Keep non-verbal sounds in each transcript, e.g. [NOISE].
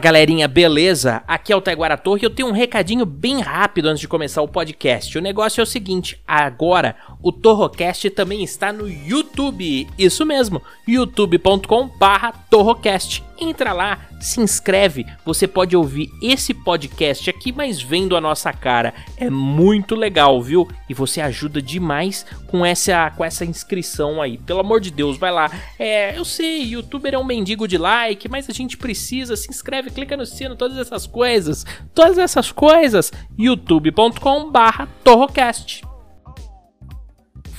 Fala galerinha, beleza? Aqui é o Taiguara Torre e eu tenho um recadinho bem rápido antes de começar o podcast. O negócio é o seguinte, agora o Torrocast também está no YouTube. Isso mesmo, youtube.com barra Torrocast. Entra lá, se inscreve, você pode ouvir esse podcast aqui, mas vendo a nossa cara. É muito legal, viu? E você ajuda demais com essa, com essa inscrição aí. Pelo amor de Deus, vai lá. É, eu sei, youtuber é um mendigo de like, mas a gente precisa, se inscreve, clica no sino, todas essas coisas. Todas essas coisas, youtube.com barra Torrocast.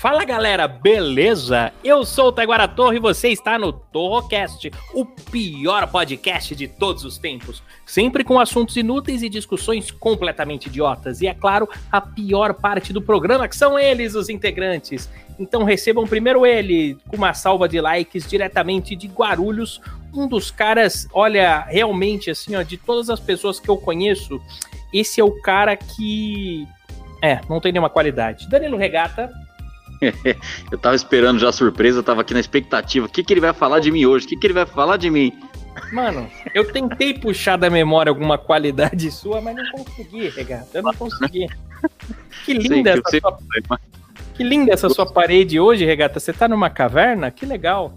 Fala galera, beleza? Eu sou o Taiguara Torre e você está no Torrocast, o pior podcast de todos os tempos. Sempre com assuntos inúteis e discussões completamente idiotas. E é claro, a pior parte do programa, que são eles, os integrantes. Então recebam primeiro ele, com uma salva de likes diretamente de Guarulhos. Um dos caras, olha, realmente assim, ó, de todas as pessoas que eu conheço, esse é o cara que. É, não tem nenhuma qualidade. Danilo Regata. Eu tava esperando já a surpresa, eu tava aqui na expectativa. O que, que ele vai falar de mim hoje? O que, que ele vai falar de mim? Mano, eu tentei puxar da memória alguma qualidade sua, mas não consegui, Regata. Eu não consegui. Que linda que essa sua, que linda essa sua parede hoje, Regata. Você tá numa caverna? Que legal.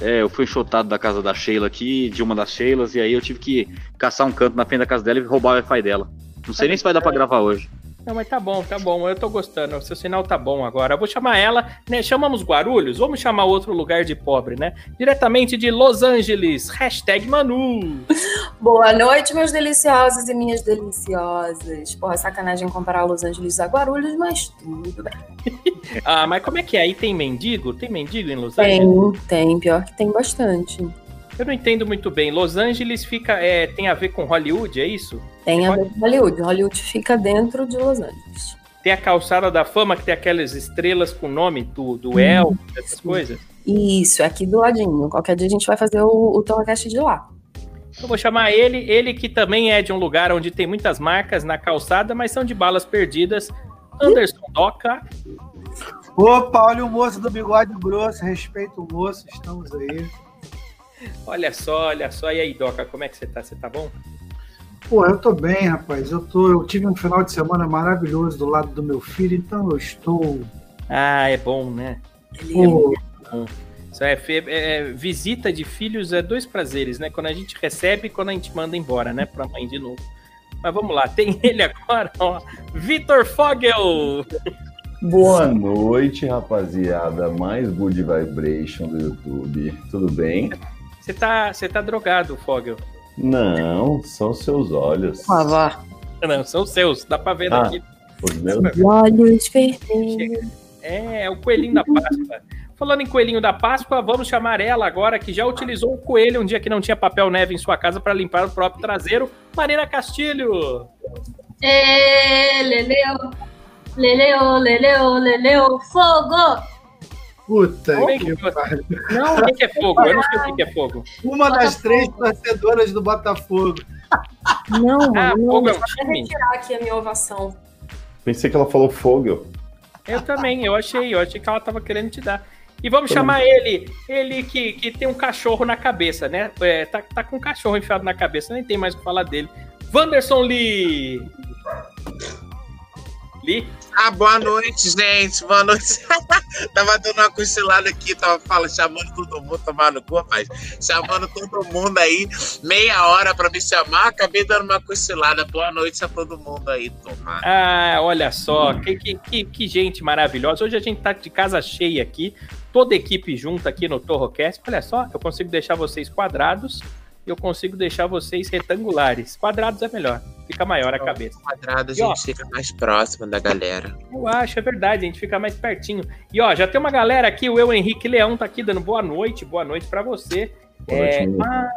É, eu fui enxotado da casa da Sheila aqui, de uma das Sheilas, e aí eu tive que caçar um canto na frente da casa dela e roubar o Wi-Fi dela. Não sei nem se vai dar pra gravar hoje. Não, mas tá bom, tá bom. Eu tô gostando. O seu sinal tá bom agora. Eu vou chamar ela, né? Chamamos Guarulhos, vamos chamar outro lugar de pobre, né? Diretamente de Los Angeles. Hashtag Manu. [LAUGHS] Boa noite, meus deliciosos e minhas deliciosas. Porra, sacanagem comparar Los Angeles a Guarulhos, mas tudo bem. [LAUGHS] Ah, mas como é que é? Aí tem mendigo? Tem mendigo em Los Angeles? Tem, tem, pior que tem bastante. Eu não entendo muito bem. Los Angeles fica, é, tem a ver com Hollywood, é isso? Tem a ver com Hollywood. Hollywood fica dentro de Los Angeles. Tem a calçada da fama que tem aquelas estrelas com nome do, do El, essas coisas. Isso, é aqui do ladinho. Qualquer dia a gente vai fazer o, o Torrocast de lá. Eu vou chamar ele, ele que também é de um lugar onde tem muitas marcas na calçada, mas são de balas perdidas. Anderson Doca. Opa, olha o moço do bigode grosso, respeita o moço, estamos aí. Olha só, olha só. E aí, Doca, como é que você tá? Você tá bom? Pô, eu tô bem, rapaz. Eu, tô, eu tive um final de semana maravilhoso do lado do meu filho, então eu estou. Ah, é bom, né? Pô, Isso é, fe- é, visita de filhos é dois prazeres, né? Quando a gente recebe e quando a gente manda embora, né? Pra mãe de novo. Mas vamos lá, tem [LAUGHS] ele agora, ó. Vitor Fogel! Boa noite, rapaziada. Mais Good Vibration do YouTube. Tudo bem? Você tá, você tá drogado, Fogel. Não, são seus olhos. Ah, vá. Não, são seus, dá pra ver Ah. daqui. Os meus. Olhos vermelhos. É, é o coelhinho da Páscoa. Falando em coelhinho da Páscoa, vamos chamar ela agora, que já utilizou o coelho um dia que não tinha papel neve em sua casa para limpar o próprio traseiro. Marina Castilho! Ê, Leleu, Leleu, Leleu, Leleu, fogo! Puta é que que- pariu. Não, o que é fogo? Eu não sei o que é fogo. Uma das três torcedoras do Botafogo. Não, Ah, mano. fogo é não. um time? retirar aqui a minha ovação. Pensei que ela falou Fogel. Eu também, eu achei, eu achei que ela tava querendo te dar. E vamos chamar ele, ele que, que tem um cachorro na cabeça, né? É, tá, tá com um cachorro enfiado na cabeça, nem tem mais o que falar dele. Wanderson Lee! Lee? Ah, boa noite, gente. Boa noite. [LAUGHS] tava dando uma cochilada aqui, tava falando, chamando todo mundo, tomar no cu, rapaz. Chamando todo mundo aí, meia hora pra me chamar, acabei dando uma cochilada. Boa noite a todo mundo aí, tomar. Ah, olha só, que, que, que, que gente maravilhosa. Hoje a gente tá de casa cheia aqui, toda a equipe junta aqui no Torrocast. Olha só, eu consigo deixar vocês quadrados eu consigo deixar vocês retangulares. Quadrados é melhor, fica maior a cabeça. Quadrado, a E, ó, gente fica mais próximo da galera. Eu acho, é verdade, a gente fica mais pertinho. E ó, já tem uma galera aqui, o Eu Henrique Leão tá aqui dando boa noite, boa noite pra você. Boa noite, É, menino. ah,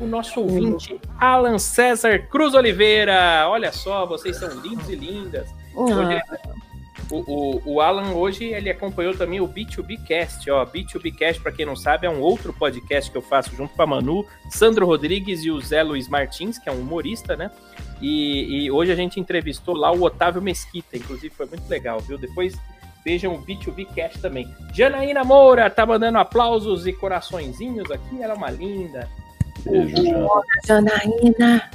o nosso ouvinte, Alan César Cruz Oliveira. Olha só, vocês são lindos e lindas. Hoje, o, o, o Alan hoje ele acompanhou também o B2B Cast, ó. B2B Cast, para quem não sabe, é um outro podcast que eu faço junto com a Manu, Sandro Rodrigues e o Zé Luiz Martins, que é um humorista, né? E, e hoje a gente entrevistou lá o Otávio Mesquita, inclusive foi muito legal, viu? Depois vejam o B2B Cast também. Janaína Moura tá mandando aplausos e coraçõezinhos aqui, ela é uma linda. Beijo. Janaína.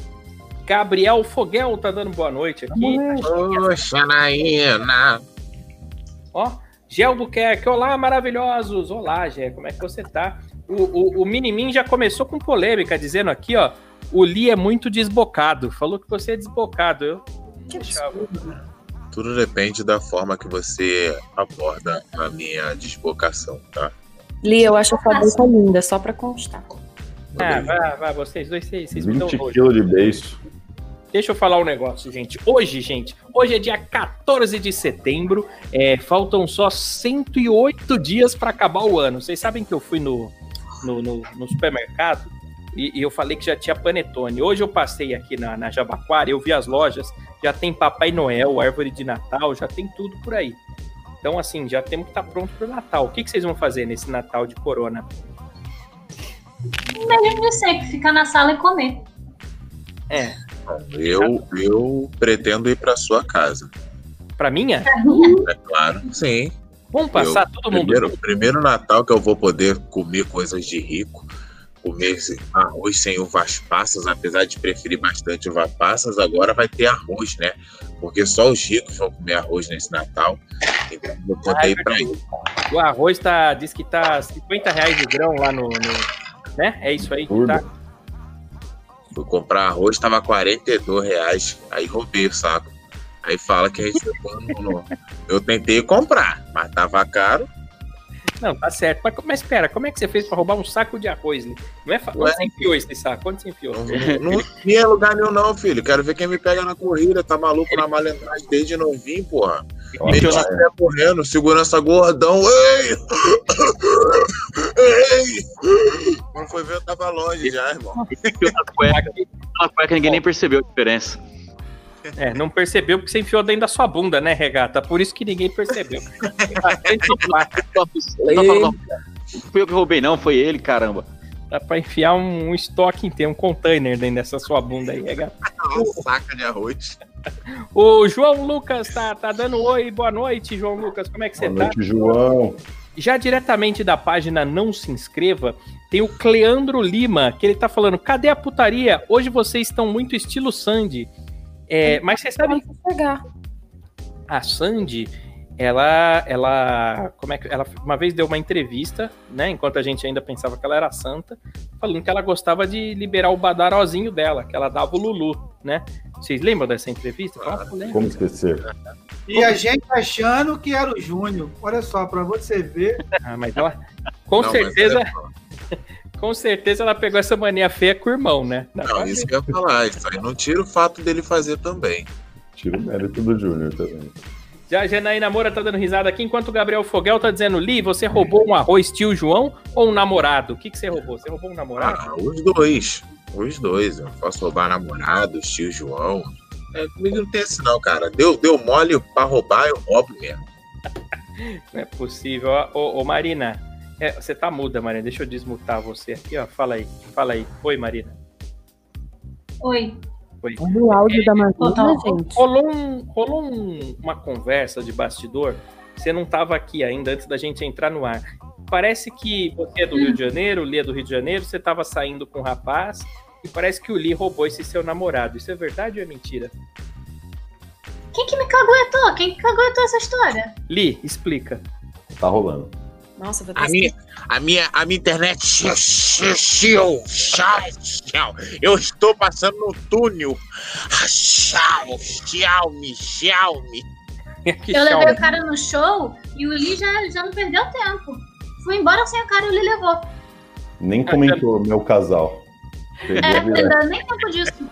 Gabriel Foguel tá dando boa noite aqui. Poxa, Naína. Ó, Gé Albuquerque, olá, maravilhosos! Olá, Gé, como é que você tá? O, o, o Minimin já começou com polêmica, dizendo aqui, ó, o Li é muito desbocado. Falou que você é desbocado. Eu Que deixava. Tudo depende da forma que você aborda a minha desbocação, tá? Li, eu acho a sua linda, só pra constar. Ah, vai, vai, vocês dois, vocês, vocês me dão 20 nojo. quilos de beiço. Deixa eu falar um negócio, gente. Hoje, gente, hoje é dia 14 de setembro. é, faltam só 108 dias para acabar o ano. Vocês sabem que eu fui no, no, no- no supermercado e, e eu falei que já tinha panetone. Hoje eu passei aqui na, na Jabaquara, eu vi as lojas, já tem Papai Noel, árvore de Natal, já tem tudo por aí. Então, assim, já temos que estar pronto para o Natal. O que, que vocês vão fazer nesse Natal de Corona? De sempre, ficar na sala e comer. É, Eu, eu pretendo ir pra sua casa. para minha? É claro. Sim. Vamos passar Eu- todo mundo. Primeiro, primeiro Natal que eu vou poder comer coisas de rico. Comer arroz sem uvas passas, apesar de preferir bastante uvas passas, agora vai ter arroz, né? Porque só os ricos vão comer arroz nesse Natal. Então eu vou poder ir pra aí. O arroz tá, diz que tá 50 reais o grão lá no, no- Né? É isso aí que tá. Fui comprar arroz, tava 42 reais. Aí roubei o saco. Aí fala que a gente ficou no- no- Eu tentei comprar, mas tava caro. Não, tá certo. Mas, mas espera, como é que você fez pra roubar um saco de arroz? Né? Não é fácil. Você enfiou esse saco? Onde você enfiou? Não, não, não tinha lugar nenhum, não, filho. Quero ver quem me pega na corrida. Tá maluco na malandragem desde novinho, porra. Ó, Meti na pé correndo, segurança gordão. Ei! Ei! Quando foi ver, eu tava longe já, irmão. Cueca, aquela cueca ninguém nem percebeu a diferença. É, não percebeu porque você enfiou dentro da sua bunda, né, regata? Por isso que ninguém percebeu. [LAUGHS] Fui eu que roubei, não, foi ele, caramba. Dá pra enfiar um, um estoque inteiro, um container dentro dessa sua bunda aí, regata. [LAUGHS] Uma saca de arroz. O João Lucas tá, tá dando oi, boa noite, João Lucas. Como é que você Boa tá? noite, João. Já diretamente da página Não Se Inscreva, tem o Cleandro Lima, que ele tá falando: cadê a putaria? Hoje vocês estão muito estilo Sandy. É, mas vocês sabem a Sandy, ela, ela, como é que, ela uma vez deu uma entrevista, né, enquanto a gente ainda pensava que ela era santa, falando que ela gostava de liberar o badarozinho dela, que ela dava o Lulu, né? Vocês lembram dessa entrevista? Como esquecer? E a gente achando que era o Júnior. Olha só, pra você ver. Ah, mas ela, com Não, certeza, [LAUGHS] com certeza ela pegou essa mania feia com o irmão, né? Não, isso que eu ia falar. Isso aí não tira o fato dele fazer também. Tira o mérito do Júnior também. Já a Janaína Moura tá dando risada aqui, enquanto o Gabriel Fogel tá dizendo, Li, você roubou um arroz tio João ou um namorado? O que, que você roubou? Você roubou um namorado? Ah, os dois. Os dois. Eu posso roubar namorado, tio João. É, comigo não tem esse não, cara. Deu, deu mole pra roubar, eu roubo mesmo. [LAUGHS] Não é possível. Ô, ô, Marina, é, você tá muda, Marina. Deixa eu desmutar você aqui, ó. Fala aí, fala aí. Oi, Marina. Oi. O áudio da Marina, Total. gente. Rolou, um- rolou um- uma conversa de bastidor. Você não tava aqui ainda antes da gente entrar no ar. Parece que você é do Rio de Janeiro, o Li é do Rio de Janeiro, você tava saindo com um rapaz e parece que o Li roubou esse seu namorado. Isso é verdade ou é mentira? Quem que me caguetou? Quem que caguetou essa história? Li, explica. Tá rolando. Nossa, vai A minha, a minha, a minha internet. Tchau, tchau, tchau. Eu estou passando no túnel. Tchau, tchau, Eu levei o cara no show e o Lee já, já não perdeu tempo. Fui embora sem o cara e o Lee levou. Nem comentou meu casal. Perdeu É, virada. dá nem tempo disso.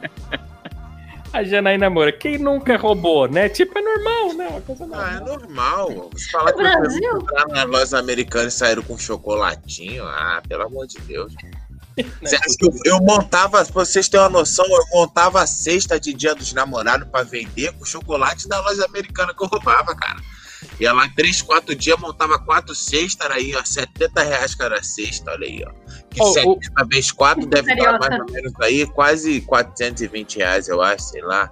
A Janaína Moura, quem nunca roubou, né? Tipo, é normal, né? Uma coisa Ah, é normal. normal. Você falar que Brasil? vocês entraram nas lojas americanas e saíram com chocolatinho. Ah, pelo amor de Deus. Você acha que eu, eu montava, pra vocês terem uma noção, eu montava a cesta de dia dos namorados pra vender com chocolate da loja americana que eu roubava, cara. Ia lá três, quatro dias, montava quatro cestas, aí, ó, 70 reais cada cesta, olha aí, ó. Que Ô, 70 vezes 4 deve dar mais ou menos aí, quase 420 reais, eu acho, sei lá.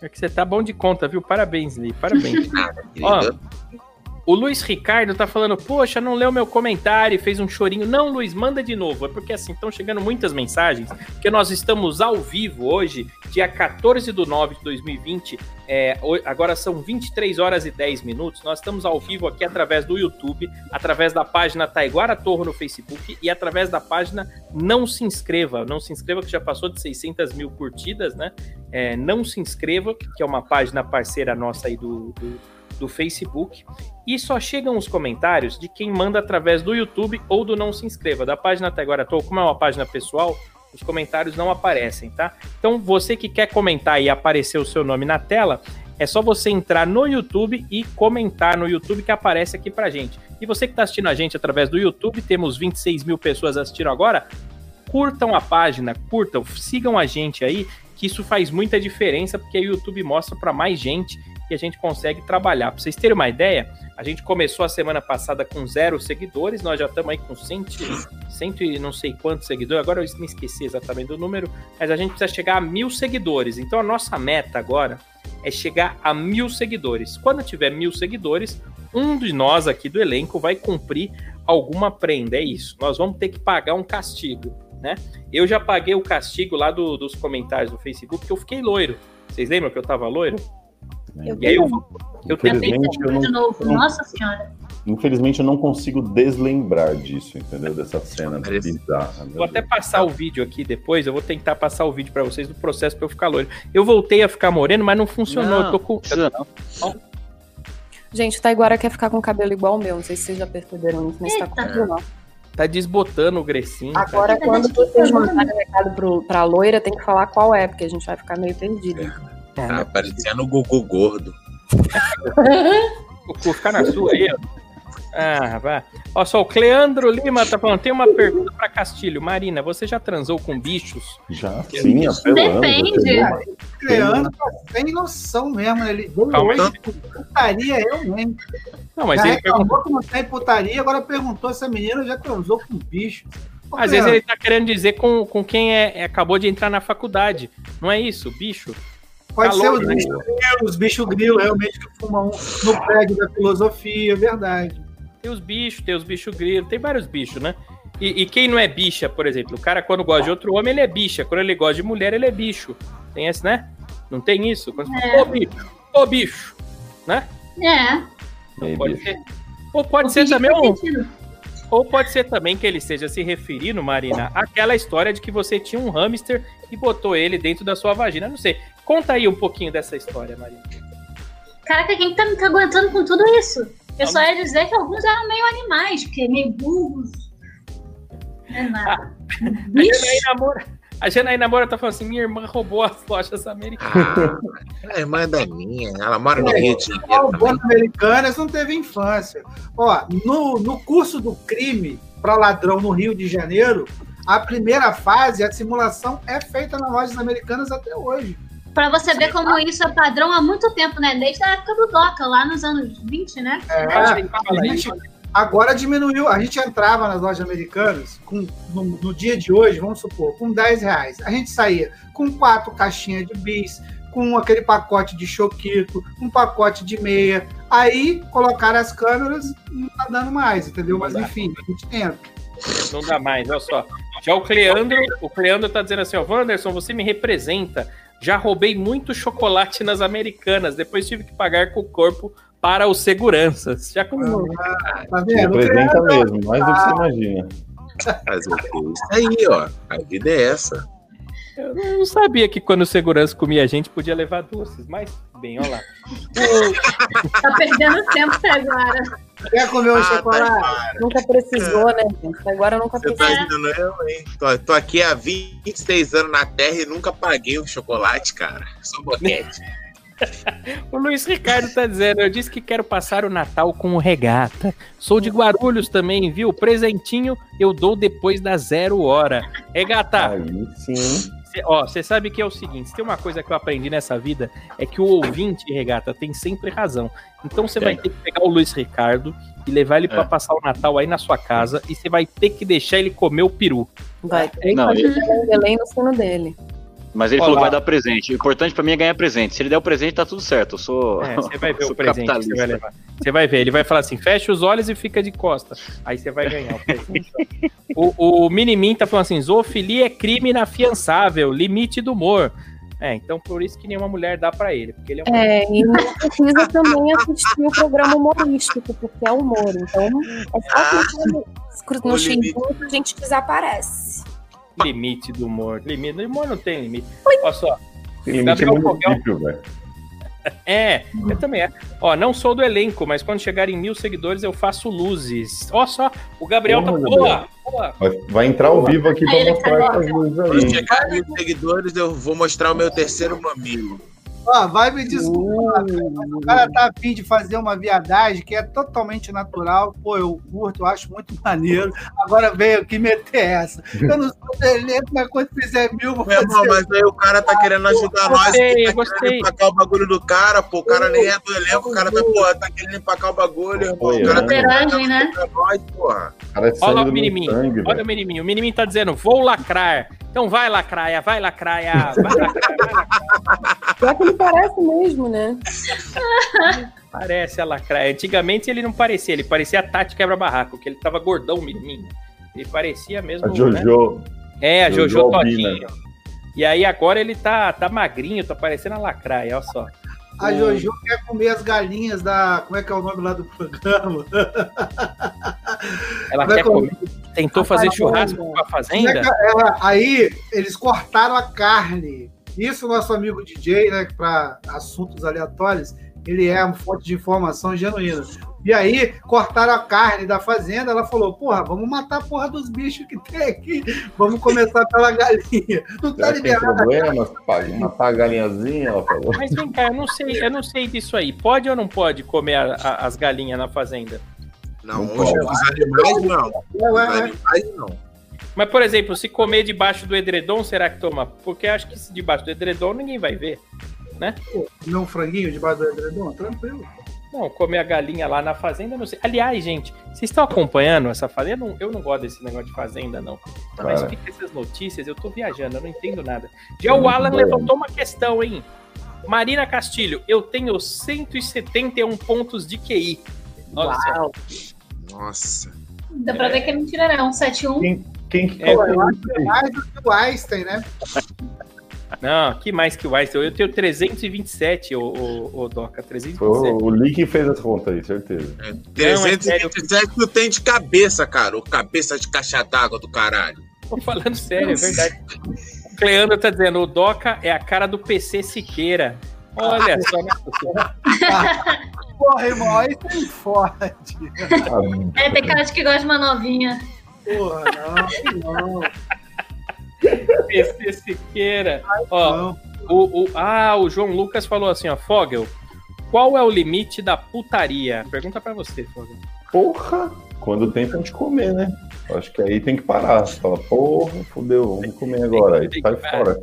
É que você tá bom de conta, viu? Parabéns, Li. Parabéns. [LAUGHS] Nada, Ó. O Luiz Ricardo tá falando, poxa, não leu meu comentário, e fez um chorinho. Não, Luiz, manda de novo. É porque assim, estão chegando muitas mensagens, porque nós estamos ao vivo hoje, dia 14 do 9 de 2020. É, agora são 23 horas e 10 minutos. Nós estamos ao vivo aqui através do YouTube, através da página Taiguara Torro no Facebook e através da página Não Se Inscreva. Não Se Inscreva, que já passou de 600 mil curtidas, né? É, não Se Inscreva, que é uma página parceira nossa aí do- do, do Facebook. E só chegam os comentários de quem manda através do YouTube ou do Não Se Inscreva. Da página até agora, tô, como é uma página pessoal, os comentários não aparecem, tá? Então, você que quer comentar e aparecer o seu nome na tela, é só você entrar no YouTube e comentar no YouTube que aparece aqui pra gente. E você que tá assistindo a gente através do YouTube, temos 26 mil pessoas assistindo agora, curtam a página, curtam, sigam a gente aí, que isso faz muita diferença, porque o YouTube mostra para mais gente e a gente consegue trabalhar. Para vocês terem uma ideia, a gente começou a semana passada com zero seguidores, nós já estamos aí com cento, cento e não sei quantos seguidores, agora eu me esqueci exatamente do número, mas a gente precisa chegar a mil seguidores. Então a nossa meta agora é chegar a mil seguidores. Quando tiver mil seguidores, um de nós aqui do elenco vai cumprir alguma prenda, é isso. Nós vamos ter que pagar um castigo, né? Eu já paguei o castigo lá do- dos comentários do Facebook, porque eu fiquei loiro. Vocês lembram que eu tava loiro? Eu E aí eu, eu tentei Infelizmente, eu de não, novo. Nossa senhora. infelizmente, eu não consigo deslembrar disso, entendeu? Dessa cena Parece- bizarra. meu Vou até Deus. passar o vídeo aqui depois, eu vou tentar passar o vídeo pra vocês do processo pra eu ficar loiro. Eu voltei a ficar moreno, mas não funcionou. Não, eu tô com. não. Gente, o Taiguara quer ficar com o cabelo igual o meu. Não sei se vocês já perceberam isso, mas tá Eita. comigo não. Tá desbotando o Grecinho. tá? Agora, quando vocês mandarem recado pro, pra loira, tem que falar qual é, porque a gente vai ficar meio perdido. É, Tá né? parecendo o Gugu gordo. O cu ficar na sua aí, ó. Ah, vai. Ó, só o Cleandro Lima tá falando: tem uma pergunta pra Castilho. Marina, você já transou com bichos? Já, sim, apelando. Depende. já chegou. Leandro tá noção mesmo. Ele Calma aí. putaria realmente. Não, mas já ele perguntou. que não tem putaria, agora perguntou se a menina já transou com bicho. Ô, Às vezes Leandro, ele tá querendo dizer com, com quem é, é- acabou de entrar na faculdade. Não é isso, bicho? Pode ser calor, os né? bichos grilo, os bichos grilo, realmente, que fumam no prédio da filosofia, é verdade. Tem os bichos, tem os bichos grilos, tem vários bichos, né? E, e quem não é bicha, por exemplo, o cara quando gosta de outro homem, ele é bicha. Quando ele gosta de mulher, ele é bicho. Tem esse, né? Não tem isso? Quando fala, ô bicho, ô bicho, né? É. Ei, Pode bicho. ser. Ou pode o ser também um, sentido. Ou pode ser também que ele esteja se referindo, Marina, àquela história de que você tinha um hamster e botou ele dentro da sua vagina. Não sei. Conta aí um pouquinho dessa história, Marina. Caraca, quem tá me aguentando com tudo isso? Eu só ia dizer que alguns eram meio animais, porque meio burros. Não é nada. A Janaína Moura, a Janaína Moura tá falando assim: minha irmã roubou as lojas americanas. Ah, a irmã é da minha, ela mora no é, Rio de Janeiro. Americanas não teve infância. Ó, no, no curso do crime para ladrão no Rio de Janeiro, a primeira fase, a simulação é feita nas lojas americanas até hoje. Para você ver como isso é padrão há muito tempo, né? Desde a época do DOCA, lá nos anos 20, né? É, é, 20, agora diminuiu. A gente entrava nas lojas americanas com, no, no dia de hoje, vamos supor, com 10 reais. A gente saía com quatro caixinhas de bis, com aquele pacote de choquito, um pacote de meia. Aí colocaram as câmeras, não tá dando mais, entendeu? Mas enfim, a gente tenta. Não dá mais, olha só. Já o Cleandro, o Cleandro tá dizendo assim, ó, Wanderson, você me representa. Já roubei muito chocolate nas americanas, depois tive que pagar com o corpo para os seguranças. Já com... Tá vendo? Representa mesmo, mais do que você imagina. Fazer o quê? Isso aí, ó. A vida é essa. Eu não sabia que quando o segurança comia a gente podia levar doces, mas bem, olha lá. [LAUGHS] Tá perdendo tempo até agora. Quer comer um Ah, chocolate? Nunca precisou, né, gente? Agora nunca Você tá precisou. indo, eu, hein? Tô, tô aqui há 26 anos na Terra e nunca paguei um chocolate, cara. Só boquete. [LAUGHS] O Luiz Ricardo tá dizendo, eu disse que quero passar o Natal com o regata. Sou de Guarulhos também, viu? Presentinho eu dou depois da zero hora. Regata, Aí sim. Cê- ó, você sabe que é o seguinte, se tem uma coisa que eu aprendi nessa vida, é que o ouvinte, Regata, tem sempre razão. Então você vai ter que pegar o Luiz Ricardo e levar ele pra É. passar o Natal aí na sua casa e você vai ter que deixar ele comer o peru. Vai ter Não, que ele- fazer Belém no sino dele. Mas ele Olá. falou que vai dar presente. O importante pra mim é ganhar presente. Se ele der o presente, tá tudo certo. Eu sou. É, [LAUGHS] você vai ver o presente que você capitalista. vai levar. Você vai ver, ele vai falar assim: fecha os olhos e fica de costa. Aí você vai ganhar o [LAUGHS] presente. o, o Minimin tá falando assim: zoofilia é crime inafiançável, limite do humor. É, então por isso que nenhuma mulher dá pra ele, porque ele é um. É, e não precisa também assistir o programa humorístico, porque é humor. Então, é só clicar no- no a gente desaparece. Limite do humor. Limite do humor não tem limite. Olha só. Limite Gabriel município, velho. É, eu também é. Ó, não sou do elenco, mas quando chegar em mil seguidores eu faço luzes. Ó só, o Gabriel Porra, tá. Gabriel. Boa, boa. Vai, entrar ao vivo aqui pra mostrar essas luzes Quando aí. chegar a mil seguidores, eu vou mostrar o meu terceiro mamilo. Ó, vai me desculpar, cara, mas o cara tá afim de fazer uma viadagem que é totalmente natural. Pô, eu curto, eu acho muito maneiro. Agora veio aqui meter essa. Eu não sou do elenco, mas quando fizer mil, eu vou Meu irmão, fazer. mas aí o cara tá querendo ajudar nós. Gostei, tá gostei. querendo empacar o bagulho do cara, pô. O cara nem é do elenco, o cara tá, porra, tá querendo empacar o bagulho, irmão. O cara tá Superagem, né? pra nós, porra. Olha o Minimin. sangue, Olha o Minimin. O Minimin tá dizendo, vou lacrar. Então vai lacraia, vai lacraia, vai lacraia, [LAUGHS] vai lacraia. Que parece mesmo, né? [LAUGHS] Parece a lacraia. Antigamente ele não parecia, ele parecia a Tati quebra-barraco, que ele tava gordão, o Minimin. Ele parecia mesmo. A né? Jojo. É, a Jojo, Jojo Albina. Todinho. E aí agora ele tá, tá magrinho, tá parecendo a lacraia, olha só. A Jojo quer comer as galinhas da. Como é que é o nome lá do programa? [LAUGHS] Ela Vai quer comer. comer. Tentou fazer churrasco com a fazenda? Ela- aí eles cortaram a carne. Isso, nosso amigo DJ, né, para assuntos aleatórios, ele é uma fonte de informação genuína. E aí, cortaram a carne da fazenda. Ela falou: Porra, vamos matar a porra dos bichos que tem aqui. Vamos começar pela galinha. Não tá liberado. problemas? Pá, Matar a galinhazinha, ela falou. Mas vem cá, eu não sei, eu não sei disso aí. Pode ou não pode comer a- a- as galinhas na fazenda? Não, Não hoje os animais não. É, Os é, é. animais não. Mas, por exemplo, se comer debaixo do edredom, será que toma? Porque acho que se debaixo do edredom ninguém vai ver. Comer um franguinho debaixo do edredom? Tranquilo. Não, comer a galinha lá na fazenda, não sei. Aliás, gente, vocês estão acompanhando essa fazenda? Eu não, eu não gosto desse negócio de fazenda, não. Mas Cara. fica essas notícias, eu tô viajando, eu não entendo nada. Já o muito Alan levantou uma questão, hein? Marina Castilho, eu tenho 171 pontos de QI. Olha só. Nossa. Dá pra ver que é mentira, né? Um 7-1. Quem que É, eu acho que é mais do que o Einstein, né? [LAUGHS] Não, que mais que o Einstein? Eu tenho 327, ô, ô, ô Doca, Foi 327. o, o Lee que fez essa conta aí, certeza. É, Não, é. 327 tu tem de cabeça, cara. O cabeça de caixa d'água do caralho. Tô falando sério, é verdade. O Cleandro tá dizendo, o Doca é a cara do PC Siqueira. Olha só, né? [LAUGHS] Porra, irmão, aí tem forte. Ah, É, tem cara de que gosta de uma novinha. Porra, não, não. PC Siqueira. Ó, não. o, o, ah, o João Lucas falou assim, ó, Fogel, qual é o limite da putaria? Pergunta pra você, Fogel. porra! Quando tentam te comer, né? Acho que aí tem que parar. Você fala, porra, fodeu, vamos comer agora. Aí Tem sai parar. fora.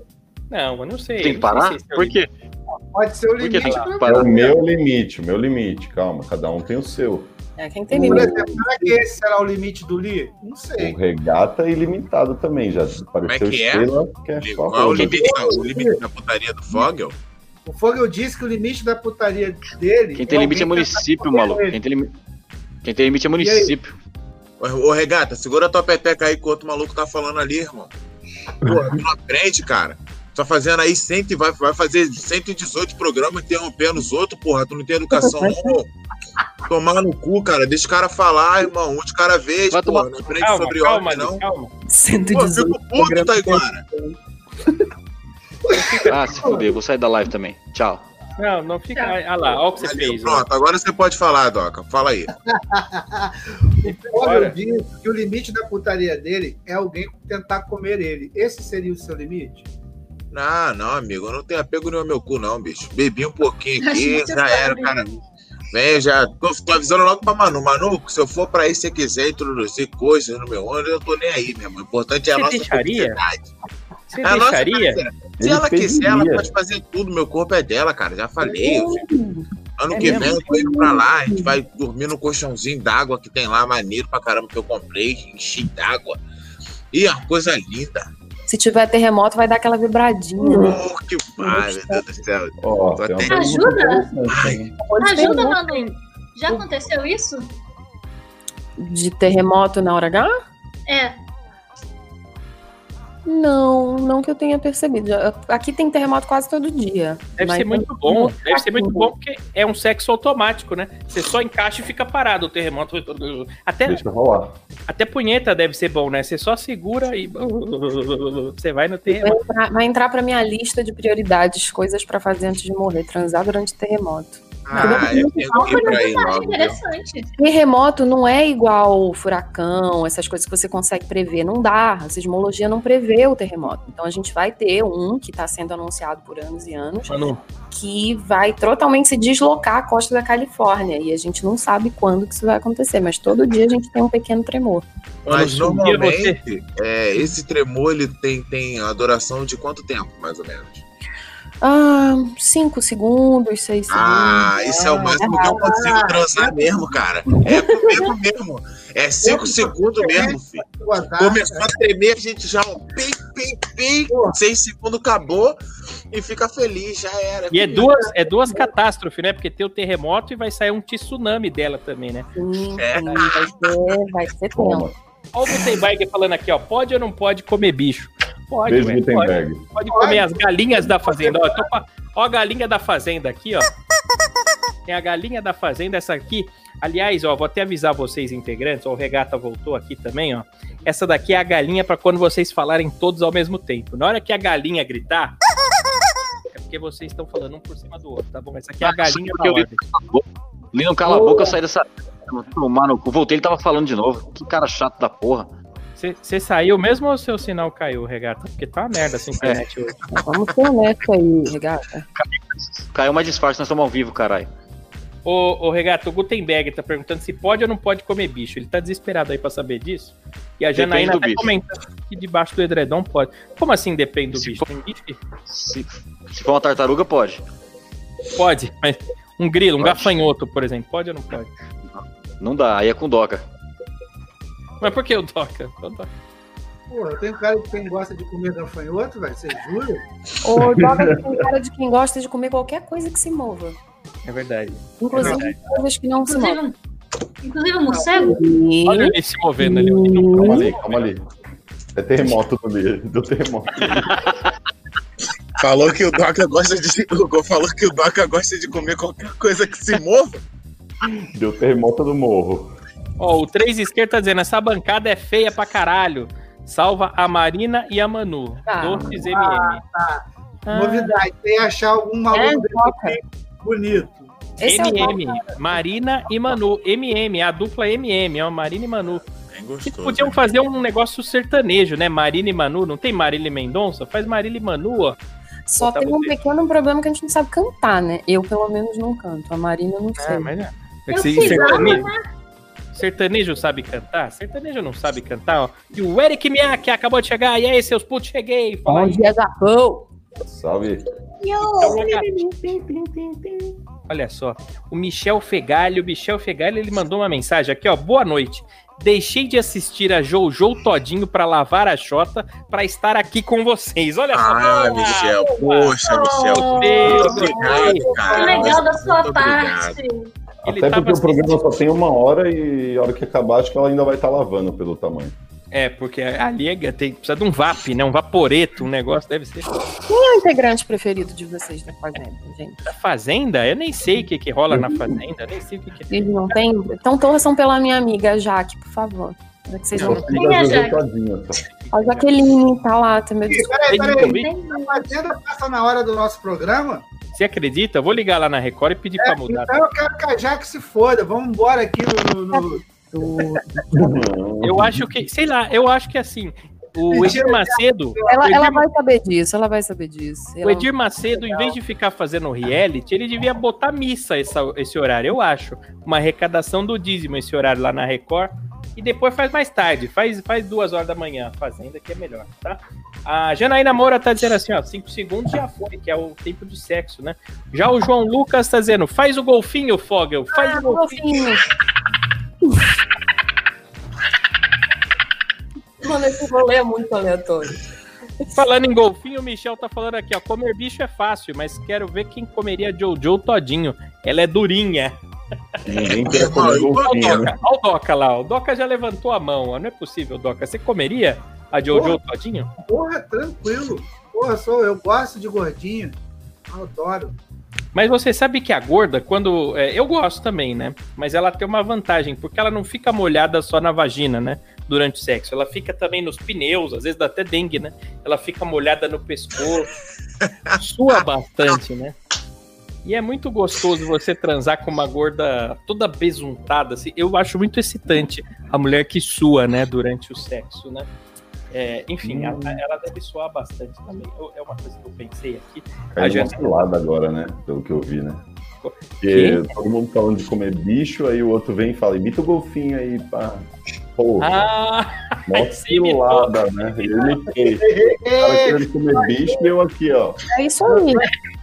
Não, eu não sei. Tem que parar? se é Por limite. quê? Pode ser o limite. tem pra- que É o parar? meu limite, o meu limite. Calma, cada um tem o seu. É, quem tem Por limite. exemplo, será que esse será o limite do Lee? Não sei. O regata é ilimitado também, já apareceu que é? estrela que é só Qual é o limite, o limite da putaria do Fogel? O Fogel disse que o limite da putaria dele. Quem tem limite é município, maluco. Quem tem, limi- Quem tem limite é município. Ô, Regata, segura tua peteca aí que o outro maluco tá falando ali, irmão. [LAUGHS] Tu não aprende, cara. Tá fazendo aí 100, e vai, vai fazer 118 programas interrompendo os outros, porra. Tu não tem educação, não. Tomar no cu, cara. Deixa o cara falar, irmão. Um de cada vez, Vai porra. tomar- Não aprende Calma, sobre calma, Liz, não. calma. [LAUGHS] Pô, 118. fico puto, Taiguara. Ah, se fuder, vou sair da live também. Tchau. Não, não fica. Ah lá, olha o que você fez. ó. Pronto, agora você pode falar, Doca. Fala aí. [LAUGHS] O Fogel Olha. disse que o limite da putaria dele é alguém tentar comer ele. Esse seria o seu limite? Não, não, amigo, eu não tenho apego nenhum ao meu cu, não, bicho. Bebi um pouquinho aqui, já era, cara. Vem, já. Tô, tô avisando logo pra Manu. Manu, se eu for pra aí, se você quiser introduzir coisas no meu ônibus, eu tô nem aí, meu irmão. O importante é a Você nossa deixaria? felicidade. Você É a nossa deixaria? felicidade. Se ela quiser, ela pode fazer tudo. Meu corpo é dela, cara. Já falei. eu- Ano É que mesmo? vem eu tô indo pra lá. A gente vai dormir no colchãozinho d'água que tem lá, maneiro pra caramba, que eu comprei. Enchi d'água. E é uma coisa linda. Se tiver terremoto, vai dar aquela vibradinha. né? Oh, que pai, meu Deus do céu. Uma até- Ajuda? ter Ajuda, Manu. Já aconteceu isso? De terremoto na hora H? É. Não, não que eu tenha percebido. Aqui tem terremoto quase todo dia. Deve ser muito bom. Deve ser assim. muito bom porque é um sexo automático, né? Você só encaixa e fica parado o terremoto. Até, Deixa rolar. até punheta deve ser bom, né? Você só segura e. [LAUGHS] Você vai no Vai terremoto. entrar, vai entrar pra minha lista de prioridades, coisas pra fazer antes de morrer, transar durante terremoto. Ah, eu tenho que ir pra aí Acho logo. viu? interessante. Terremoto não é igual furacão, essas coisas que você consegue prever. Não dá. A sismologia não prevê o terremoto. Então a gente vai ter um que está sendo anunciado por anos e anos, Manu, que vai totalmente se deslocar à costa da Califórnia. E a gente não sabe quando que isso vai acontecer, mas todo dia a gente tem um pequeno tremor. Mas normalmente, é, esse tremor ele tem, tem a duração de quanto tempo, mais ou menos? Ah, cinco segundos, seis segundos. Ah, isso é o máximo que eu consigo transar mesmo, cara. É comigo mesmo. É cinco segundos mesmo, filho. Começou a tremer, a gente já, ó, pim, pim, pim, seis segundos acabou e fica feliz, já era. E é duas, é duas catástrofes, né? Porque tem o terremoto e vai sair um tsunami dela também, né? Sim, É. vai ser, vai ser tempo. Olha o Gutenberg falando aqui, ó. Pode ou não pode comer bicho? Pode, Beijo, pode, pode comer as galinhas da fazenda. Ó, ó a galinha da fazenda aqui, ó. Tem a galinha da fazenda, essa aqui. Aliás, ó, vou até avisar vocês, integrantes. Ó, o Regata voltou aqui também, ó. Essa daqui é a galinha pra quando vocês falarem todos ao mesmo tempo. Na hora que a galinha gritar, é porque vocês estão falando um por cima do outro, tá bom? Essa aqui é a galinha da ordem. Lino, cala a boca, eu saí dessa. Tomar no cu. Voltei, ele tava falando de novo. Que cara chato da porra. Você saiu mesmo ou seu sinal caiu, Regata? Porque tá uma merda essa internet hoje. Vamos ser honestos aí, regata. Caiu mais disfarce, nós estamos ao vivo, caralho. Ô, ô Regato, o Gutenberg tá perguntando se pode ou não pode comer bicho. Ele tá desesperado aí pra saber disso. E a Depende Janaína do até bicho. comenta que debaixo do edredom pode. Como assim depende do Se bicho? for- Tem bicho Se, se for uma tartaruga, pode. pode, mas um grilo, um Pode. gafanhoto, por exemplo, pode ou não pode? Não dá, aí é com doca. Mas por que o Doca? O Doca- Pô, eu tenho cara de quem gosta de comer gafanhoto, velho. Você jura? O Doga tem cara de quem gosta de comer qualquer coisa que se mova. É verdade. Inclusive coisas que não se movem. Inclusive, inclusive o morcego. Olha ele se movendo ali. Calma ali, calma ali. É terremoto do, li- do terremoto. Falou que o Doca gosta de. Falou que o Doca gosta de comer qualquer coisa que se mova. Deu terremoto do morro. Ó, o 3 esquerdo tá dizendo: essa bancada é feia pra caralho. Salva a Marina e a Manu. Ah. Doces MM. tá. Ah, Novidade. Tem que achar algum É, maluco aqui bonito. Esse é. MM, Marina e Manu, MM, a dupla MM, ó, Marina e Manu. Bem Que gostoso. podiam fazer um negócio sertanejo, né? Marina e Manu, não tem Marília Mendonça? Faz Marília e Manu, ó. Só tem um pequeno problema que a gente não sabe cantar, né? Eu, pelo menos, não canto. A Marina, eu não sei. É, mas é. Eu Esse fiz sertanejo sabe cantar? Sertanejo não sabe cantar, ó. E o Eric Miak acabou de chegar. E aí, seus putos, cheguei. Fala Bom aí. dia, Japão! Salve. Olha só, o Michel Fegalho, o Michel Fegalho, ele mandou uma mensagem aqui, ó. Boa noite. Deixei de assistir a Jojo Todinho pra lavar a chota pra estar aqui com vocês. Olha só. Ah, Boa! Michel. Poxa, Michel. Deus, Muito obrigado, Que cara. legal da sua parte. Ele Até tava porque o programa só tem uma hora e a hora que acabar, acho que ela ainda vai estar lavando pelo tamanho. É, porque ali é- tem, precisa de um VAP, né? Um vaporeto, um negócio, deve ser. Quem é o integrante preferido de vocês da Fazenda, gente? Da Fazenda? Eu nem sei o que, que rola na Fazenda, nem sei o que, que é. Vocês não têm? Então torçam pela minha amiga Jaque, por favor. Que vocês não... Quem é, as Jaque? A Jaqueline tá lá também. Peraí, peraí. A Fazenda passa na hora do nosso programa? Você acredita? Eu vou ligar lá na Record e pedir pra mudar. Então eu quero que a Jaque se foda. Vamos embora aqui no. no- no- [LAUGHS] Eu acho que, sei lá, eu acho que assim, O Edir Macedo. Ela, o Edir ela vai saber disso, ela vai saber disso. O Ela- Edir Macedo, em vez de ficar fazendo reality, ele devia botar missa essa- esse horário, eu acho. Uma arrecadação do dízimo esse horário lá na Record. E depois faz mais tarde, faz, faz duas horas da manhã, fazenda que é melhor, tá? A Janaína Moura tá dizendo assim, ó, cinco segundos já foi, que é o tempo de sexo, né? Já o João Lucas tá dizendo, faz o golfinho, Fogel, faz Ah, o golfinho. golfinho. Mano, esse rolê é muito aleatório. Falando em golfinho, o Michel tá falando aqui, ó, comer bicho é fácil, mas quero ver quem comeria Jojo todinho. Ela é durinha. Ninguém quer comer Olha o golfinho, né? Doca, olha o Doca lá, o Doca já levantou a mão, ó. não é possível, Doca. Você comeria a Jojo Porra. todinho? Porra, tranquilo. Porra, sou, eu gosto de gordinho. Adoro. Mas você sabe que a gorda, quando. é, eu gosto também, né? Mas ela tem uma vantagem, porque ela não fica molhada só na vagina, né? Durante o sexo. Ela fica também nos pneus, às vezes dá até dengue, né? Ela fica molhada no pescoço. [LAUGHS] sua bastante, né? E é muito gostoso você transar com uma gorda toda besuntada, assim. Eu acho muito excitante a mulher que sua, né? Durante o sexo, né? É, enfim, ela, ela deve suar bastante também. Eu- é uma coisa que eu pensei aqui. A Caiu Jana- uma cilada agora, né? Pelo que eu vi, né? Que? Porque todo mundo falando de comer bicho, aí o outro vem e fala, imita o golfinho aí, pá. Porra, Ah, mó [LAUGHS] cilada, né? Eu imitei. O cara querendo comer bicho e eu aqui, ó. É isso aí. [LAUGHS]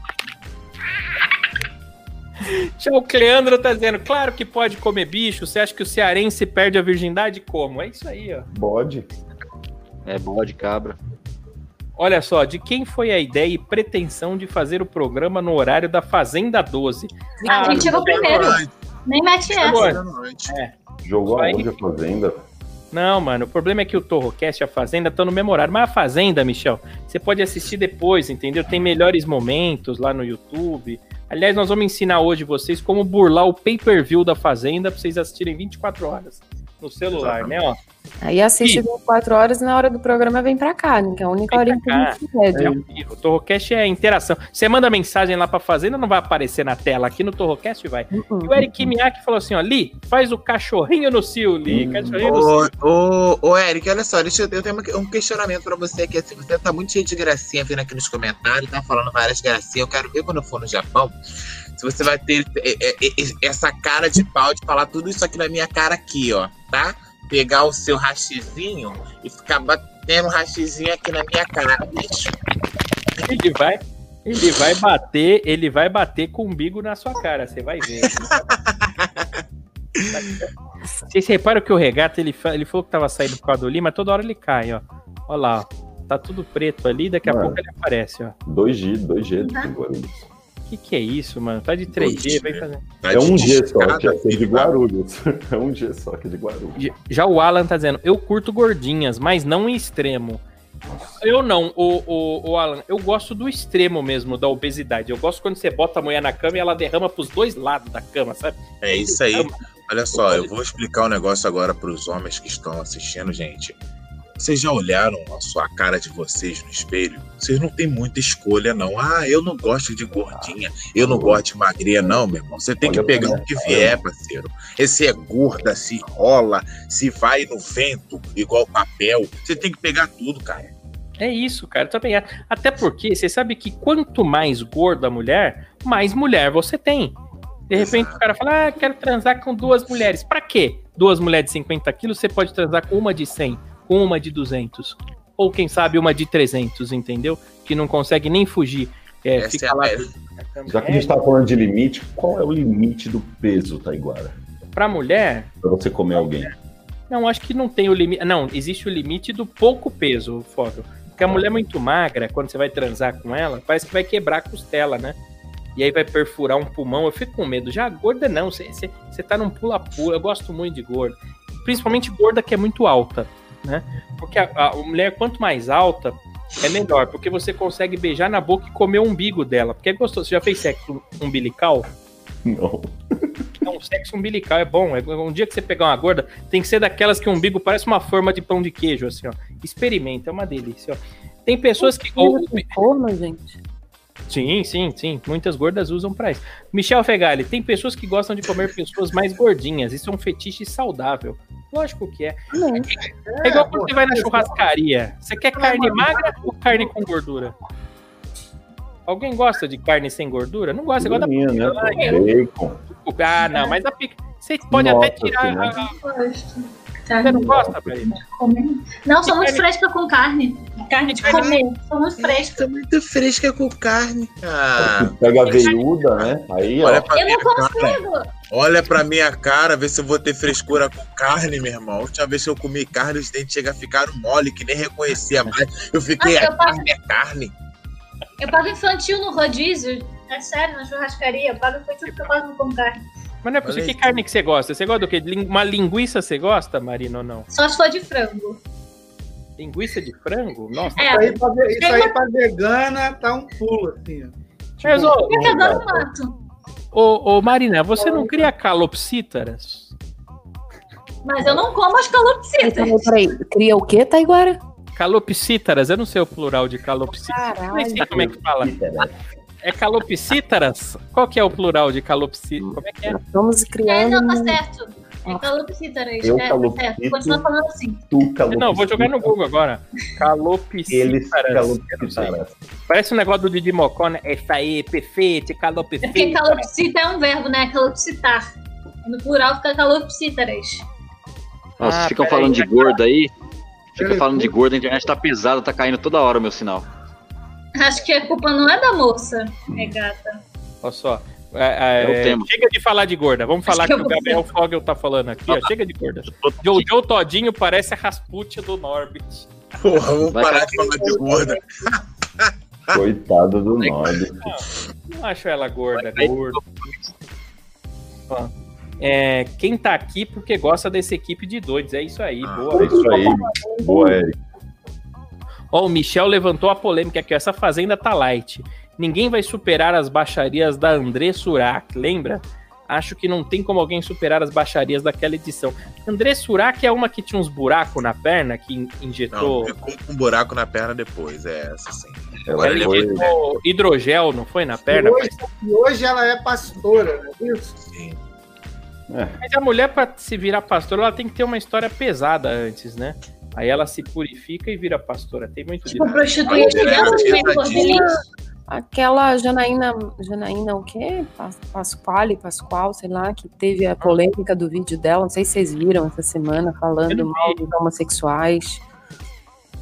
O Cleandro tá dizendo, claro que pode comer bicho. Você acha que o cearense perde a virgindade como? É isso aí, ó. Bode. É bode, cabra. Olha só, de quem foi a ideia e pretensão de fazer o programa no horário da Fazenda 12? a gente chegou primeiro. Nem mete essa. antes. É. Jogou aonde a fazenda? Não, mano, o problema é que o Torrocast e a Fazenda estão no mesmo horário. Mas a Fazenda, Michel, você pode assistir depois, entendeu? Tem melhores momentos lá no YouTube. Aliás, nós vamos ensinar hoje vocês como burlar o pay-per-view da Fazenda pra vocês assistirem 24 horas no celular, né? Ó, Aí assiste 24 horas e na hora do programa vem pra cá, né? Que é a única hora que a gente pede. É. O Torrocast é interação. Você manda mensagem lá pra Fazenda, não vai aparecer na tela. Aqui no Torrocast vai. E o Eric Miak falou assim, ó, Li, faz o cachorrinho no cio, Li. Cachorrinho no Ô, cio. ô, ô, Eric, olha só, deixa eu, eu tenho um questionamento pra você aqui. Assim, você tá muito cheio de gracinha vindo aqui nos comentários, tá falando várias gracinhas. Eu quero ver quando eu for no Japão se você vai ter é, é, é, essa cara de pau de falar tudo isso aqui na minha cara aqui, ó, tá? Pegar o seu rachizinho e ficar batendo rachizinho aqui na minha cara, bicho. Ele vai, ele vai bater, ele vai bater com o umbigo na sua cara, você vai ver. [LAUGHS] Vocês reparam que o regata, ele, ele falou que tava saindo por causa do Lima, toda hora ele cai, ó. Olha lá, ó. Tá tudo preto ali, daqui a Mano. pouco ele aparece, ó. 2G, 2G do. Que que é isso, mano? Tá de 3G, vai fazer. Tá É um de G só, que é aqui de? Guarulhos. [LAUGHS] É um G só que é de Guarulhos. Já o Alan tá dizendo, eu curto gordinhas, mas não em extremo. Eu não, o, o, o Alan, eu gosto do extremo mesmo, da obesidade. Eu gosto quando você bota a mulher na cama e ela derrama pros dois lados da cama, sabe? É isso aí. Olha só, eu vou explicar um negócio agora para os homens que estão assistindo, gente. Vocês já olharam a sua cara de vocês no espelho? Vocês não têm muita escolha, não. Ah, eu não gosto de gordinha, eu não gosto de magrinha, não, meu irmão. Você tem que pegar o que vier, parceiro. Esse é gorda, se rola, se vai no vento, igual papel. Você tem que pegar tudo, cara. É isso, cara. Também acho. Até porque você sabe que quanto mais gorda a mulher, mais mulher você tem. De repente o cara fala, ah, quero transar com duas mulheres. Pra quê? Duas mulheres de 50 quilos, você pode transar com uma de 100, com uma de 200. Ou quem sabe uma de 300, entendeu? Que não consegue nem fugir. É, Essa fica é lá. Já que a gente tá falando de limite, qual é o limite do peso, Taiguara? Pra mulher, Pra você comer alguém? Não, acho que não tem o limite. Não, existe o limite do pouco peso, Fóbio. Porque a mulher é muito magra, quando você vai transar com ela, parece que vai quebrar a costela, né? E aí vai perfurar um pulmão. Eu fico com medo. Já gorda, não. Você tá num pula-pula. Eu gosto muito de gorda. Principalmente gorda que é muito alta, né? Porque a, a mulher, quanto mais alta, é melhor. Porque você consegue beijar na boca e comer o umbigo dela. Porque é gostoso. Você já fez sexo umbilical? Não. Não, sexo umbilical é bom. É- Um dia que você pegar uma gorda, tem que ser daquelas que o umbigo parece uma forma de pão de queijo, assim, ó. Experimenta, é uma delícia, ó. Tem pessoas que. ou- forma, gente. Sim, sim, sim. Muitas gordas usam pra isso. Michel Fegali, tem pessoas que gostam de comer pessoas mais gordinhas. Isso é um fetiche saudável. Lógico que é. Não. É igual quando você vai na churrascaria. Você quer carne magra ou carne com gordura? Alguém gosta de carne sem gordura? Não gosta, você gosta da Minha, né? picanha. Bacon. Ah, não, mas a pica... Você pode Nossa até tirar. Senhora. a- a-. Você não gosta? Comer. Não, sou muito fresca com carne. Carne de comer. Sou muito fresca. Tá muito fresca com carne. Ah, Pega a veiuda, né? Aí, ó. olha pra Eu não cara. consigo. Olha pra minha cara, ver se eu vou ter frescura com carne, meu irmão. A última vez que eu comi carne, os dentes chegam a ficar mole, que nem reconhecia mais. Eu fiquei, Nossa, eu a pago- carne é carne. Eu pago infantil no rodízio. É sério, na churrascaria. Eu pago infantil porque eu não como carne. Mas não é possível. Que carne que você gosta? Você gosta do quê? Uma linguiça você gosta, Marina, ou não? Só se for de frango. Linguiça de frango? Nossa. É, Isso aí, pra, aí pra vegana tá um pulo, assim. ó. Mas, ô, ô, ô, Marina, você não cria calopsítaras? Mas eu não como as calopsitas. Peraí, peraí. Cria o quê, Taiguara? Calopsítaras, eu não sei o plural de calopsítaras. Eu nem sei como é que fala. É calopsítaras? Qual que é o plural de calopsítaras? Como é que é? Vamos É, criando. não, tá certo. É calopsítaras. Eu é, tá calopsito. certo. Continua falando assim. Tu calopsita. Não, vou jogar no Google agora. Eles calopsitaras. Parece um negócio do Didi Mocó, né? Isso aí, perfeito, É porque calopsita é um verbo, né? Calopsitar. No plural fica calopsítaras. Ó, vocês Ah, ficam falando de gordo aí. Fica falando de gordo, a internet tá pesada, tá caindo toda hora o meu sinal. Acho que a culpa não é da moça, é gata. Olha só. É, É o é, tema. chega de falar de gorda. Vamos falar que que o vou Gabriel Fogel tá falando aqui, ó. Chega de gorda. Jojo Todinho parece a Rasputia do Norbit. Porra, vamos Vai parar de falar de gorda. Coitado do Nord. Não acho ela gorda, gordo. Ó, é, quem tá aqui porque gosta dessa equipe de doidos. É isso aí, Ah, boa. É isso aí. Boa, Eric. Ó, o Michel levantou a polêmica aqui, ó, essa fazenda tá light. Ninguém vai superar as baixarias da André Surak, lembra? Acho que não tem como alguém superar as baixarias daquela edição. André Surak é uma que tinha uns buracos na perna, que in- Não, injetou, ficou com um buraco na perna depois. É essa sim. Ela ela foi. injetou hidrogel, não foi na perna? E hoje, e hoje ela é pastora, não é isso? Sim. Mas a mulher, pra se virar pastora, ela tem que ter uma história pesada antes, né? Aí ela se purifica e vira pastora. Tem muito Tipo, prostituir crianças. Aquela Janaína, Janaína o quê? Pas- Pasquale, Pascoal, sei lá, que teve a polêmica do vídeo dela, não sei se vocês viram essa semana, falando mal dos homossexuais.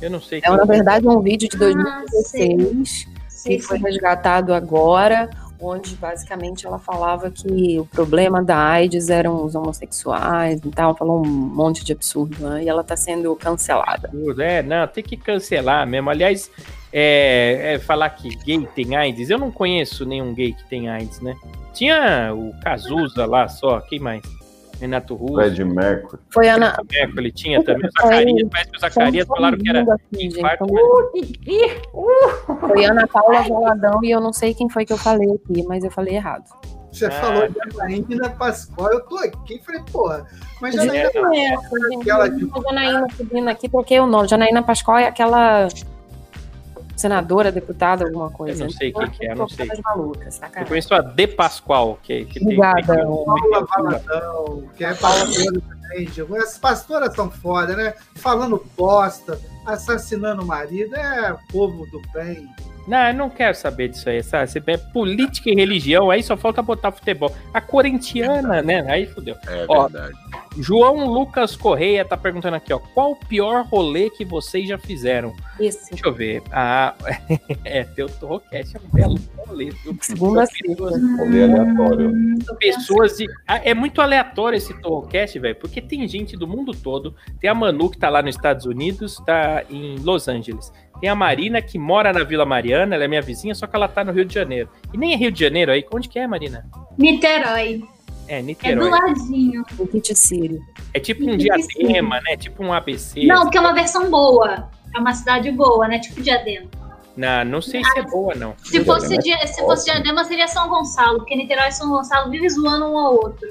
Eu não sei. É, na verdade, um vídeo de Ah, 2016 Sim, que foi sim. resgatado agora, onde basicamente ela falava que o problema da AIDS eram os homossexuais e tal, falou um monte de absurdo, né? E ela tá sendo cancelada. absurdo. É, não, tem que cancelar mesmo. Aliás, é, é falar que gay tem AIDS. Eu não conheço nenhum gay que tem AIDS, né? Tinha o Cazuza lá só, quem mais? Renato Russo, Fred Mercury. Foi Ana. Mercury tinha também. O Zacarias, parece que o Zacarias falaram que era Assim, gente, infarto. Foi Ana Paula Valadão e eu não sei quem foi que eu falei aqui, mas eu falei errado. Você Ah. falou de Janaína Pascoal, eu tô aqui e falei, porra, mas É, Janaína. É, aquela de a Janaína subindo aqui, troquei o nome. Janaína Pascoal é aquela senadora, deputada, alguma coisa. Eu não sei quem que é, eu não sei. Malucas, tá, Eu conheço a De Pascoal, que, que tem. Obrigada. Paula Valadão, que é pastora também. Diego. As pastoras são foda, né? Falando bosta, assassinando o marido, é povo do bem. Não, eu não quero saber disso aí, sabe? Você é política e religião, aí só falta botar futebol. A corintiana, né? Aí fodeu. É Ó, verdade. João Lucas Correia tá perguntando aqui, ó. Qual o pior rolê que vocês já fizeram? Esse. Deixa eu ver. Ah, [LAUGHS] é, teu Torrocast é um belo rolê, viu? Segunda Rolê aleatório. pessoas de. Ah, é muito aleatório esse Torrocast, velho, porque tem gente do mundo todo. Tem a Manu que tá lá nos Estados Unidos, tá em Los Angeles. Tem a Marina que mora na Vila Mariana, ela é minha vizinha, só que ela tá no Rio de Janeiro. E nem é Rio de Janeiro aí. Onde que é, Marina? Niterói. É, É do Niterói. ladinho. O Kit Sírio. É tipo um diadema, né? Tipo um ABC. Não, porque é uma versão boa. É uma cidade boa, né? Tipo Diadema. Não, não sei se é boa, não. Se fosse, Diadema Dia- se fosse Diadema, seria São Gonçalo, porque Niterói e São Gonçalo vivem zoando um ao outro.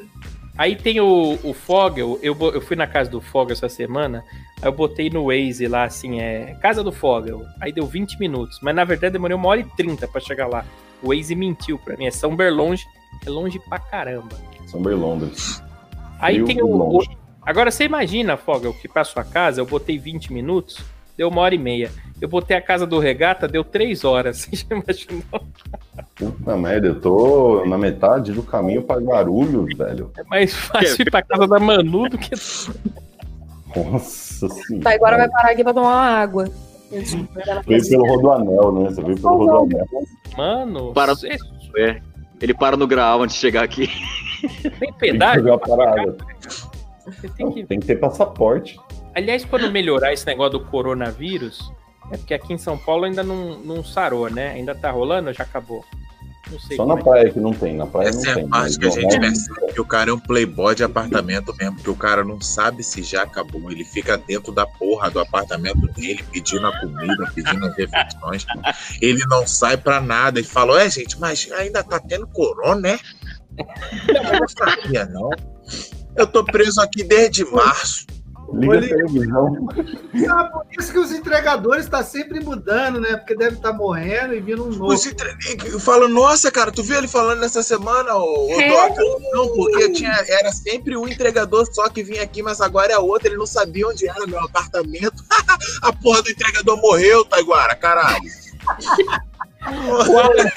Aí tem o, o Fogel, eu, eu fui na casa do Fogel essa semana, aí eu botei no Waze lá, assim, é casa do Fogel, aí deu 20 minutos, mas na verdade demorei uma hora e 30 pra chegar lá. O Waze mentiu pra mim, é São Berlonge, é longe pra caramba. São Berlondres. Aí tem o, o. Agora você imagina, Fogel, que pra sua casa eu botei 20 minutos, deu uma hora e meia. Eu botei a casa do regata, deu 3 horas. [LAUGHS] Você já imaginou? Puta merda, eu tô na metade do caminho pra Guarulhos, velho. É mais fácil ir pra casa da Manu do que. Nossa senhora. Tá, agora vai parar aqui pra tomar uma água. Veio pelo Rodoanel, né? Você veio pelo Rodoanel. Mano, Para- você É. Ele para no grau antes de chegar aqui. tem Tem que pedágio? parada. Você tem Não, que... Tem que ter passaporte. Aliás, quando melhorar esse negócio do coronavírus, é porque aqui em São Paulo ainda não, não sarou, né? Ainda tá rolando ou já acabou? Não sei. Só na é. praia que não tem. Na praia Essa não é tem. a parte que a gente percebe que o cara é um playboy de apartamento mesmo, que o cara não sabe se já acabou. Ele fica dentro da porra do apartamento dele, pedindo a comida, pedindo as refeições. Ele não sai pra nada. Ele falou, é, gente, mas ainda tá tendo corona, né? Eu não sabia, não. Eu tô preso aqui desde março. Liga a Olha- televisão. Ah, por isso que os entregadores estão sempre mudando, né? Porque deve estar morrendo e vindo um novo. Os entre- Eu falo, nossa, cara, tu viu ele falando nessa semana, ô, ô É? Doca? Não, porque tinha, era sempre um entregador só que vinha aqui, mas agora é outro, ele não sabia onde era meu apartamento. [LAUGHS] a porra do entregador morreu, Taiguara, caralho. O Alan...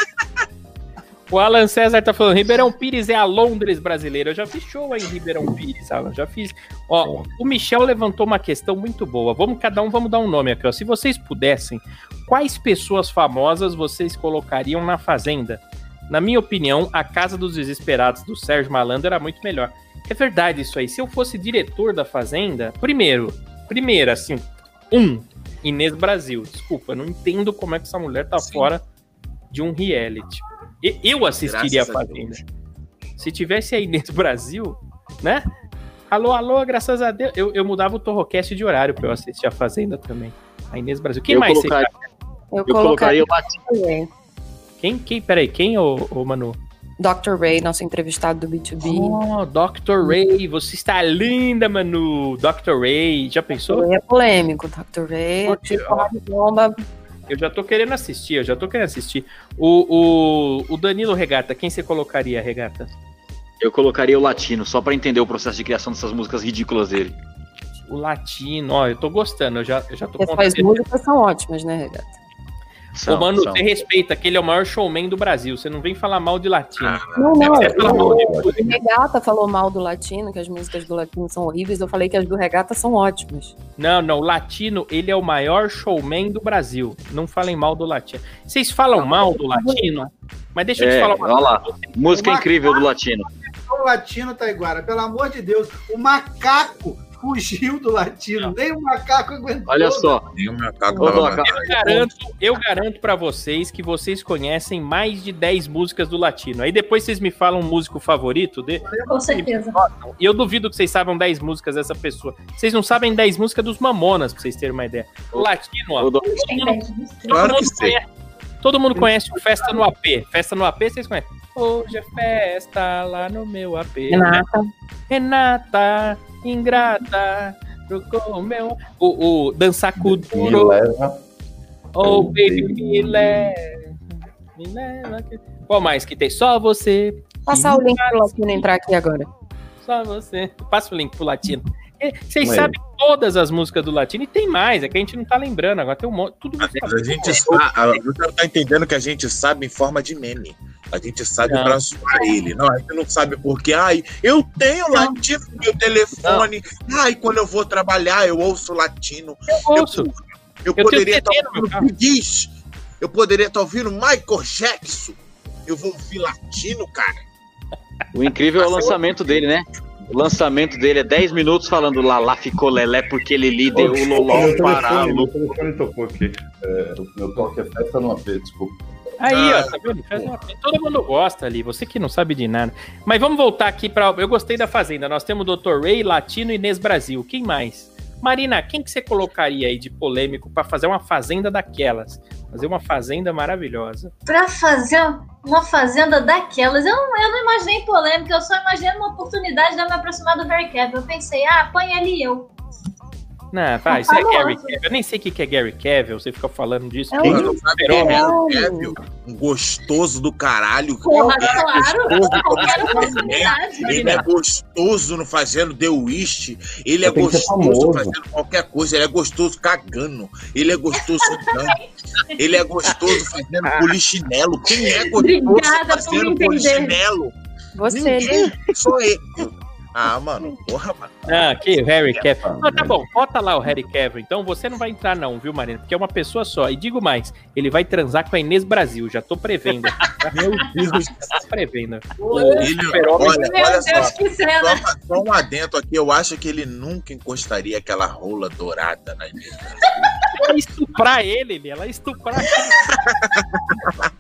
o Alan César tá falando, Ribeirão Pires é a Londres brasileira. Eu já fiz show aí em Ribeirão Pires, Alan. Já fiz. Ó, o Michel levantou uma questão muito boa. Vamos, cada um, vamos dar um nome aqui, ó. Se vocês pudessem, quais pessoas famosas vocês colocariam na Fazenda? Na minha opinião, a Casa dos Desesperados do Sérgio Malandro era muito melhor. É verdade isso aí. Se eu fosse diretor da Fazenda, primeiro, primeiro, assim, um, Inês Brasil. Desculpa, eu não entendo como é que essa mulher tá Sim. fora de um reality. Eu assistiria Graças a a Fazenda. Se tivesse a Inês Brasil, né? Alô, alô, graças a Deus. Eu, eu mudava o Torrocast de horário pra eu assistir a Fazenda também. A Inês Brasil. Quem eu mais? você- colocaria, Eu, eu colocaria o. Ray. Quem? Quem? Peraí, quem, ô, ô Manu? Dr. Ray, nosso entrevistado do B2B. Oh, Dr. Ray, você está linda, Manu. Dr. Ray, já pensou? Ray é polêmico, Dr. Ray. Olha, tipo, bomba. Eu já tô querendo assistir, eu já tô querendo assistir. O, o, o Danilo Regata, quem você colocaria, Regata? Eu colocaria o Latino, só pra entender o processo de criação dessas músicas ridículas dele. O Latino, ó, eu tô gostando, eu já, eu já tô Porque contando. músicas são ótimas, né, Regata? Ô, Manu, você respeita que ele é o maior showman do Brasil. Você não vem falar mal de latino. Ah, Não, não. Você fala mal de O tudo. Regata falou mal do latino, que as músicas do latino são horríveis. Eu falei que as do Regata são ótimas. Não, não, o latino, ele é o maior showman do Brasil. Não falem mal do latino. Vocês falam mal do latino, mas deixa eu te É, falar uma olha lá. Música Uma incrível do Latino. O latino, Taiguara, pelo amor de Deus, o macaco fugiu do latino. Nem o macaco aguentou. Olha só. Nem o macaco Ô, Doca. Eu garanto, eu garanto para vocês que vocês conhecem mais de 10 músicas do latino. Aí depois vocês me falam um músico favorito de... Com certeza. E eu duvido que vocês saibam 10 músicas dessa pessoa. Vocês não sabem 10 músicas dos Mamonas, pra vocês terem uma ideia. O latino, ó. Todo Claro mundo, que sei. conhece, todo mundo conhece o Festa no AP. Festa no AP, vocês conhecem? Hoje é festa lá no meu AP. Renata. Renata, ingrata, trocou o meu. O, o Dançar com o Me Duro. leva. Oh, baby, me leva. Me leva. Qual mais que tem? Só você. Passar o link pro latino entrar aqui agora. Só você. Passa o link pro latino. É, Vocês sabem todas as músicas do latino e tem mais, é que a gente não tá lembrando. Agora tem um monte. Tudo A a gente sa- a- você não tá entendendo que a gente sabe em forma de meme. A gente sabe Não. pra zoar ele. Não, a gente não sabe porque. Ai, eu tenho latino no meu telefone. Ai, quando eu vou trabalhar, eu ouço latino. Eu ouço. Eu, tenho poderia estar ouvindo carro. Big East. Eu poderia estar ouvindo Michael Jackson. Eu vou ouvir latino, cara. O incrível é o lançamento dele, né? O lançamento dele é 10 minutos falando lá, lá ficou Lelé porque ele líder, o Loló paralo. meu telefone tocou aqui. É, o meu toque é festa no AP, desculpa. Aí, ó, Ah, tá vendo? Todo mundo gosta ali, você que não sabe de nada. Mas vamos voltar aqui para. Eu gostei da Fazenda. Nós temos o Dr. Ray, Latino e Inês Brasil. Quem mais? Marina, quem que você colocaria aí de polêmico pra fazer uma fazenda daquelas? Fazer uma fazenda maravilhosa. Pra fazer uma fazenda daquelas, eu não, eu não imaginei polêmica, eu só imaginei uma oportunidade de eu me aproximar do Harry. Eu pensei, ah, põe ali eu. Não, vai, isso é. Gary Cavill. Eu nem sei o que que é Gary Cavill, você fica falando disso. É Quem- um- sabe quem é o Super-homem. Kevin? Um gostoso do caralho. Porra, Ele é claro. gostoso oportunidade. Ele é gostoso no fazendo The Wish. Ele é gostoso fazendo qualquer coisa. Ele é gostoso cagando. Ele é gostoso andando. Ele é gostoso fazendo polichinelo. Quem é gostoso Obrigada fazendo polichinelo? Você, Ninguém. Só ele. Ah, mano. Porra, mano. Ah, que Harry Cavill. Ah, Ah, tá bom, bota lá o Harry Cavill. Então você não vai entrar não, viu, Marina? Porque é uma pessoa só. E digo mais, ele vai transar com a Inês Brasil. Já tô prevendo. [LAUGHS] Meu Deus. Já tô prevendo. Ele, Super-Homem. olha, Meu olha Deus, só. que cena. Só, só um adento aqui, eu acho que ele nunca encostaria aquela rola dourada na Inês. Ela ia estuprar ele, ele. Ela estuprar ele. [LAUGHS]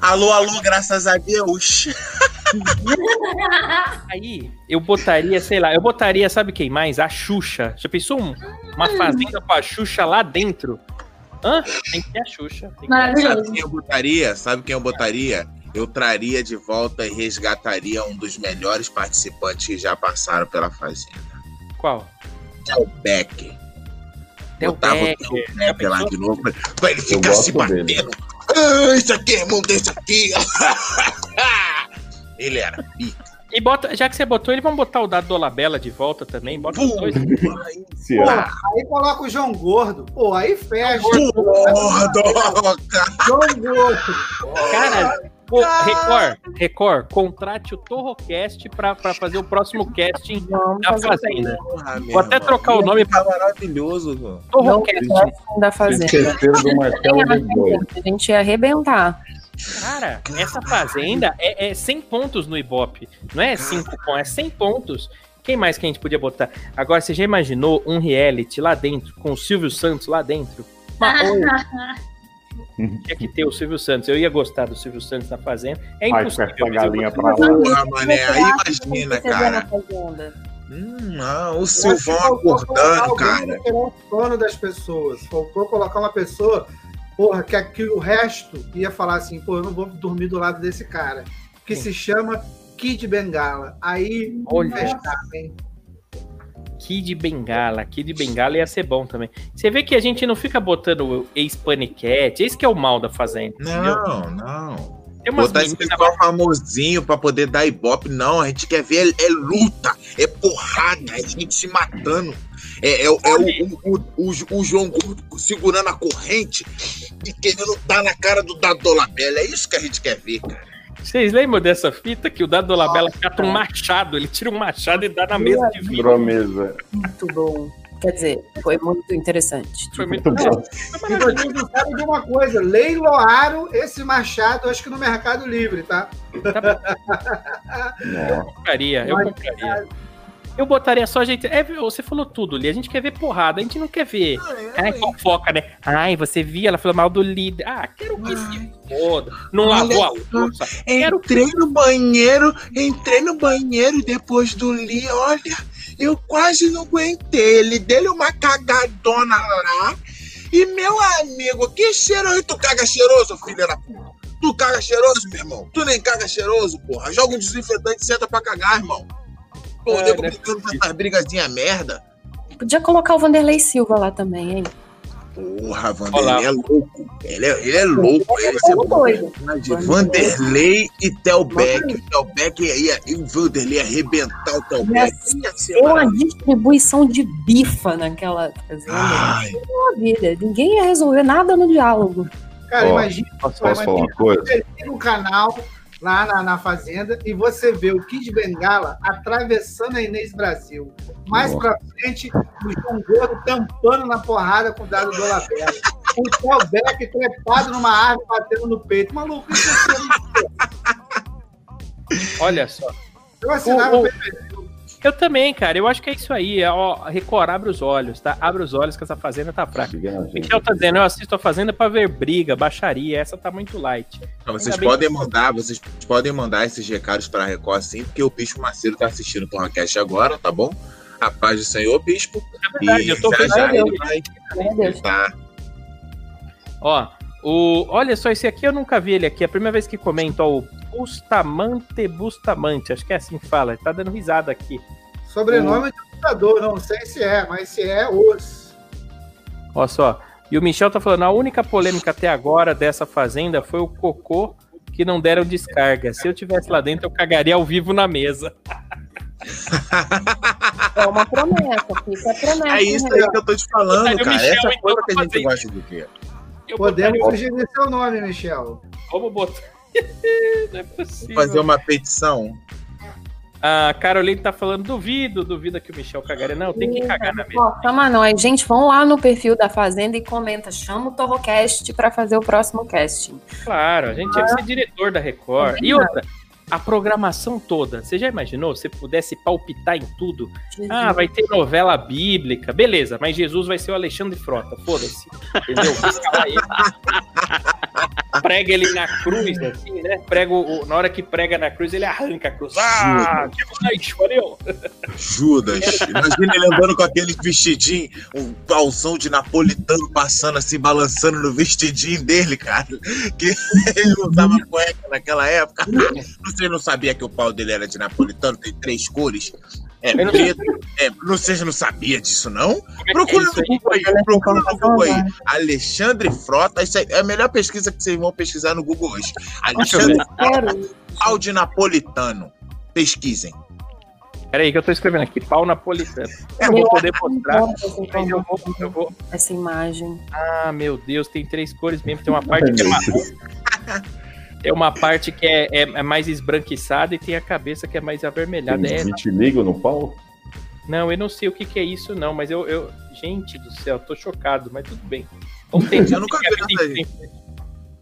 Alô, alô, graças a Deus. [LAUGHS] Aí eu botaria, sei lá, eu botaria, sabe quem mais? A Xuxa. Já pensou um- uma fazenda com a Xuxa lá dentro? Hã? Tem que ter a Xuxa. Tem que ter a Sabe quem eu botaria? Sabe quem eu botaria? Eu traria de volta e resgataria um dos melhores participantes que já passaram pela Fazenda. Qual? Del Beck. Del Botava o Becker. Del Beck lá de novo pra, ele ficar se dele. Ah, isso aqui, irmão, desse aqui. [LAUGHS] ele era pica. E bota, já que você botou ele, vamos botar o Dado Dolabella de volta também. Bota os dois. Pô, é. aí coloca o João Gordo. Pô, aí fecha. Porra, Doca. João Gordo. Cara, pô, Record, Record, contrate o Torrocast pra, pra fazer o próximo casting vamos da fazer Fazenda. Meu Vou até trocar o nome Tá maravilhoso, mano. Torrocast. da fazenda. Esqueceram do Marcelo D2. A gente ia arrebentar. Cara, essa Fazenda é, é 100 pontos no Ibope. Não é 5 pontos, é 100 pontos. Quem mais que a gente podia botar? Agora, você já imaginou um reality lá dentro, com o Silvio Santos lá dentro? [LAUGHS] Tinha que ter o Silvio Santos. Eu ia gostar do Silvio Santos na Fazenda. É impossível. essa galinha pra lá. Porra, mané, aí imagina, cara. Hum, não, o Silvão acordando, cara. o sono das pessoas. Faltou colocar uma pessoa, porra, que, aqui o resto ia falar assim, pô, eu não vou dormir do lado desse cara. Que Sim. se chama Kid Bengala. Aí, Olha. fechar, hein? Kid Bengala. Kid Bengala ia ser bom também. Você vê que a gente não fica botando o ex-paniquete. Esse que é o mal da Fazenda. entendeu? Não, não. Tem umas Botar esse pessoal famosinho pra poder dar ibope, não. A gente quer ver é, é luta, é porrada, é gente se matando. É, é, o- é o, o, o, o João Gordo segurando a corrente e querendo dar na cara do Dado Dolabella. É isso que a gente quer ver, cara. Vocês lembram dessa fita que o Dado Dolabella cata um machado? Ele tira um machado e dá na mesa de vidro. Mesa. Muito bom. Quer dizer, foi muito interessante. Foi muito bom. E vocês não sabem de uma coisa, leiloaram esse machado, acho que no Mercado Livre, tá? Nossa. compraria, eu compraria. Eu botaria só gente. É, você falou tudo, Li. A gente quer ver porrada, a gente não quer ver. Ai, fofoca, né? Ai, você via, ela falou mal do líder. Ah, quero que se foda. Não lavou a louça. Quero Entrei no banheiro, entrei no banheiro depois do Lee, olha, eu quase não aguentei. Ele dele uma cagadona lá. E meu amigo, que cheiroso. Tu caga cheiroso, filho da puta. Tu caga cheiroso, meu irmão. Tu nem caga cheiroso, porra. Joga um desinfetante e senta pra cagar, irmão. Pô, Ah, nego brigando com essas brigazinhas merda. Podia colocar o Vanderlei Silva lá também, hein? Porra, Olá. Vanderlei é louco. Ele é, ele é louco. Ele é doido. de Vanderlei e Telbeck. O Telbeck ia, e o Vanderlei ia arrebentar o Telbeck. Ia ser Deu uma distribuição de bifa naquela fazenda. Ai, Uma vida. Ninguém ia resolver nada no diálogo. Cara, Ó, imagina Posso, posso falar uma coisa? um canal lá na, na fazenda e você vê o Kid Bengala atravessando a Inês Brasil. Mais Nossa. pra frente, o João Gordo tampando na porrada com o Dado Dolabella. O Theo Beck trepado numa árvore batendo no peito. Maluco, isso é [LAUGHS] Olha só. Eu assinava O- o- o PPC. Eu também, cara. Eu acho que é isso aí. É, Ó, Record, abre os olhos, tá? Abre os olhos que essa fazenda tá fraca. O gente. Michel tá dizendo, eu assisto a Fazenda pra ver briga, baixaria. Essa tá muito light. Então, vocês Ainda bem podem mandar, vocês podem mandar esses recados para a Record sim, porque o Bispo Macedo tá assistindo o Torracast agora, tá bom? A paz do Senhor, Bispo. É verdade, E eu tô já já ele vai tá. Ó, o, olha só, esse aqui eu nunca vi ele aqui. É a primeira vez que comento, ó, o Bustamante Bustamante. Acho que é assim que fala. Ele tá dando risada aqui. Sobrenome de computador, não sei se é, mas se é, os. Olha só. E o Michel tá falando, a única polêmica até agora dessa fazenda foi o cocô que não deram descarga. Se eu tivesse lá dentro, eu cagaria ao vivo na mesa. É uma promessa, fica a promessa. É isso né? aí que eu tô te falando, cara. Michel, Essa então, coisa que a gente fazer gosta de ver. Eu Podemos sugerir seu nome, Michel. Vamos botar. [LAUGHS] não é possível. Vou fazer uma petição. A Caroline tá falando, duvido, duvida que o Michel cagaria. Não, tem que cagar na mesa. Ó, chama nós. Gente, vão lá no perfil da Fazenda e comenta. Chama o Torrocast pra fazer o próximo casting. Claro, a gente tinha que ser diretor da Record. E outra, a programação toda. Você já imaginou? Se pudesse palpitar em tudo? Ah, vai ter novela bíblica. Beleza, mas Jesus vai ser o Alexandre Frota. Foda-se. Entendeu? Prega ele na cruz, assim, né? Prega o, na hora que prega na cruz, ele arranca a cruz. Ah, que mais, valeu. Judas. Imagina ele andando com aquele vestidinho, um calção de napolitano passando assim, balançando no vestidinho dele, cara. Que ele usava cueca naquela época. Você não sabia que o pau dele era de napolitano, tem três cores? É não preto. É, você não sabia disso, não? É é Procura no aí? Google aí, procura no Google aí. Alexandre Frota, isso é a melhor pesquisa que vocês vão pesquisar no Google hoje. Alexandre Frota, pau de napolitano. Pesquisem. Peraí, que eu tô escrevendo aqui. Pau napolitano. É Eu vou poder mostrar. Mas eu vou, eu vou. Essa imagem. Ah, meu Deus, tem três cores mesmo. Tem uma parte que é marrom. Tem uma parte que é, é- é mais esbranquiçada e tem a cabeça que é mais avermelhada. É, Vitiligo no pau? não, eu não sei o que, que é isso, não, mas eu, eu- Gente do céu, tô chocado, mas tudo bem. Vamos [LAUGHS] tentar. Eu nunca vi nada frente.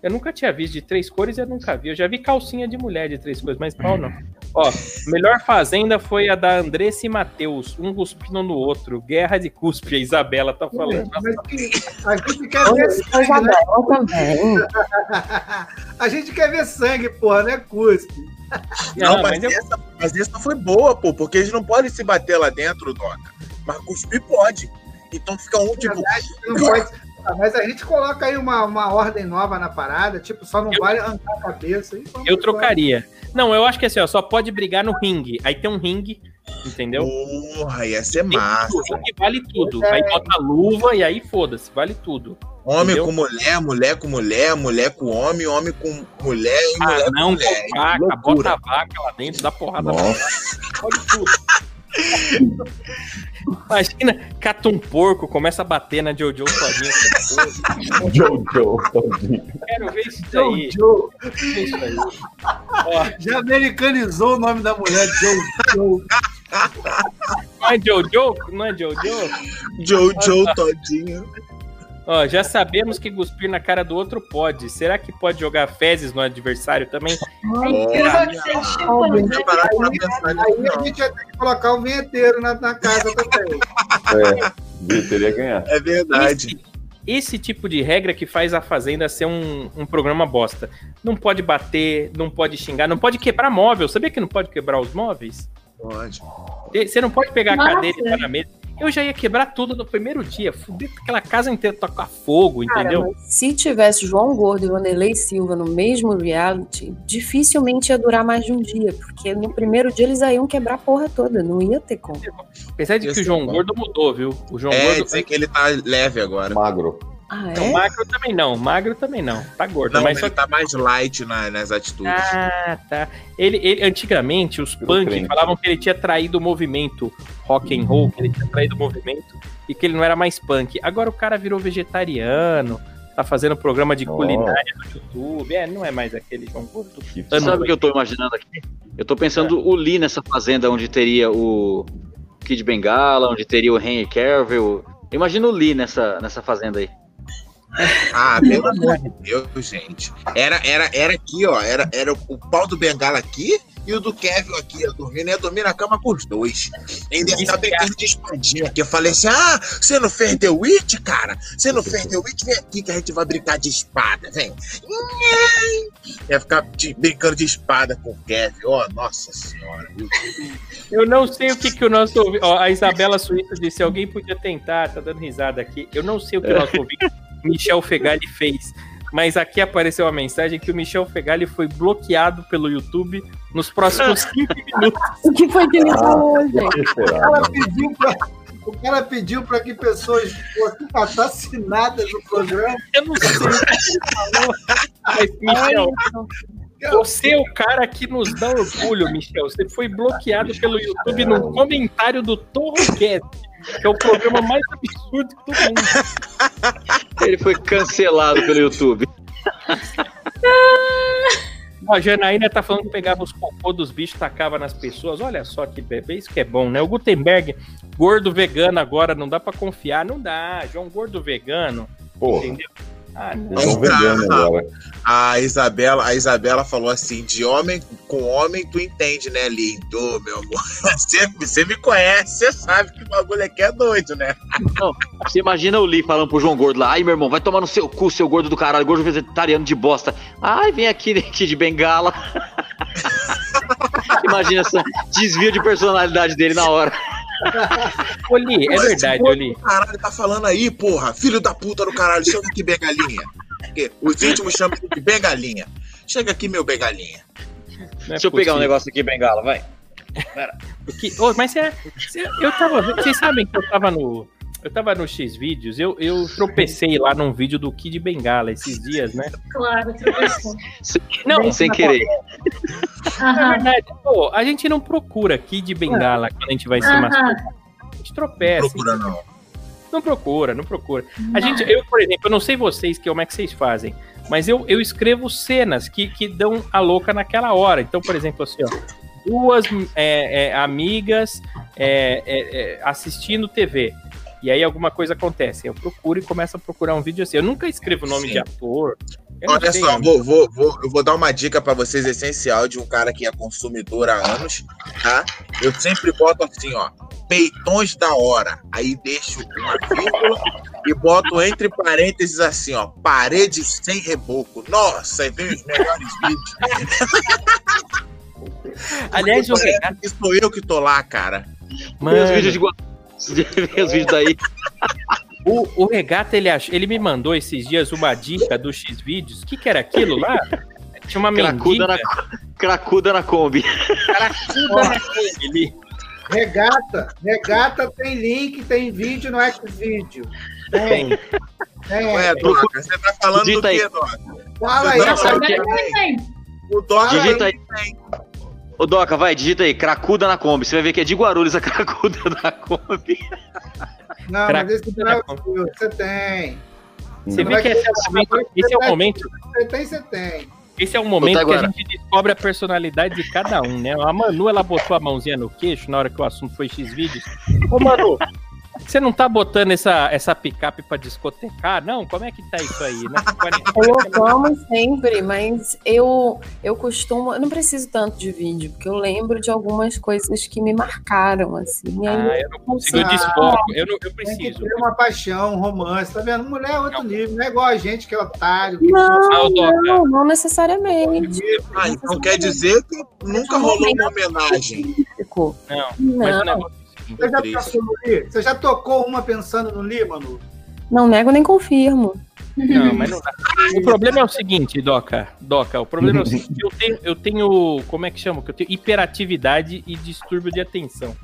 Eu nunca tinha visto de três cores, eu nunca vi. Eu já vi calcinha de mulher de três cores, mas pau não. Ó, melhor fazenda foi a da Andressa e Matheus, um cuspindo no outro. Guerra de cuspe, a Isabela tá falando. Mas que a gente quer ver sangue, né? Também. [LAUGHS] A gente quer ver sangue, porra, não é cuspe. Não, Não, mas, mas eu- essa, mas essa foi boa, pô, porque eles não podem se bater lá dentro, Doca. Mas cuspir pode. Então fica um tipo. Não pode- Mas a gente coloca aí uma, uma ordem nova na parada, tipo, só não Eu- vale arrancar a cabeça. Eu embora. trocaria. Não, eu acho que assim, ó, só pode brigar no ringue. Aí tem um ringue, entendeu? Porra, ia ser Tem massa. vale tudo. Aí bota luva e aí foda-se, vale tudo. Homem Entendeu? com mulher, mulher com mulher, mulher com homem, homem com mulher e Ah, mulher com não, mulher. com vaca, Loucura. bota a vaca lá dentro, dá porrada. Nossa. Pode tudo. Imagina, cata um porco, começa a bater na Jojo sozinha. Jojo. tadinho. Quero ver isso daí. Ver isso aí. Ó, Já americanizou o nome da mulher. Joe. não é Jojo? Não é Jojo? Jojo todinho. Ó, já sabemos que cuspir na cara do outro pode. Será que pode jogar fezes no adversário também? Tipo, não tinha parado pra pensar nisso, Aí a gente ia ter que colocar o vinheteiro na, na casa também. É, viu, teria ganhar. É verdade. Esse, esse tipo de regra que faz a Fazenda ser um, um programa bosta. Não pode bater, não pode xingar, não pode quebrar móvel. Sabia que não pode quebrar os móveis? Pode. Você não pode pegar a Nossa. cadeira e botar na mesa. Eu já ia quebrar tudo no primeiro dia. Fuder aquela casa inteira, tocar fogo, entendeu? Cara, mas se tivesse João Gordo e Vanderlei Silva no mesmo reality, dificilmente ia durar mais de um dia, porque no primeiro dia eles iam quebrar a porra toda, não ia ter como. Apesar de que o ser João bom. Gordo mudou, viu? O João É, Gordo. dizer que ele tá leve agora. Magro. Ah, Não, é? magro também não, magro também não. Tá gordo, Não, mas mas só ele tá mais light na- nas atitudes. Ah, tá. Ele, ele- antigamente, os Pelo punk trem. falavam que ele tinha traído o movimento rock and roll, que ele tinha traído o movimento e que ele não era mais punk. Agora o cara virou vegetariano, tá fazendo programa de Nossa. culinária no YouTube. É, não é mais aquele João Gordo. Sabe o que eu tô imaginando aqui? Eu tô pensando o Lee nessa fazenda onde teria o Kid Bengala, onde teria o Henry Cavill. Imagina o Lee nessa, nessa fazenda aí. Ah, pelo amor de Deus, gente. Era, era, era aqui, ó. Era, era o pau do Bengala aqui e o do Kevin aqui. Eu dormindo, ia dormir na cama com os dois. Ainda estar brincando de espadinha aqui. Eu falei assim: ah, você não fez The Witch, cara? Você não fez The Witch? Vem aqui que a gente vai brincar de espada, vem. Ia ficar de- brincando de espada com o Kevin. Ó, nossa senhora. Eu não sei o que, que o nosso ó, a Isabela Suíça disse, alguém podia tentar, tá dando risada aqui. Eu não sei o que o nosso [LAUGHS] ouvinte Michel Fegali fez. mas aqui apareceu uma mensagem que o Michel Fegali foi bloqueado pelo YouTube nos próximos [LAUGHS] 5 minutos. O que foi que ele falou, gente? Cara pediu pra, o cara pediu pra que pessoas fossem assassinadas no programa. Eu não sei o que ele falou. Mas, Michel, você é o cara que nos dá orgulho, Michel. Você foi bloqueado pelo YouTube num comentário do Torrocast, que é o programa mais absurdo que todo mundo. [LAUGHS] Ele foi cancelado pelo YouTube. A Janaína tá falando que pegava os cocô dos bichos, tacava nas pessoas. Olha só que bebê, isso que é bom, né? O Gutenberg, gordo vegano agora, não dá pra confiar. Não dá, João Gordo vegano, Porra, entendeu? Ah, não. eu tô vegano agora. A Isabela, a Isabela falou assim: de homem com homem, tu entende, né, lindo, meu amor? [LAUGHS] Você, você me conhece, você sabe que o bagulho aqui é doido, né? Não, você imagina o Lee falando pro João Gordo lá, ai meu irmão, vai tomar no seu cu, seu gordo do caralho, gordo vegetariano de bosta. Ai, vem aqui, aqui de bengala. [LAUGHS] imagina esse desvio de personalidade dele na hora. Oli, é verdade, Oli. Caralho, tá falando aí, porra. Filho da puta do caralho, chega aqui, bengalinha. Porque Os íntimos chamam de bengalinha. Chega aqui, meu bengalinha. Não é Deixa eu pegar um negócio aqui, bengala, vai. Que, ô, mas é, cê- eu tava. Vocês sabem que eu tava no. Eu tava no X vídeos, eu, eu tropecei lá num vídeo do Kid Bengala esses dias, né? [LAUGHS] Claro, tropeçou. Não, Sem querer. na verdade, pô, a gente não procura Kid Bengala quando a gente vai se masturbar. A gente tropeça. Procura não. Não procura, não procura. A gente, eu, por exemplo, eu não sei vocês que, como é que vocês fazem, mas eu, eu escrevo cenas que, que dão a louca naquela hora. Então, por exemplo, assim, ó, duas é, é, amigas é, é, é, assistindo TV. E aí alguma coisa acontece. Eu procuro e começo a procurar um vídeo assim. Eu nunca escrevo o nome Sim. de ator. Eu Olha sei, só, vou, vou, vou, eu vou dar uma dica pra vocês essencial de um cara que é consumidor há anos, tá? Eu sempre boto assim, ó, peitões da hora. Aí deixo uma vírgula e boto entre parênteses assim, ó, parede sem reboco. Nossa, aí vem os melhores [LAUGHS] vídeos. Aliás, que sou eu que tô lá, cara. Vê os vídeos mano, de Gua- Vê os vídeos daí. o, o Regata, ele, ach- ele me mandou esses dias uma dica do X vídeos. O que, que era aquilo lá? Tinha uma Cracuda mendiga. na, cracuda na Kombi. [LAUGHS] Ele, Regata, regata tem link, tem vídeo no Xvideo. Tem, tem. tem. Ué, Doca, você tá falando Digita do aí. quê, Doca? Fala aí, Não, sabe agora que- tem. O Doca Digita aí. aí. Ô, Doca, vai, digita aí, cracuda na Kombi. Você vai ver que é de Guarulhos a [LAUGHS] cracuda na Kombi. Não, mas esse é seu, você tem. Você vê que esse é o momento, esse é o momento, Você tem, você tem. esse é o momento que a gente descobre a personalidade de cada um, né? A Manu, ela botou a mãozinha no queixo na hora que o assunto foi X vídeos. Ô, Manu, você não tá botando essa, essa picape pra discotecar? Não? Como é que tá isso aí, né? [LAUGHS] Colocamos sempre, mas eu, eu costumo. Eu não preciso tanto de vídeo, porque eu lembro de algumas coisas que me marcaram, assim. Ah, eu não consigo, eu Ah. desfoco. Eu, não, eu Tem que preciso. ter uma paixão, um romance, tá vendo? Mulher é outro nível, não é igual a gente que é otário. que- Não, Ah, o Doca. não, não necessariamente. Ah, então quer dizer que nunca rolou uma homenagem. Não, mas o Não, negócio é o seguinte. Você já, pensou no Li? Você já tocou uma pensando no Li, Manu? não nego nem confirmo. Não, mas não dá. O problema é o seguinte, Doca. Doca, o problema é o seguinte: eu tenho, eu tenho. Como é que chama? Que eu tenho hiperatividade e distúrbio de atenção.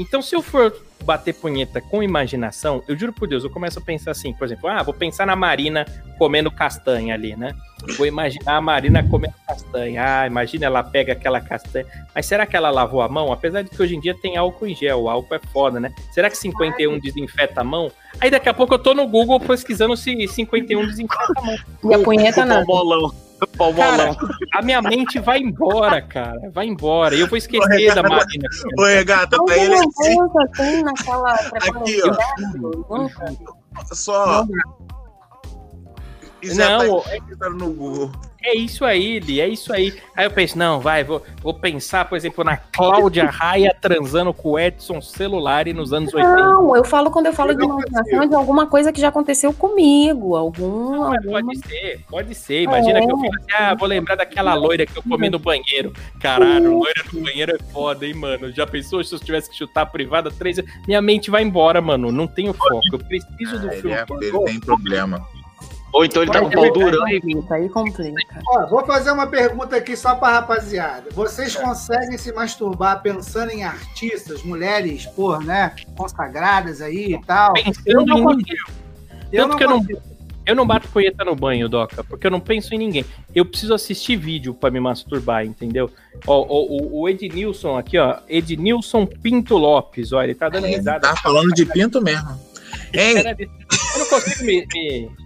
Então, se eu for bater punheta com imaginação, eu juro por Deus, eu começo a pensar assim, por exemplo, ah, vou pensar na Marina comendo castanha ali, né? Vou imaginar a Marina comendo castanha. Ah, imagina ela pega aquela castanha. Mas será que ela lavou a mão? Apesar de que hoje em dia tem álcool em gel, o álcool é foda, né? Será que 51 desinfeta a mão? Aí daqui a pouco eu tô no Google pesquisando se 51 desinfeta a mão. E a punheta não. Palmolão. [LAUGHS] A minha mente vai embora, cara. Vai embora. E eu vou esquecer da Marina. Ô, regata, pra ele assim, naquela Aqui, ó. Só. Não, tá escrito no Google. É isso aí, Li, é isso aí. Aí eu penso, não, vai, vou, vou pensar, por exemplo, na Cláudia [LAUGHS] Raia transando com o Edson Celulari nos anos 80. Não, eu falo quando eu falo de Eu não imaginação de alguma coisa que já aconteceu comigo. Algum. Mas alguma... pode ser, pode ser. Imagina É. que eu fico assim, ah, vou lembrar daquela loira que eu comi no banheiro. Caralho, loira no banheiro é foda, hein, mano? Já pensou se eu tivesse que chutar a privada três vezes? Minha mente vai embora, mano. Não tenho foco. Eu preciso do Ah, ele, filme. é- ele tem problema. Ou então ele tá com Aí pau durão e complica, aí complica. Ó, vou fazer uma pergunta aqui só pra rapaziada. Vocês conseguem se masturbar pensando em artistas, mulheres, porra, né? Consagradas aí e tal? Eu Pensando não em consigo. ninguém. Eu Tanto não que eu não, eu não bato punheta no banho, Doca, porque eu não penso em ninguém. Eu preciso assistir vídeo pra me masturbar, entendeu? Ó, ó, o, o Ednilson aqui, ó. Ednilson Pinto Lopes, ó, ele tá dando risada. Tá falando de pinto mesmo. Hein? Eu não consigo me. me...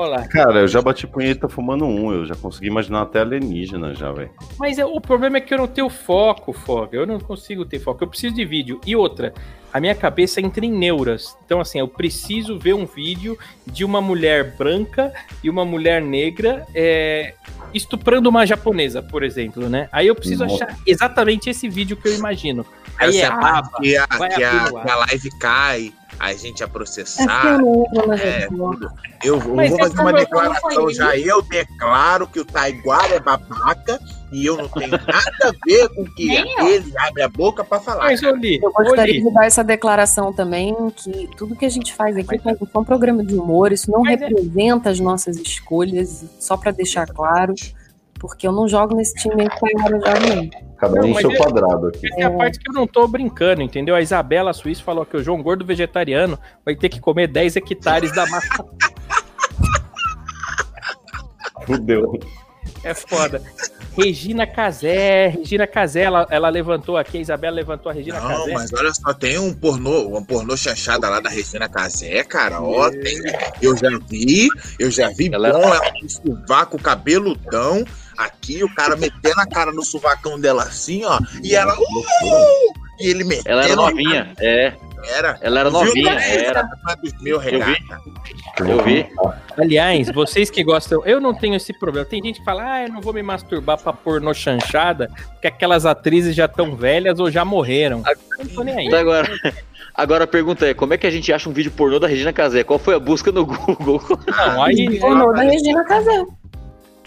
Olha lá. Cara, eu já bati punheta fumando um, eu já consegui imaginar até alienígena já, velho. Mas é- o problema é que eu não tenho foco, Foga. Eu não consigo ter foco. Eu preciso de vídeo. E outra, a minha cabeça entra em neuras. Então, assim, eu preciso ver um vídeo de uma mulher branca e uma mulher negra é, estuprando uma japonesa, por exemplo, né? Aí eu preciso Nossa. achar exatamente esse vídeo que eu imagino. Aí Essa é é a que a, vai que, a, que a live cai, a gente é É que na É, tudo. Eu, eu Mas vou fazer uma declaração já. Eu declaro que o Taiguara é babaca e eu não tenho nada a ver com que Nem eu. ele abre a boca pra falar. Mas, Oli, Eu gostaria de dar essa declaração também, que tudo que a gente faz aqui é um programa de humor, isso não Mas é- representa as nossas escolhas, só pra deixar claro, porque eu não jogo nesse time aí que a Yara joga, não. Cada um seu é- quadrado aqui. Essa é a parte que eu não tô brincando, entendeu? A Isabela Suíça falou que o João Gordo vegetariano vai ter que comer 10 hectares da massa. [LAUGHS] Fudeu. É foda. Regina Casé, Regina Casé, ela, ela levantou aqui, a Isabela levantou a Regina Não, Casé. mas olha só, tem um pornô, um pornô chanchada lá da Regina Casé, cara. Ó, tem, eu já vi, eu já vi Ela- bom, ela com sovaco cabeludão, aqui, o cara metendo a cara no sovacão dela assim, ó, e ela. Uh, e ele metendo. ela era novinha. É, Era. ela era novinha, Thaís? era. Meu regata. Eu vi. Aliás, vocês que gostam, eu não tenho esse problema. Tem gente que fala, ah, eu não vou me masturbar pra pornô chanchada, porque aquelas atrizes já estão velhas ou já morreram. Eu não tô nem aí. Então agora, [LAUGHS] agora a pergunta é: como é que a gente acha um vídeo pornô da Regina Casé? Qual foi a busca no Google? Não, aí. Pornô da Regina Casé.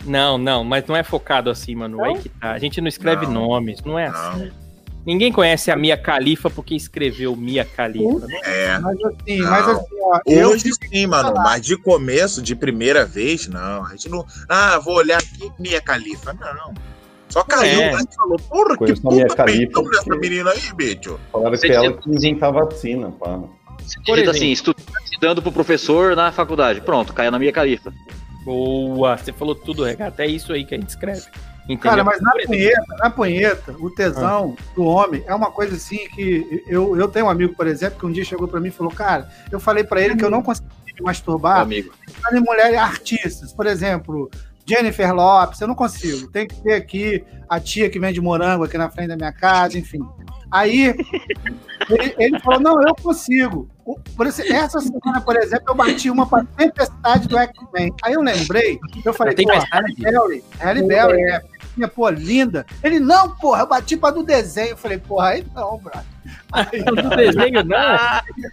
Não, não, mas não é focado assim, mano. Aí que tá. A gente não escreve Não. nomes, não é assim. Não, Ninguém conhece a Mia Khalifa porque escreveu Mia Khalifa. né? é. Mas assim, Não. mas assim, ó, eu Hoje sim, mano, mas de começo, de primeira vez, não. A gente não. Ah, vou olhar aqui, Mia Califa. Não. Só caiu É. lá e falou, porra, que Conheço Mia puta Khalifa peitão dessa porque- menina aí, bicho. Falaram que é ela que inventa a vacina, pá. Por digita exemplo. assim, estudando pro professor na faculdade. Pronto, caiu na minha califa. Boa, você falou tudo, regata. É isso aí que a gente escreve. Entendeu? Cara, mas na punheta, na punheta, o tesão do homem é uma coisa assim que eu, eu tenho um amigo, por exemplo, que um dia chegou pra mim e falou: Cara, eu falei pra ele que eu não conseguia me Meu masturbar amigo. em mulheres artistas, por exemplo, Jennifer Lopes, eu não consigo. Tem que ter aqui a tia que vende morango aqui na frente da minha casa, enfim. Aí ele, ele falou: Não, eu consigo. Por esse- essa semana, por exemplo, eu bati uma pra tempestade do X-Men. Aí eu lembrei, eu falei: Pô, Tempestade? Halle Berry, Halle Berry, né? Minha, pô, linda. Ele, não, porra, eu bati pra do desenho. Eu falei, porra, aí não, brother. Aí, do desenho, não.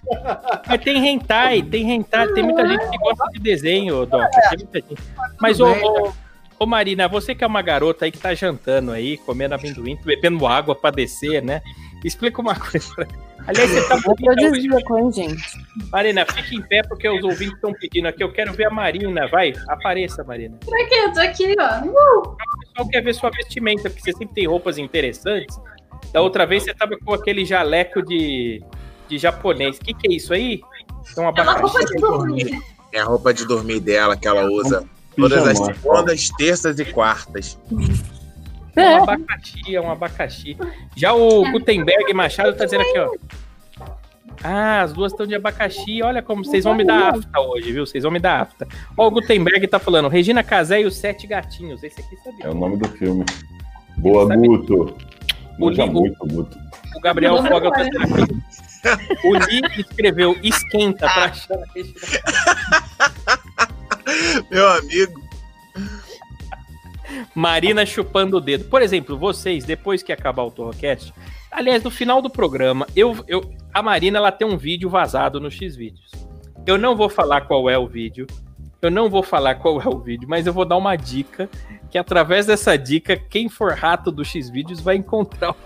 [LAUGHS] Mas tem hentai, tem hentai. Tem muita gente que gosta de desenho, Doc. Tem muita gente. Mas, ô, ô, ô, Marina, você que é uma garota aí que tá jantando aí, comendo amendoim, bebendo água pra descer, né? Explica uma coisa pra Aliás, você tá bonita hoje. Afrodisíaco, hein, gente? Marina, fique em pé porque os ouvintes estão pedindo aqui. Eu quero ver a Marina. Vai, apareça, Marina. Pra quê? Eu tô aqui, ó. Uh! O pessoal quer ver sua vestimenta, porque você sempre tem roupas interessantes. Da outra vez você tava com aquele jaleco de, de japonês. O que, que é isso aí? É um É uma roupa de dormir. É a roupa de dormir dela que ela usa todas as segundas, terças e quartas. É um abacaxi, é um abacaxi. Já o Gutenberg Machado tá dizendo aqui, ó. Ah, as duas estão de abacaxi. Olha como vocês vão me dar afta hoje, viu? Vocês vão me dar afta. Ó, o Gutenberg tá falando, Regina Casé e os Sete Gatinhos. Esse aqui sabia. É o nome do filme. Boa, Guto. O Manja muito, Guto. O Gabriel Fogel tá dizendo aqui. O Li escreveu esquenta pra achar a Regina [LAUGHS] Meu amigo. Marina chupando o dedo. Por exemplo, vocês, depois que acabar o Torrocast, aliás, no final do programa, eu, eu, a Marina ela tem um vídeo vazado no Xvideos. Eu não vou falar qual é o vídeo. Eu não vou falar qual é o vídeo, mas eu vou dar uma dica que através dessa dica, quem for rato do Xvideos vai encontrar o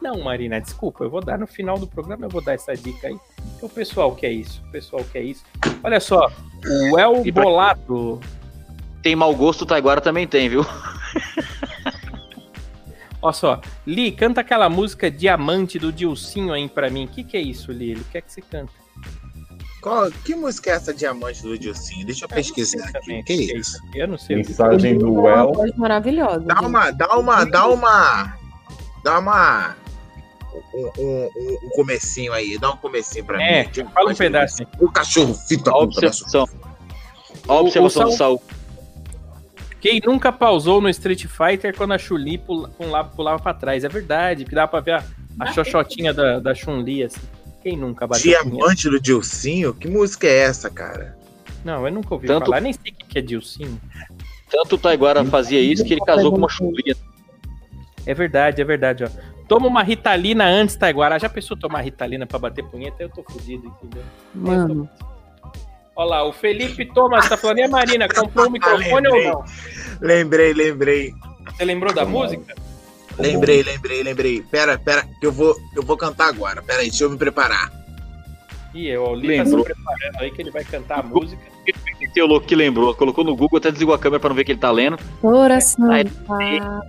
Não, Marina, desculpa, eu vou dar no final do programa, eu vou dar essa dica aí. O pessoal quer isso. O pessoal quer isso. Olha só, o El Bolato. Tem mau gosto, o Taiguara também tem, viu? Olha só, Li, canta aquela música Diamante do Dilcinho aí pra mim. O que, que é isso, Li? Ele quer que você canta. Qual- que música é essa Diamante do Dilcinho? Deixa eu pesquisar aqui. Também, Que isso? Eu não sei. o que- Mensagem do Uma Well. maravilhosa. Dá uma, dá uma, dá uma. Dá uma. Um, um- um- um comecinho aí, dá um comecinho pra É, mim. fala um pedaço. O cachorro fita Olha a observação. Olha a observação o do Saul. Quem nunca pausou no Street Fighter quando a Chun-Li pula- pulava, pulava pra trás? É verdade, que dá pra ver a, a xoxotinha da, da Chun-Li, assim. Quem nunca bateu? Diamante do Dilcinho? Que música é essa, cara? Não, eu nunca ouvi Tanto- falar, nem sei o que é Dilcinho. Tanto o Taiguara fazia isso que ele casou com uma chumbinha. É verdade, é verdade, ó. Toma uma Ritalina antes, Taiguara. Já pensou tomar Ritalina pra bater punheta? Eu tô fudido, entendeu? Mano, Olha lá, o Felipe Thomas tá falando, e a Marina, comprou o [LAUGHS] microfone ou lembrei. não? Lembrei, lembrei. Você lembrou da música? Lembrei, lembrei, lembrei. Pera, pera, que eu vou, eu vou cantar agora. Pera aí, deixa eu me preparar. Ih, o Li tá se Lembrou. preparando aí que ele vai cantar a música. Tem o louco que lembrou. Colocou no Google, até desligou a câmera pra não ver que ele tá lendo. coração. Tá-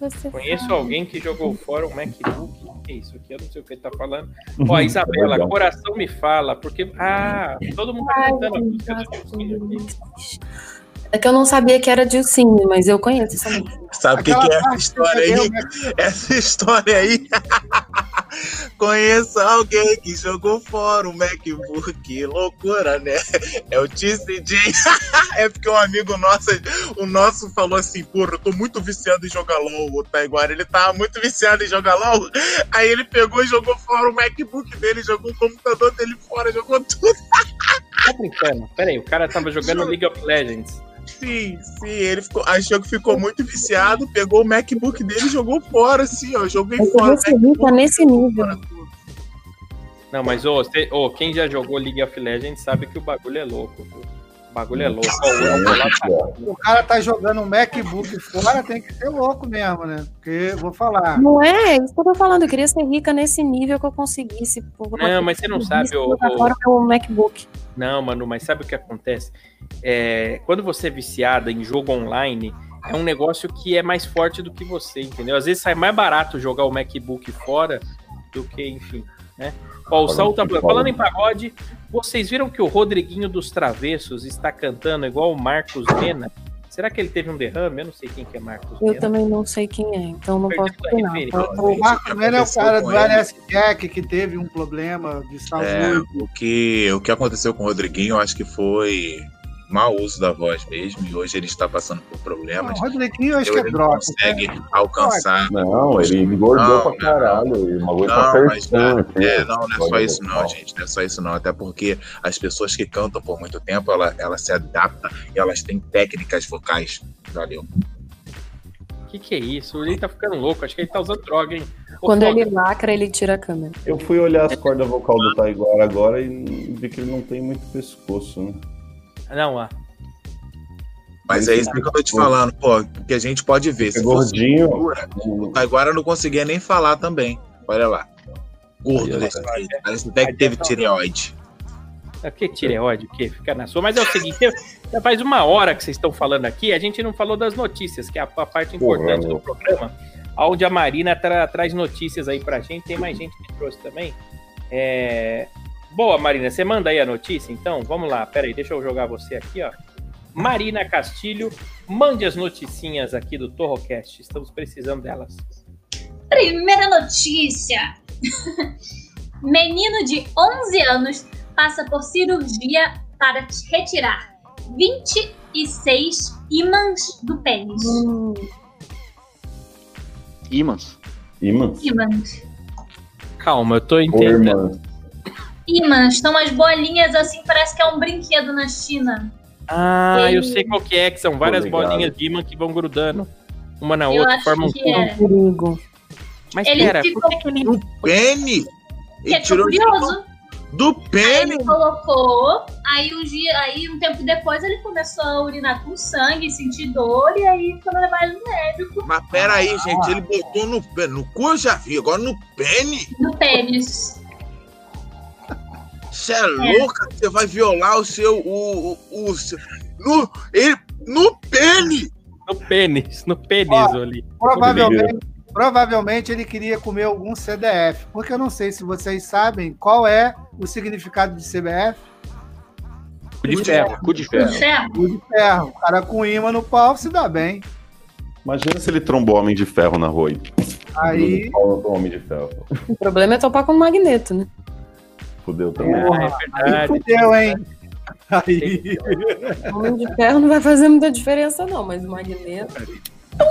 Você Conheço sabe. alguém que jogou fora um MacBook. O que é isso aqui? Eu não sei o que ele tá falando. Ó, Isabela, coração me fala, porque. Ah, todo mundo tá cantando a música do Dilcinho aqui. É que eu não sabia que era Dilcinho, mas eu conheço essa música. Sabe o que, que é essa parte história que aí? né? Essa história aí. [LAUGHS] Conheço alguém que jogou fora o MacBook. Loucura, né? É o TCJ. [LAUGHS] é porque um amigo nosso, o nosso falou assim: porra, eu tô muito viciado em jogar LOL. O Taiguara, ele tava muito viciado em jogar LOL. Aí ele pegou e jogou fora o MacBook dele, jogou o computador dele fora, jogou tudo. [LAUGHS] Tá brincando? Pera aí, o cara tava jogando League of Legends. Sim, sim, ele ficou, achou que ficou muito viciado, pegou o MacBook dele e jogou fora, assim, ó. Joguei Eu fora. o recebi tá nesse nível. fora. Não, mas ô, você- ô, quem já jogou League of Legends sabe que o bagulho é louco. viu? O bagulho é louco. Ó, o tá- O cara tá jogando um MacBook fora, tem que ser louco mesmo, né? Porque, vou falar, Não é? Isso que eu tô falando. Eu queria ser rica nesse nível que eu conseguisse. Não, mas você não sabe, ô- Agora o MacBook. Não, mano, mas sabe o que acontece? É, quando você é viciada em jogo online, é um negócio que é mais forte do que você, entendeu? Às vezes sai mais barato jogar o MacBook fora do que, enfim, né? Ó, o Saul tá falando, falando em pagode, vocês viram que o Rodriguinho dos Travessos está cantando igual o Marcos Mena? Será que ele teve um derrame? Eu não sei quem que é Marcos Eu Mena. também não sei quem é, então não Perdeu posso opinar. referência. o Marco Melo é o cara do? LS Jack que teve um problema de É, saúde. o que, o que aconteceu com o Rodriguinho, eu acho que foi mau uso da voz mesmo, e hoje ele está passando por Não, problemas. o Rodriguinho eu acho que ele é não droga. consegue alcançar. Não, ele engordou Não, pra não. caralho. Não, tá mas certinho. É, não, não é só isso não, gente. Não é só isso não. Até porque as pessoas que cantam por muito tempo, ela, ela se adaptam e elas têm técnicas vocais. Valeu. O que, que é isso? Ele tá ficando louco, acho que ele tá usando droga, hein? Ô, Quando Foga, ele lacra, ele tira a câmera. Eu fui olhar as cordas vocal do Taiguara agora e vi que ele não tem muito pescoço, né? Não, ó. Mas é isso que eu tô te falando, pô, que a gente pode ver. Se É fosse gordinho. gordura, o Taiguara não conseguia nem falar também. Olha lá. Gordo desse ó. jeito. Parece até que teve tireoide. É que tireoide, o que? Fica na sua. Mas é o seguinte, já faz uma hora que vocês estão falando aqui, a gente não falou das notícias, que é a, a parte importante Porra, do programa, onde a Marina tra- traz notícias aí pra gente, tem mais gente que trouxe também. É... Boa, Marina, você manda aí a notícia, então? Vamos lá, peraí, deixa eu jogar você aqui, ó. Marina Castilho, mande as noticinhas aqui do Torrocast, estamos precisando delas. Primeira notícia. [LAUGHS] Menino de 11 anos passa por cirurgia para retirar 26 ímãs do pênis. Hum, Imãs. Imãs? Ímãs. Calma, eu tô entendendo. Ímãs são umas bolinhas assim, parece que é um brinquedo na China. Ah, eu Ele- sei qual que é, que são várias bolinhas de imã que vão grudando uma na Eu outra, formam que tudo. é. perigo. Mas Ele pera, ficou- por que, que ele. Do pene? Que Ele é tirou curioso. do Aí pene? ele colocou, aí um dia, aí um tempo depois ele começou a urinar com sangue, sentir dor, e aí foi levar ele no médico Mas peraí, gente, ele botou no. No cu eu já vi, agora no pene? no pênis. Você é louca? Você vai violar o seu. O, o, o seu- no, ele, no pene! No pênis, no pênis Ó, ali. Provavelmente, provavelmente ele queria comer algum CDF, porque eu não sei se vocês sabem qual é o significado de CBF. Cu de ferro. Cu de ferro. Ferro. Cu de ferro. O cara com imã no pau se dá bem. Imagina se ele trombou Homem de Ferro na rua. Aí, Fala do Homem de Ferro. O problema é topar com magneto, né? Fudeu também. Ah, é aí verdade. fudeu, hein? Aí, Homem de ferro não vai fazer muita diferença, não, mas o magneto.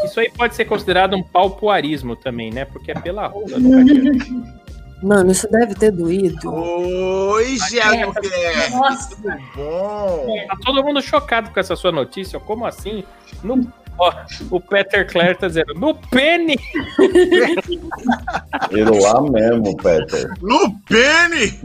Isso aí pode ser considerado um paupuarismo também, né? Porque é pela rola. do cara. Mano, isso deve ter doído. Oi, Thiago Guerra! Nossa. Bom? Tá todo mundo chocado com essa sua notícia. Como assim? No... Ó, o Peter Clare tá dizendo, no! Ele lá mesmo, Peter. No pene!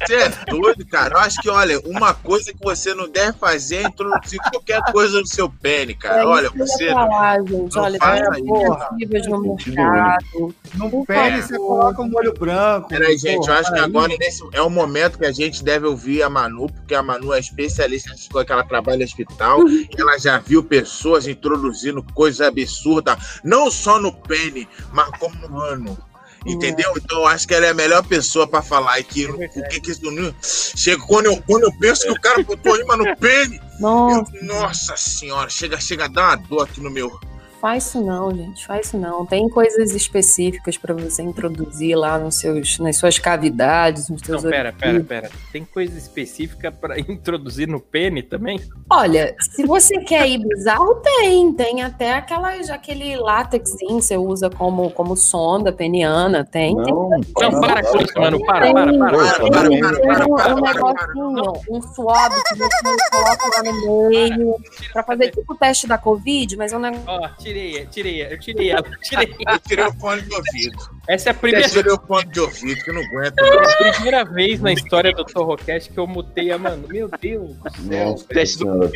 Você é doido, cara? Eu acho que, olha, uma coisa que você não deve fazer é introduzir qualquer coisa no seu pene, cara. É Olha, você. falar, gente. não Olha, faça tem isso. no mercado. no pênis você coloca um molho branco. Peraí, gente, eu acho que aí- agora nesse é o momento que a gente deve ouvir a Manu, porque a Manu é especialista ela trabalha no hospital. e [LAUGHS] ela já viu pessoas introduzindo coisas absurdas, não só no pene, mas como no ano. Entendeu? Então eu acho que ela é a melhor pessoa pra falar aqui. O que que isso não. Chega quando eu, quando eu penso que o cara botou imã no pene. Nossa, eu- nossa senhora, chega, chega a dar uma dor aqui no meu. Faz isso não, gente. Faz isso não. Tem coisas específicas pra você introduzir lá nos seus, nas suas cavidades, nos Não, seus pera, pera, orifícios. pera. Tem coisa específica pra [LAUGHS] introduzir no pene também? Olha, se você quer ir bizarro, tem. Tem até aquelas, aquele látexinho que você usa como, como sonda peniana. Tem. tem Não, Não, para com isso, mano. Para, para, para. Para, para, para, um, para, um para, para, para. negocinho, um swab que você coloca lá no meio pra fazer tipo o teste da Covid, mas é um negócio. Tirei, tirei, eu tirei ela, tirei. Eu tirei [LAUGHS] o fone de ouvido. Essa é a Eu primeira, tirei o fone de ouvido, que eu não aguento. primeira vez na história do Torrocast que eu mutei a Manu. Meu Deus do céu. Nossa Teste do senhora.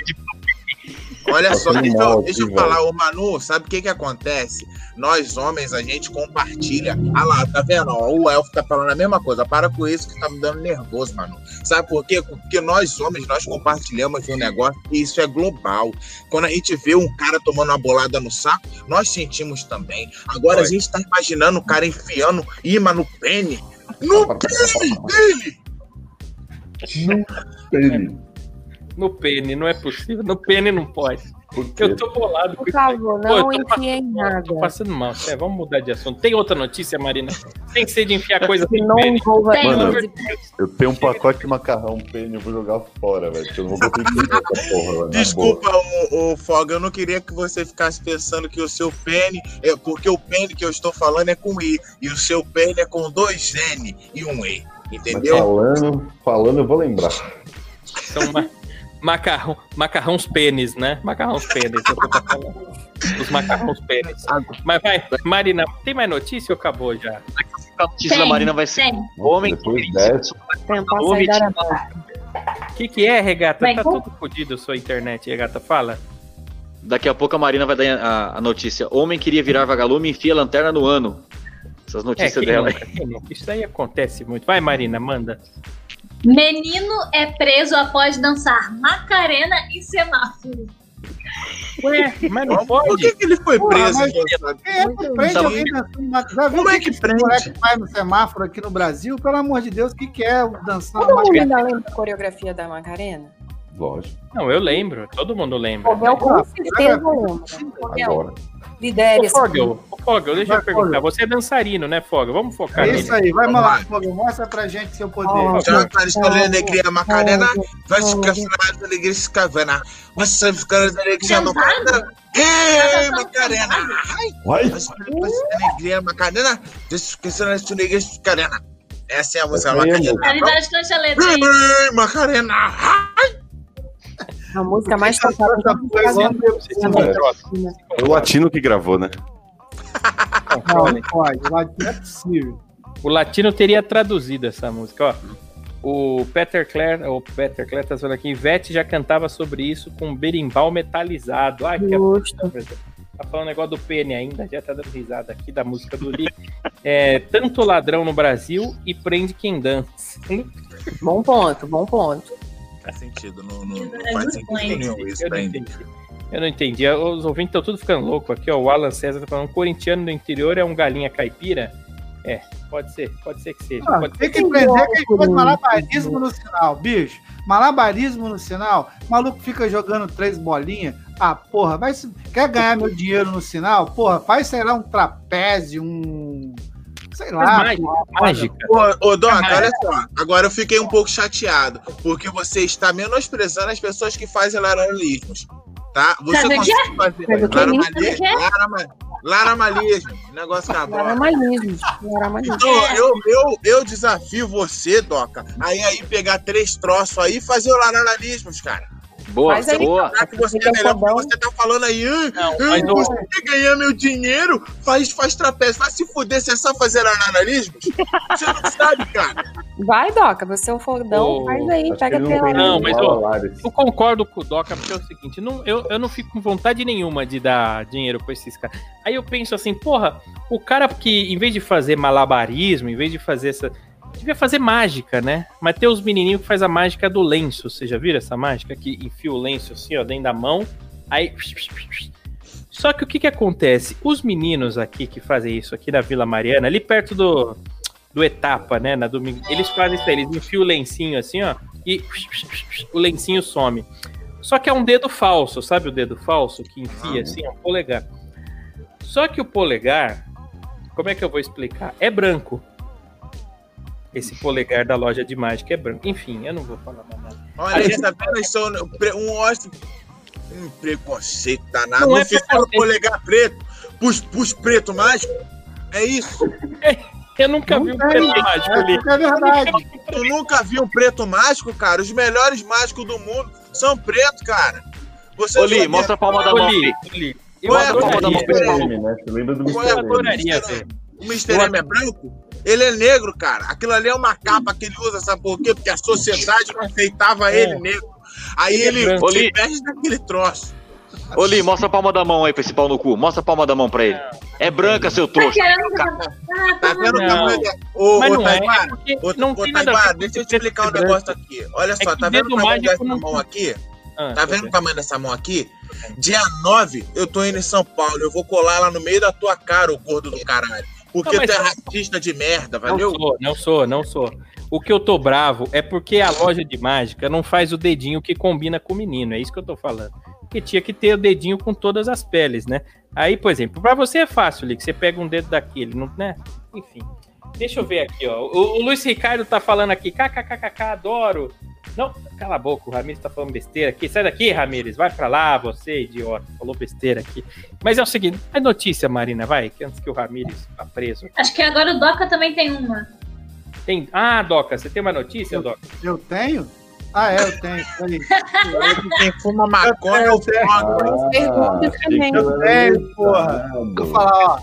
Olha Tá só, deixa, mal eu- deixa eu falar, ô Manu, sabe o que que acontece? Nós homens, a gente compartilha. Ah lá, tá vendo? Ó, o Elfo tá falando a mesma coisa. Para com isso que tá me dando nervoso, Manu. Sabe por quê? Porque nós homens, nós compartilhamos um negócio e isso é global. Quando a gente vê um cara tomando uma bolada no saco, nós sentimos também. Agora a gente tá imaginando o cara enfiando imã no pene. No pene dele! Ele. No pene, não é possível. No pene não pode. Eu tô bolado com Por favor, Pô, não eu tô enfie em nada. Tô passando mal. É, vamos mudar de assunto. Tem outra notícia, Marina? Sem ser de enfiar coisa Que no não pene. envolva Tem. Mano, Eu tenho um pacote de macarrão pênis, eu vou jogar fora, velho. porque Eu não vou conseguir comer essa porra, velho. boa. Desculpa, ô, ô Foga, eu não queria que você ficasse pensando que o seu pene é porque o pene que eu estou falando é com I e o seu pene é com dois N e um E, Mas entendeu? falando, falando, eu vou lembrar. São ma macarrão, macarrões pênis, né? Macarrões pênis. é que. Os macarrões pênis. Mas vai, Marina, tem mais notícia ou acabou já? A notícia da Marina vai ser Tem. homem Depois dessa, arara. O que, que é, Regata? Vai, tá tudo fodido sua internet, Regata. Fala. Daqui a pouco a Marina vai dar a, a notícia. Homem queria virar vagalume e enfia lanterna no ano. Essas É, notícias quem dela. nunca? Isso daí acontece muito. Vai, Marina, manda. Menino é preso após dançar Macarena e semáforo. Ué, mas não Por pode? que, que ele foi Porra, preso? mas- é que prende alguém dançando. Já viu Como o é que esse prende? moleque faz no semáforo aqui no Brasil? Pelo amor de Deus, o que, que é o dançar Todo mundo ainda lembra da coreografia da Macarena? lógico. Não, eu lembro. Todo mundo lembra. Fogel com certeza lembra. Agora. Lidere Ô, esse Fogel, ô, Fogel, deixa eu Vai, perguntar. Fogel. Você é dançarino, né, Fogel? Vamos focar É nele. isso aí, vai Vamos lá. Fogo, mostra pra gente seu poder. Já para escolher alegria Macarena, vai Fogel. ficar final da alegria escavana. Você ficar da alegria Macarena. Ei, Macarena! Vai! Vai ficar da alegria Macarena. Esquecendo a alegria Macarena. Essa é a música é a Macarena. A Lidade cancha a letra. Macarena! A música mais tocada. Foi igual É o latino que gravou, né? Não, não pode, lá não é possível. O latino teria traduzido essa música, ó. O Peter Clare, o Peter Clare tá falando aqui, Ivete já cantava sobre isso com berimbau metalizado. Ai, que. Tá falando negócio do pene ainda, já tá dando risada aqui da música do Lee. [LAUGHS] É, tanto ladrão no Brasil e prende quem dança. Bom ponto, bom ponto. Faz sentido, não, não, não faz sentido nenhum isso Eu pra entendi. Eu não entendi. Os ouvintes estão tudo ficando louco aqui, ó. O Alan César tá falando: corintiano do interior é um galinha caipira? É, pode ser, pode ser que seja. Ah, pode tem ser. que prender quem faz malabarismo no sinal, bicho. Malabarismo no sinal, o maluco fica jogando três bolinhas. Ah, porra, vai se... quer ganhar meu dinheiro no sinal? Porra, faz, sei lá, um trapézio, um. Sei lá. mágica, porra. mágica. Ô, ô Doc, olha só. Agora eu fiquei um pouco chateado, porque você está menosprezando as pessoas que fazem laranjalismos. Tá? Você Sabe consegue fazer Sabe o quê? laramalismo? Laramalismo. Negócio acabou. Laramalismo. Laramalismo. Então, eu, eu, eu desafio você, Doca, aí aí pegar três troços aí e fazer o laranjalismos, cara. Boa, Mas aí- boa. Já que você é melhor, você tá falando aí, ah, Não, ah, mas o- você quer ganhar meu dinheiro, faz, faz trapézio. Vai se fuder, você é só fazer laranjalismos? Você não sabe, cara. Vai, Doca, você é o fodão, Ô, faz aí, pega não tela. tem Não, mas, ó. Eu concordo com o Doca, porque é o seguinte, não, eu, eu não fico com vontade nenhuma de dar dinheiro pra esses caras. Aí eu penso assim, porra, o cara que, em vez de fazer malabarismo, em vez de fazer essa. Devia fazer mágica, né? Mas tem os menininhos que faz a mágica do lenço. Você já viram essa mágica? Que enfia o lenço assim, ó, dentro da mão. Aí. Só que o que que acontece? Os meninos aqui que fazem isso aqui na Vila Mariana, ali perto do, do Etapa, né? Na domingo, eles fazem isso aí, eles enfiam o lencinho assim, ó, e o lencinho some. Só que é um dedo falso, sabe o dedo falso que enfia assim, um polegar. Só que o polegar, como é que eu vou explicar? É branco. Esse polegar da loja de mágica é branco. Enfim, eu não vou falar mais nada. Olha aí, tá vendo? Isso é um, um ócio. Um preconceito danado. Não Não, é fizeram polegar preto pros, pros pretos mágicos? É isso? Eu nunca vi um preto mágico ali. É, é verdade. Tu nunca viu um preto mágico, cara? Os melhores mágicos do mundo são pretos, cara. Você Ô, Li, só- mostra a palma da mão. Oli, Li. Oli, eu Qual é a adoraria. palma da mão? Né? Lembra do Qual é a. Eu adoraria. O Mr. M é branco? Ele é negro, cara. Aquilo ali é uma capa que ele usa, sabe por quê? Porque a sociedade não aceitava É. ele negro. Aí Ele é ele se Oli. veste daquele troço. Ô, Li, mostra a palma da mão aí pra esse pau no cu. Mostra a palma da mão pra ele. É branca, seu Tá trouxa. Tá tá vendo o tamanho da... Ô, ô, não é, é porque Ô, deixa eu te explicar um negócio aqui. Olha É só, tá vendo o tamanho dessa mão aqui? Ah, Tá vendo o tamanho dessa mão aqui? Dia 9, eu tô indo em São Paulo. Eu vou colar lá no meio da tua cara, o gordo do caralho. Porque Não, tu é racista de merda, Não valeu? sou, não sou, não sou. O que eu tô bravo é porque a loja de mágica não faz o dedinho que combina com o menino. É isso que eu tô falando. Porque tinha que ter o dedinho com todas as peles, né? Aí, por exemplo, pra você é fácil, Lick. Você pega um dedo daquele, não, né? Enfim. Deixa eu ver aqui, ó. O, o Luiz Ricardo tá falando aqui, kkkk, adoro. Não, cala a boca, o Ramires tá falando besteira aqui. Sai daqui, Ramires, vai pra lá, você, idiota. Falou besteira aqui. Mas é o seguinte, é notícia, Marina, vai, que antes que o Ramires vá preso. Acho que agora o Doca também tem uma. Tem... Ah, Doca, você tem uma notícia, Doca? Eu tenho? Ah, é, eu tenho. Peraí. [LAUGHS] Quem fuma maconha o foda. Pergunta achei também. que eu era porra. Vou falar, ó.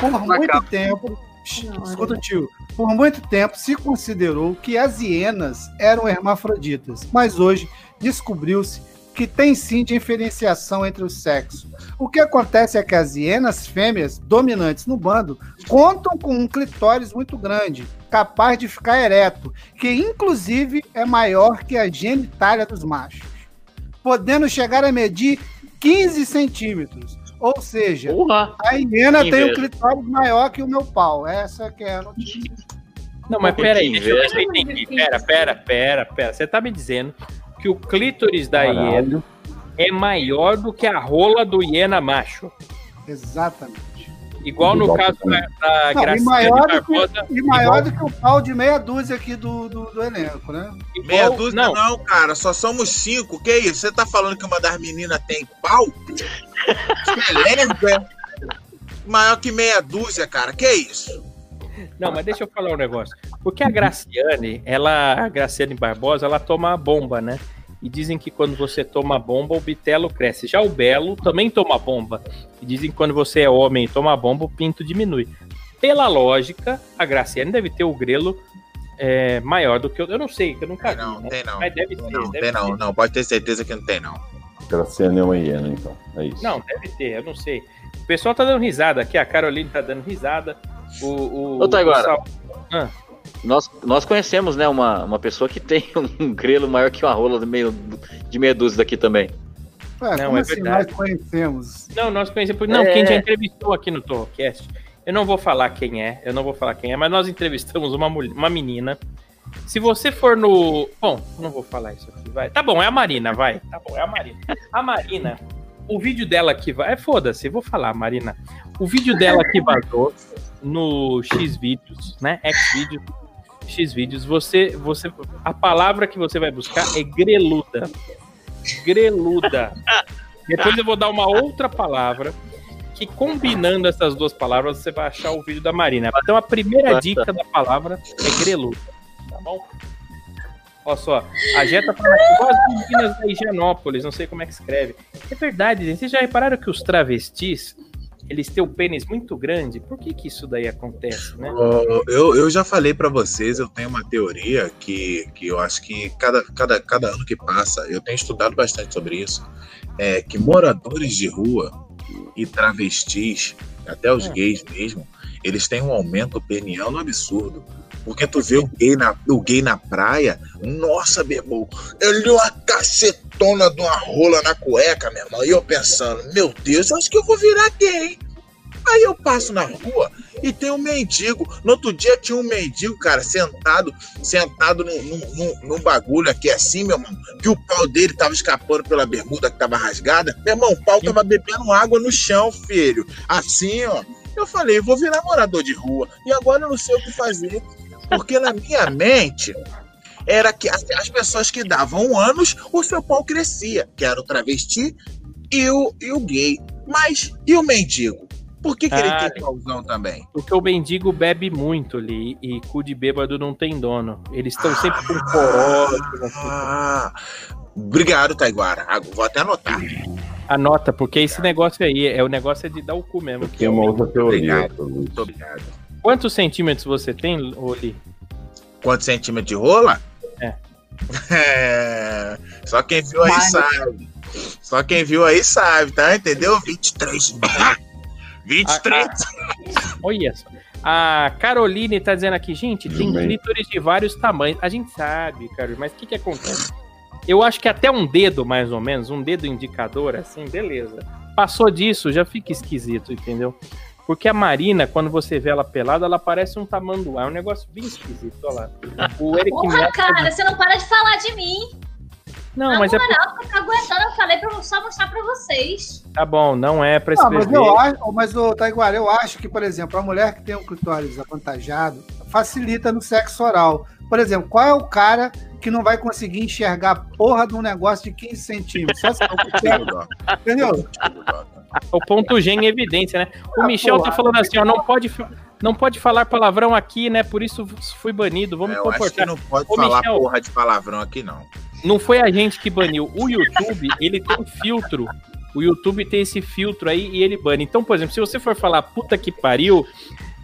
Por muito tempo. Escuta, tio. Por muito tempo se considerou que as hienas eram hermafroditas, mas hoje descobriu-se que tem sim diferenciação entre os sexos. O que acontece é que as hienas fêmeas dominantes no bando contam com um clitóris muito grande, capaz de ficar ereto, que inclusive é maior que a genitália dos machos, podendo chegar a medir 15 centímetros. Ou seja, Porra. a hiena Que tem um clitóris maior que o meu pau. Essa que é a notícia. Não, mas Que pera aí, deixa eu ver se eu inveja. entendi. Pera, pera, pera, pera. Você tá me dizendo que o clítoris da hiena Caralho. é maior do que a rola do hiena macho. Exatamente. Igual no Igual caso também. da, da Não, e Graciane maior, Barbosa. que, e maior do que o pau de meia dúzia aqui do, do, do elenco, né? igual- Meia dúzia não, não. cara. Só somos cinco. Que isso? Você tá falando que uma das meninas tem pau? Beleza. Maior que meia dúzia, cara. Que isso? não, mas deixa eu falar um negócio. Porque a Graciane, ela, a Graciane Barbosa, ela toma a bomba, né? E dizem que quando você toma bomba, o bitelo cresce. Já o Belo também toma bomba. E dizem que quando você é homem e toma bomba, o pinto diminui. Pela lógica, a Graciane deve ter o grelo é, maior do que eu. Eu não sei, que eu nunca Tem vi. não, né? tem não. Mas deve Tem ser. não, deve tem não, ter. não. Pode ter certeza que não tem, não. Graciane é uma hiena, então. É isso. Não, deve ter, eu não sei. O pessoal tá dando risada aqui, a Caroline tá dando risada. O, o, Ô, Taiguara. o Sal- Ah, Nós, nós conhecemos, né, uma, uma pessoa que tem um grelo maior que uma rola de, meio, de meia dúzia daqui também. Ué, Não, como é assim verdade. nós conhecemos? Não, nós conhecemos. Não, É. quem já entrevistou aqui no Torrocast. Eu não vou falar quem é, eu não vou falar quem é, mas nós entrevistamos uma, mulher, uma menina. Se você for no. Bom, não vou falar isso aqui, vai. Tá bom, é a Marina, vai. Tá bom, é a Marina. A Marina, o vídeo dela que vai. É foda-se, vou falar, Marina. O vídeo dela que vazou no Xvideos, né? Xvideos. Xvideos, você, você. A palavra que você vai buscar é greluda. Greluda. [LAUGHS] Depois eu vou dar uma outra palavra que combinando essas duas palavras você vai achar o vídeo da Marina. Então a primeira dica da palavra é greluda, tá bom? Olha só, a Jeta fala aqui, igual as meninas da Higienópolis, não sei como é que escreve. É verdade, gente. Vocês já repararam que os travestis, eles têm o pênis muito grande? Por que que isso daí acontece, né? Ó, Eu, eu já falei pra vocês, eu tenho uma teoria que, que eu acho que cada, cada, cada ano que passa, eu tenho estudado bastante sobre isso, é que moradores de rua e travestis, até os É. gays mesmo, eles têm um aumento peniano absurdo. Porque tu vê o gay na, o gay na praia, nossa, meu irmão, ele deu uma cacetona de uma rola na cueca, meu irmão. E eu pensando, meu Deus, eu acho que eu vou virar gay. Aí eu passo na rua e tem um mendigo. No outro dia tinha um mendigo, cara, sentado, sentado num, num- num bagulho aqui assim, meu irmão, que o pau dele tava escapando pela bermuda que tava rasgada. Meu irmão, o pau tava bebendo água no chão, filho. Assim, ó. Eu falei, vou virar morador de rua. E agora eu não sei o que fazer. Porque na minha mente era que as, as pessoas que davam anos, o seu pau crescia, que era o travesti e o, e o gay. Mas e o mendigo? Por que, que Ah, ele tem pauzão também? Porque o mendigo bebe muito ali e cu de bêbado não tem dono. Eles estão sempre com assim. Ah, obrigado, Taiguara. Ah, Vou até anotar. Anota, porque esse negócio aí é o negócio é de dar o cu mesmo. que Tem é uma outra teoria. Obrigado. obrigado. Quantos centímetros você tem, Oli? Quantos centímetros de rola? É. [LAUGHS] É, Só quem viu aí Mais. sabe. Só quem viu aí sabe, tá? Entendeu? 23. 23. Olha só. A Caroline tá dizendo aqui, gente, tem clítoris de vários tamanhos. A gente sabe, cara, mas o que que acontece? Eu acho que até um dedo, mais ou menos, um dedo indicador, assim, beleza. Passou disso, já fica esquisito, entendeu? Porque a Marina, quando você vê ela pelada, ela parece um tamanduá. É um negócio bem esquisito, olha lá. O Eric Porra, Neto- cara, você não para de falar de mim. Não, Na mas é moral, fica aguentando, eu falei pra só mostrar pra vocês. Tá bom, não é pra Ah, mas eu acho, mas o Taiguara, eu acho que, por exemplo, a mulher que tem um clitóris avantajado facilita no sexo oral. Por exemplo, qual é o cara que não vai conseguir enxergar a porra de um negócio de 15 centímetros? Só se enxerga, entendeu? O ponto G em evidência, né? O Ah, Michel porra. tá falando assim, ó, não pode, não pode falar palavrão aqui, né? Por isso fui banido. Vamos É, Eu acho que comportar. não pode Ô, falar Michel. porra de palavrão aqui, não. Não foi a gente que baniu. O YouTube, ele tem um filtro. O YouTube tem esse filtro aí e ele bane. Então, por exemplo, se você for falar puta que pariu,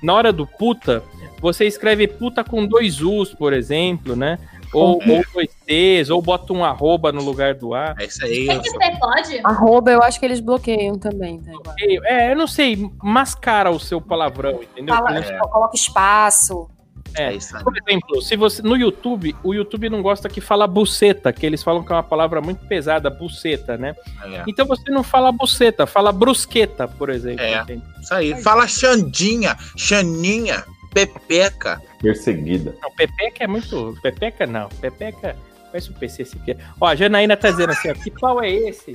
na hora do puta, você escreve puta com dois U's, por exemplo, né? Ou, ou dois T's, ou bota um arroba no lugar do A. É isso aí. Tem que ter, pode? Arroba, eu acho que eles bloqueiam também, tá? igual. É, eu não sei, mascara o seu palavrão, entendeu? Fala, nem- Coloca espaço. É isso aí. Por exemplo, se você no YouTube, o YouTube não gosta que fala buceta, que eles falam que é uma palavra muito pesada, buceta, né? É, Então você não fala buceta, fala brusqueta, por exemplo. É. entende? isso aí. Fala Xandinha, Xaninha, Pepeca. Perseguida. Não, pepeca é muito. Pepeca não. Pepeca. Parece o PC se quer. Ó, a Janaína tá dizendo assim, ó, que pau é esse?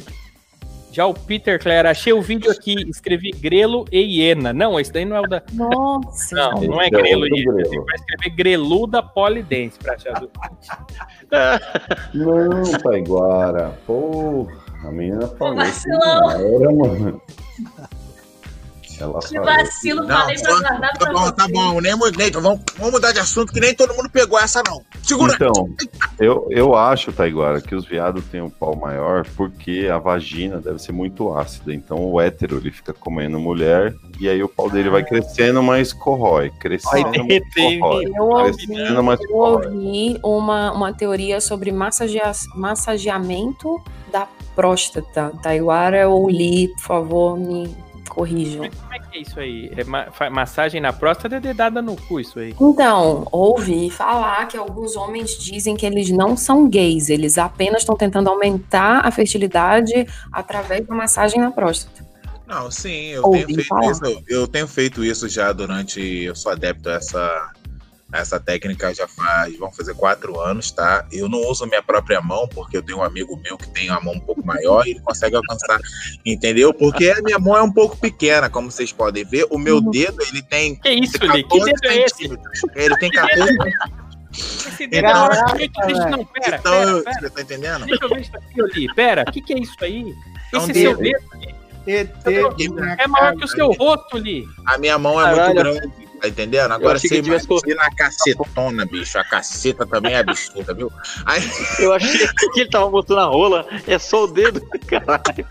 Já o Peter Clare, achei o vídeo aqui, escrevi grelo e hiena. Não, esse daí não é o da. Nossa. Não, não é é grelo e hiena. Você vai escrever greluda polidense pra achar. do- [LAUGHS] Não, Taiguara. Porra, a menina falou. vacilão. não era, mano. Ela Que vacilo, falei pra guardar tá pra bom, tá bom. Nem, nem, vamos, vamos mudar de assunto, que nem todo mundo pegou essa, não. Segura. Então, eu, eu acho, Taiguara, que os viados têm um pau maior porque a vagina deve ser muito ácida. Então o hétero ele fica comendo mulher e aí o pau dele vai crescendo, mas corrói. Crescendo, mas derreter, corrói. Eu ouvi, Crescendo, mas eu ouvi uma, uma teoria sobre massagea- massageamento da próstata. Taiwara ou Li, por favor, me corrijam. Como é que é isso aí? É ma- massagem na próstata é dedada no cu, isso aí. Então, ouvi falar que alguns homens dizem que eles não são gays, eles apenas estão tentando aumentar a fertilidade através da massagem na próstata. Não, sim, eu Ouvi tenho feito falar. isso. Eu tenho feito isso já durante. Eu sou adepto a essa, essa técnica já faz. Vão fazer quatro anos, tá? Eu não uso minha própria mão, porque eu tenho um amigo meu que tem uma mão um pouco maior e ele consegue alcançar, [LAUGHS] entendeu? Porque a minha mão é um pouco pequena, como vocês podem ver. O meu dedo, ele tem. Que isso, tem Li? Que 14 dedo é esse? Ele tem 14 Esse dedo é maior que oito dentes. Não, pera, Então, pera, eu- pera. você tá entendendo? Deixa eu ver isso aqui, Oli. Pera, o que, que é isso aí? É Esse seu dedo. dedo ET é maior que o seu rosto, Li. A minha mão é Caralho. muito grande, tá entendendo? Agora você tivesse imagina a cacetona, bicho. A caceta também é absurda, viu? Aí, [LAUGHS] Eu achei que ele tava mostrando a rola, é só o dedo, [LAUGHS] caralho.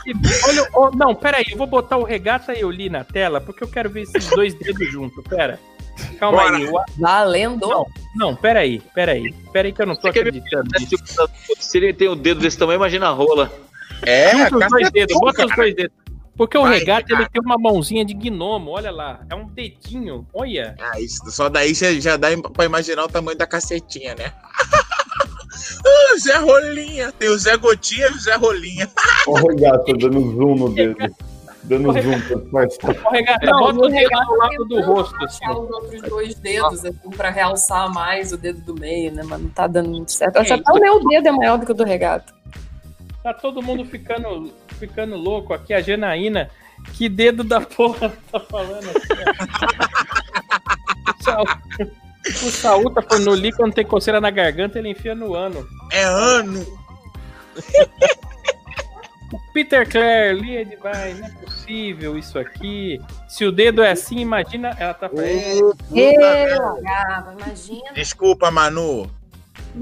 Olha, oh, não, pera aí, eu vou botar o regata e o Li na tela, porque eu quero ver esses dois dedos juntos, pera. Calma Bora. aí, o- Valendo! Não. não, pera aí, pera aí, pera aí que eu não tô Você acreditando. Se ele tem o dedo desse tamanho, imagina a rola. é, Junta os dois dedos, bota os dois dedos. Porque o Vai, regata, ele tem uma mãozinha de gnomo, olha lá, é um dedinho, olha. Ah, isso, só daí já, já dá pra imaginar o tamanho da cacetinha, né? Ah, [LAUGHS] Zé Rolinha. Tem o Zé Gotinha e o Zé Rolinha. [LAUGHS] O regata dando zoom no dedo. Dando zoom pra parceiro. Ô, regata, Não, bota o regata do lado do rosto, assim. Os outros dois dedos, assim, pra realçar mais o dedo do meio, né? Mas não tá dando muito certo. É, até o meu dedo é maior do que o do regata. Tá todo mundo ficando, ficando louco aqui. A Janaína, que dedo da porra tá falando assim? ó. o, Saul tá falando no Li, quando tem coceira na garganta, ele enfia no ano. É ano. O Peter Clare, Li é demais, não é possível isso aqui. Se o dedo é assim, imagina. Ela tá falando. Eu, Gava, imagina. Desculpa, Manu.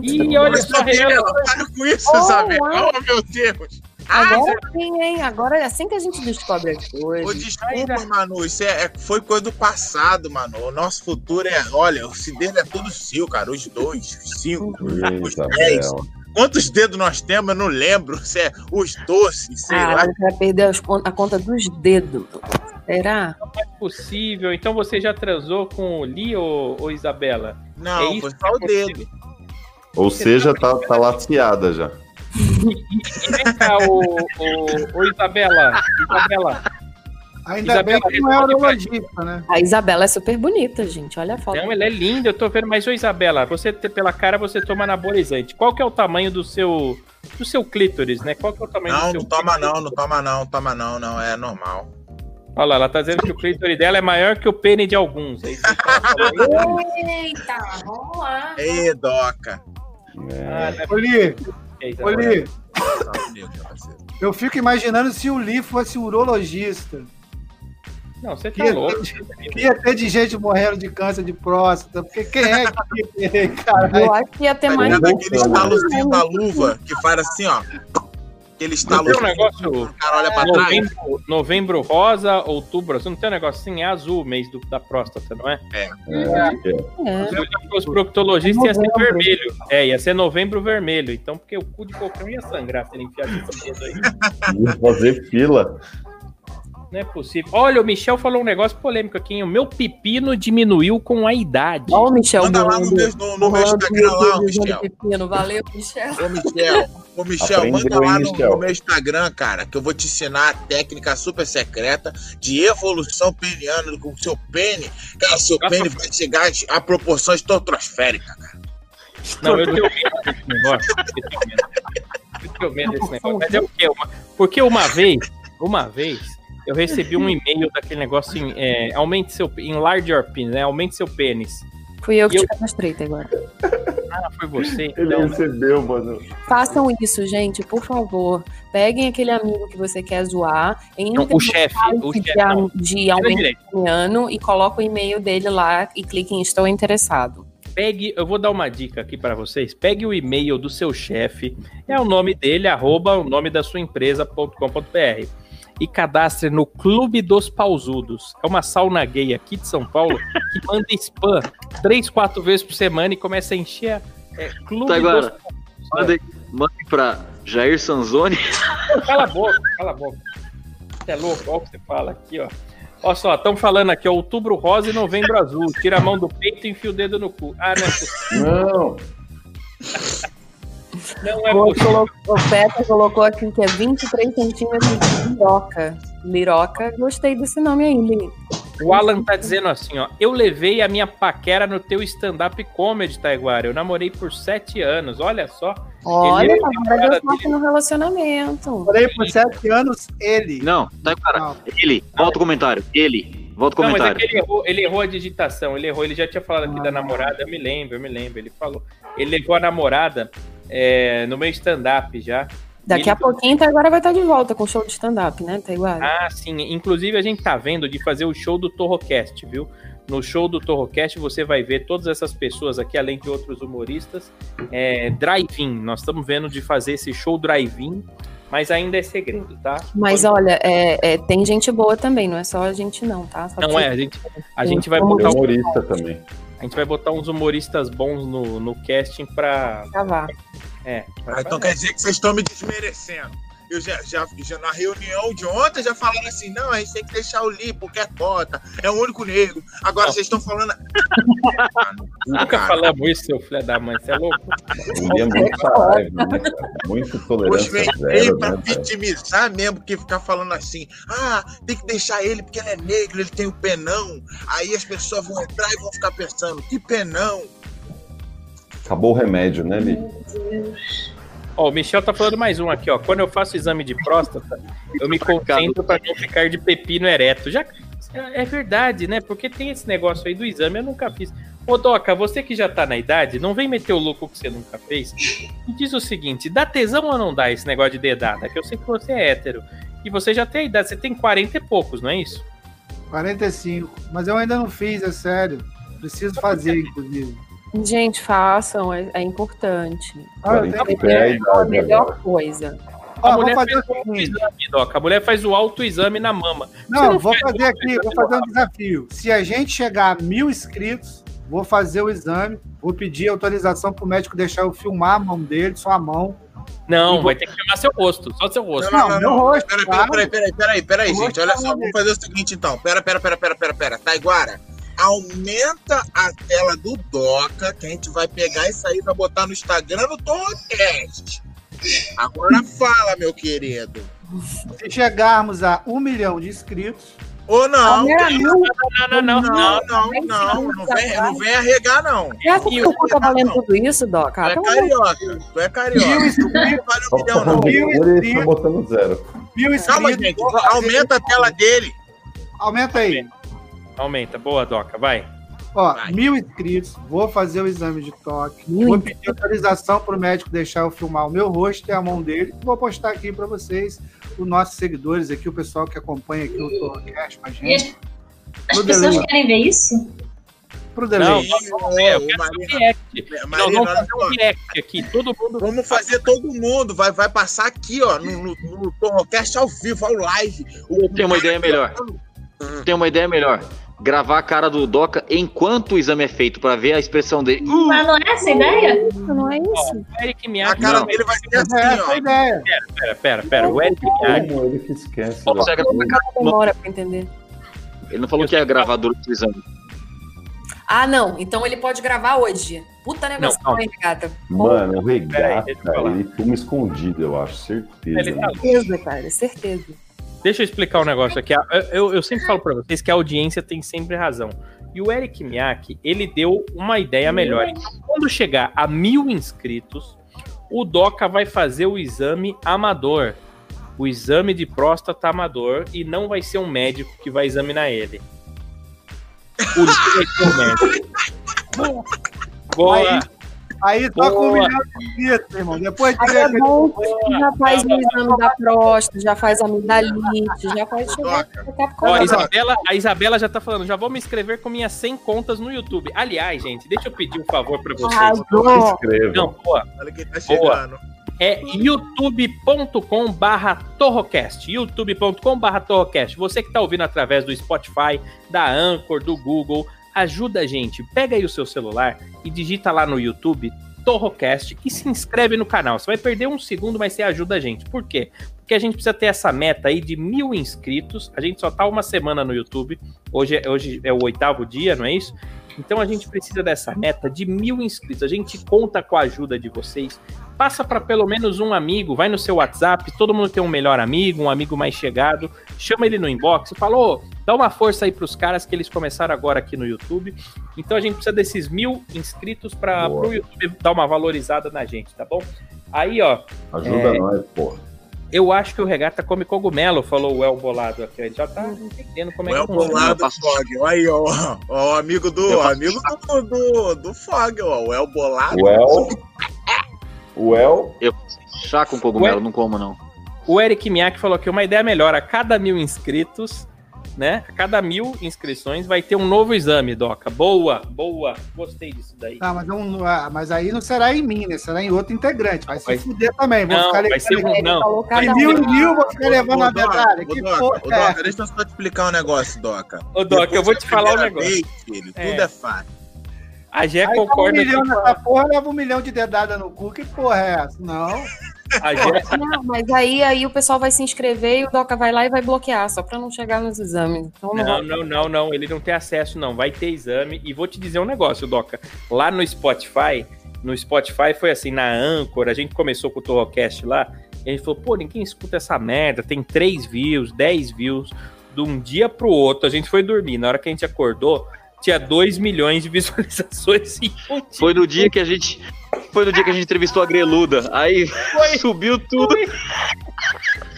Ih, olha Mas, só, Renan. para com isso, Oh, uau. Oh, meu Deus. Agora sim, hein? Agora é assim que a gente descobre as Ô, coisas. desculpa, Manu. Isso é, é- foi coisa do passado, mano. O nosso futuro é. Olha, esse dedo é tudo seu, cara. Os dois, os cinco, os dez. Bela. Quantos dedos nós temos? Eu não lembro. Se é os doces, sei Ah, lá. quero perder con- a conta dos dedos. Será? Não é possível. Então você já transou com o Li ou, ou Isabela? Não, É foi só é o dedo. Ou seja, tá, tá laciada já. E vem cá, ô, ô, ô Isabela. Isabela. Ainda Isabela, bem que não é urologista, né? A Isabela é super bonita, gente. Olha a foto. Não, ela é linda, eu tô vendo. Mas, ô Isabela, você pela cara você toma anabolizante. Qual que é o tamanho do seu do seu clítoris, né? Qual que é o tamanho Não, do seu não toma clítoris? não, não toma não, toma não, não, é normal. Olha lá, ela tá dizendo que o clítoris dela é maior que o pênis de alguns. É? Eita, vamos lá. Ei, Doca. Ah, não é Ô, Li, possível, ô. Li, eu fico imaginando se o Li fosse urologista. Não, você Que tá ia, louco. ter, que ia ter de gente morrendo de câncer de próstata. Porque quem é que ia ter, Eu acho que ia ter Tá mais. ligado aquele estalozinho da luva que faz assim, ó. Aquele Não tem um negócio O cara olha pra trás. novembro, novembro rosa, outubro azul. Não tem um negócio assim, é azul o mês do- da próstata, não é? É, É. Se eu olhar os proctologistas ia ser vermelho. É, ia ser novembro vermelho. Então, porque o cu de qualquer um ia sangrar se ele enfiasse esse dedo aí. ia fazer fila. Não é possível. Olha, o Michel falou um negócio polêmico aqui. hein? O meu pepino diminuiu com a idade. Olha o Michel Manda lá no no, no meu Instagram lá, Michel. pepino. Valeu, Michel. Ô, Michel, ô, Michel, Aprendeu, manda lá no, Michel? no meu Instagram, cara, que eu vou te ensinar a técnica super secreta de evolução peniana com o seu pene. Cara, seu Nossa. pene vai chegar a proporções estratosféricas, cara. Não, eu tenho medo desse negócio. Eu tenho medo. Desse negócio. Mas é o quê? Porque uma vez, uma vez, eu recebi um e-mail daquele negócio em, é, aumente seu, enlarge your penis, né? Aumente seu pênis. Fui eu que E eu- te cadastrei até agora. [LAUGHS] Ah, foi você? Ele Então, recebeu, mano. Façam isso, gente, por favor. Peguem aquele amigo que você quer zoar, entrem o chefe, o chefe, de, Tira aumento e coloca o e-mail dele lá e clique em estou interessado. Pegue, eu vou dar uma dica aqui pra vocês. Pegue o e-mail do seu chefe, é o nome dele, arroba o nome da sua empresa.com.br e cadastre no Clube dos Pausudos. É uma sauna gay aqui de São Paulo que manda spam três, quatro vezes por semana e começa a encher. É, Clube Tá, agora. dos Pausudos. Manda, manda pra Jair Sanzoni. [LAUGHS] Cala a boca, cala a boca. Você é louco, olha o que você fala aqui, ó. Olha só, estão falando aqui, ó, outubro rosa e novembro azul. Tira a mão do peito e enfia o dedo no cu. Ah, não é possível. Não, [LAUGHS] Não é O, possível. colo- o Peta colocou aqui que é 23 centímetros de liroca. Liroca, gostei desse nome aí, Li. O Alan tá dizendo assim, ó. Eu levei a minha paquera no teu stand-up comedy, Taiguara. Eu namorei por sete anos, olha só. Olha, Ele- tá agora deu sorte no relacionamento. Falei por sete anos, ele. Não. Não. Ele, volta o comentário. Ele, volta o Não, mas é comentário. que ele errou, ele errou a digitação, ele errou, ele já tinha falado aqui da namorada, eu me lembro, eu me lembro, ele falou. Ele levou a namorada é, no meu stand-up já. Daqui Ele- a pouquinho, tá agora vai estar de volta com o show de stand-up, né, Taiguara? Ah, sim. Inclusive, a gente tá vendo de fazer o show do Torrocast, viu? No show do Torrocast você vai ver todas essas pessoas aqui, além de outros humoristas. É, drive-in. Nós estamos vendo de fazer esse show drive-in, mas ainda é segredo, tá? Mas Quando- olha, é, é, tem gente boa também, não é só a gente não, tá? Só Não que- é, a gente, a gente vai botar um- humorista também. A gente vai botar uns humoristas bons no, no casting pra. Gravar. É, pra Ah, então quer dizer que vocês estão me desmerecendo. Eu já, já, já na reunião de ontem já falaram assim: não, a gente tem que deixar o Lee porque é cota, é o único negro. Agora vocês estão falando. Nunca Cara, falamos isso, seu filho da mãe, você é louco? O Lee é muito raiva, né? Muito Hoje tolerância vem zero, pra né, vitimizar mesmo, porque ficar falando assim, ah, tem que deixar ele porque ele é negro, ele tem o penão. Aí as pessoas vão entrar e vão ficar pensando, que penão? Acabou o remédio, né, Lee? Ó, o Michel tá falando mais um aqui, ó. Quando eu faço exame de próstata, eu me concentro pra não ficar de pepino ereto. Já é verdade, né? Porque tem esse negócio aí do exame, eu nunca fiz. Ô, Doca, você que já tá na idade, não vem meter o louco que você nunca fez. Me diz o seguinte: dá tesão ou não dá esse negócio de dedada? Que eu sei que você é hétero. E você já tem a idade, você tem 40 e poucos, não é isso? 45. Mas eu ainda não fiz, é sério. Preciso fazer, inclusive. Gente, façam, é, é importante. Ah, eu tenho- 45 é a É a idade melhor agora. coisa. A Ó, vou mulher fazer fez o Doca. A mulher faz o autoexame na mama. Não, não vou faz fazer aqui, vou fazer um desafio. Se a gente chegar a mil inscritos, vou fazer o exame, vou pedir autorização pro médico deixar eu filmar a mão dele, só a mão. Não, vai ter que filmar seu rosto, só seu rosto. Não, meu rosto, Peraí, claro. peraí, peraí, peraí, peraí, vou gente. Olha te só, vamos fazer o seguinte então. Pera, pera, pera, pera, pera, pera. Taiguara, aumenta a tela do Doca, que a gente vai pegar isso aí pra botar no Instagram no Torrocast. Agora fala, meu querido. Se chegarmos a um milhão de inscritos, Ou não. Mil, Não, não, não, Não, não. não, não. Não vem, não vem arregar, não. já que cu tá valendo tudo isso, Doc? Tu Ah, é carioca. Tu é carioca. Mil Não inscritos. vale um milhão, não. Mil tá inscritos. botando zero. mil inscritos. Calma, gente. Aumenta a tela dele. Aumenta aí. Aumenta, boa, Doca, vai. Ó, Vai. mil inscritos, vou fazer o exame de toque. Mil vou pedir autorização pro médico deixar eu filmar o meu rosto e a mão dele. Vou postar aqui para vocês, os nossos seguidores aqui, o pessoal que acompanha aqui o Torcast com a gente. as, as Pro pessoas delay. querem ver isso? Pro Não, delay. nós vamos ver, eu Ô, quero Marina, react. Nós Marina, vamos olha fazer só. um react aqui, todo mundo. Vamos fazer todo mundo. Vai, vai passar aqui, ó, no, no, no Torrocast ao vivo, ao live. O- Eu tenho uma ideia melhor. Tem uma ideia melhor. Gravar a cara do Doca enquanto o exame é feito, pra ver a expressão dele. Uh, Mas não é essa a ideia? não é isso. O Eric A Miyagi. cara Não. dele vai ser É assim, essa a ó. ideia. Pera, pera, pera. O Eric Miyagi. Como ele que esquece. Pô, você né? grava a cara do- Demora pra entender. Ele não falou que ia gravar durante o exame. Ah, não. Então ele pode gravar hoje. Puta negócio Não, calma. ruim, gata. Mano, o Peraí, regata, falar. ele fuma escondido, eu acho, certeza. Ele tá- Certeza, cara. Certeza. Deixa eu explicar um negócio aqui. Eu, eu sempre falo pra vocês que a audiência tem sempre razão. E o Eric Miyake, ele deu uma ideia melhor. Quando chegar a mil inscritos, o Doca vai fazer o exame amador. O exame de próstata amador. E não vai ser um médico que vai examinar ele. O vai ser o médico. [LAUGHS] Boa. Aí, aí só com um Boa. milhão de inscritos, irmão. Depois de Aí é bom que já faz o exame da próstata, já faz amidalite, já faz chegar. Ó, a Isabela, a Isabela já tá falando, já vou me inscrever com minhas 100 contas no YouTube. Aliás, gente, deixa eu pedir um favor pra vocês. Arrasou. Escreva. Não, boa. Olha quem tá Boa. chegando. É youtube.com barra torrocast, youtube.com barra torrocast. Você que tá ouvindo através do Spotify, da Anchor, do Google, ajuda a gente. Pega aí o seu celular e digita lá no YouTube Torrocast e se inscreve no canal. Você vai perder um segundo, mas você ajuda a gente. Por quê? Porque a gente precisa ter essa meta aí de mil inscritos. A gente só tá uma semana no YouTube. Hoje, é- hoje é o oitavo dia, não é isso? Então a gente precisa dessa meta de mil inscritos. A gente conta com a ajuda de vocês. Passa para pelo menos um amigo, vai no seu WhatsApp. Todo mundo tem um melhor amigo, um amigo mais chegado. Chama ele no inbox e fala: "Ô, dá uma força aí pros caras que eles começaram agora aqui no YouTube. Então a gente precisa desses mil inscritos para o YouTube dar uma valorizada na gente, tá bom? Aí, ó, Ajuda É. nós, porra. eu acho que o Regata come cogumelo, falou o El Bolado aqui. A gente já tá entendendo como é O que El. Bolado Fog. Olha aí, ó. Ó, o amigo do. Eu- amigo do, do, do Fog, ó. O El Bolado. O El. O El. Chá com cogumelo, não como não. O Eric Miak falou que uma ideia melhor, a cada mil inscritos, né? A cada mil inscrições vai ter um novo exame, Doca. Boa, boa. Gostei disso daí. Tá, mas, não- ah, mas aí não será em mim, né? Será em outro integrante. Vai se Vai- fuder também. Vou Não, ficar vai ser um- não. De mil em mil, vou ficar levando a medalha. ô, Que Doca, porra é Doca, deixa eu só te explicar um negócio, Doca. Ô, Doca, Depois eu vou te falar um negócio. vez, filho, É. tudo é fácil. A Gé Aí dá um concorda. milhão nessa porra, leva um milhão de dedada no cu. Que porra é essa? Não. A Gé, [LAUGHS] Não, mas aí, aí o pessoal vai se inscrever e o Doca vai lá e vai bloquear, só pra não chegar nos exames. Então não, Não, não, não, não. Ele não tem acesso, não. Vai ter exame. E vou te dizer um negócio, Doca. Lá no Spotify, no Spotify foi assim, na Anchor, a gente começou com o Torrocast lá, e a gente falou, pô, ninguém escuta essa merda, tem 3 views, 10 views. De um dia pro outro, a gente foi dormir. Na hora que a gente acordou, tinha 2 milhões de visualizações em um dia. Foi no dia que a gente. Foi no dia que a gente entrevistou a Greluda. Aí subiu tudo.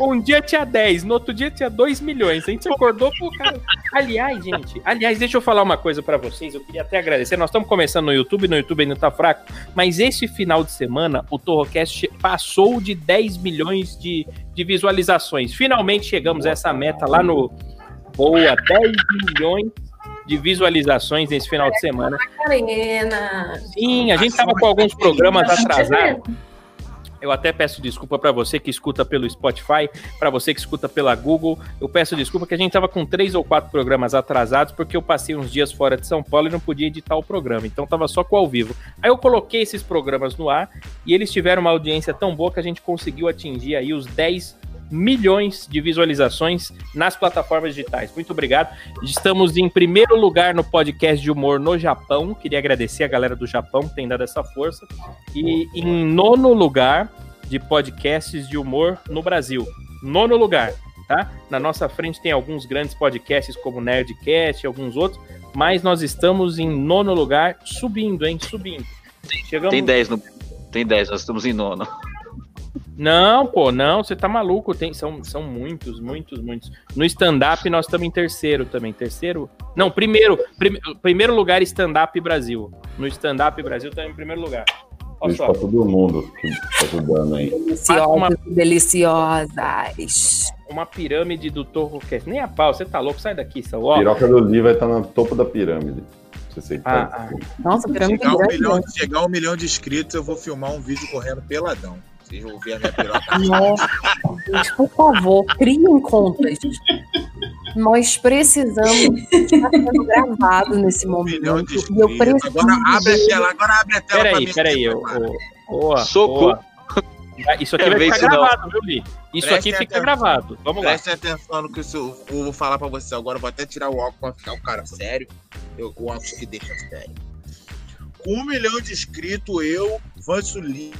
Um dia tinha 10, no outro dia tinha 2 milhões. A gente acordou com o cara. Aliás, gente, aliás, deixa eu falar uma coisa pra vocês. Eu queria até agradecer. Nós estamos começando no YouTube, no YouTube ainda tá fraco, mas esse final de semana o Torrocast passou de 10 milhões de, de visualizações. Finalmente chegamos a essa meta lá no Boa, 10 milhões de visualizações nesse final de semana. Sim, a gente tava com alguns programas atrasados. Eu até peço desculpa para você que escuta pelo Spotify, para você que escuta pela Google. Eu peço desculpa que a gente tava com três ou quatro programas atrasados porque eu passei uns dias fora de São Paulo e não podia editar o programa. Então tava só com ao vivo. Aí eu coloquei esses programas no ar e eles tiveram uma audiência tão boa que a gente conseguiu atingir aí os 10 milhões de visualizações nas plataformas digitais. Muito obrigado. Estamos em primeiro lugar no podcast de humor no Japão. Queria agradecer a galera do Japão que tem dado essa força. E em nono lugar de podcasts de humor no Brasil. Nono lugar, tá? Na nossa frente tem alguns grandes podcasts como Nerdcast e alguns outros, mas nós estamos em nono lugar, subindo, hein? Subindo. Chegamos... Tem 10 no. Tem 10, nós estamos em nono. Não, pô, não, você tá maluco. Tem, são, são muitos, muitos, muitos. No stand-up nós estamos em terceiro também. Terceiro? Não, primeiro. Prim, primeiro lugar stand-up Brasil. No stand-up Brasil estamos em primeiro lugar. Olha só. pra todo mundo que tá ajudando aí. Deliciosas, deliciosas. Uma pirâmide do Torrocast. Nem a pau, você tá louco? Sai daqui, seu ó. Piroca do Lee vai estar no topo da pirâmide. Se você Ah, tá- Nossa, pirâmide Chegar um, milhão, né? chegar um milhão de inscritos, eu vou filmar um vídeo correndo peladão. Vocês vão a minha piroca. [LAUGHS] Nossa, gente, por favor, criem contas. Nós precisamos estar sendo gravado nesse Um momento. E eu preciso. Agora abre a tela, agora abre a tela Peraí, peraí. ô, ô, Socorro. ô. Isso aqui Quer vai ver ficar gravado, viu, Li? Isso Prestem aqui fica atenção. gravado. Vamos lá. Preste atenção no que eu eu vou falar pra você agora. Eu vou até tirar o óculos pra ficar o cara sério. Eu, o óculos que deixa sério. Com um milhão de inscritos, eu, Vanso Lead,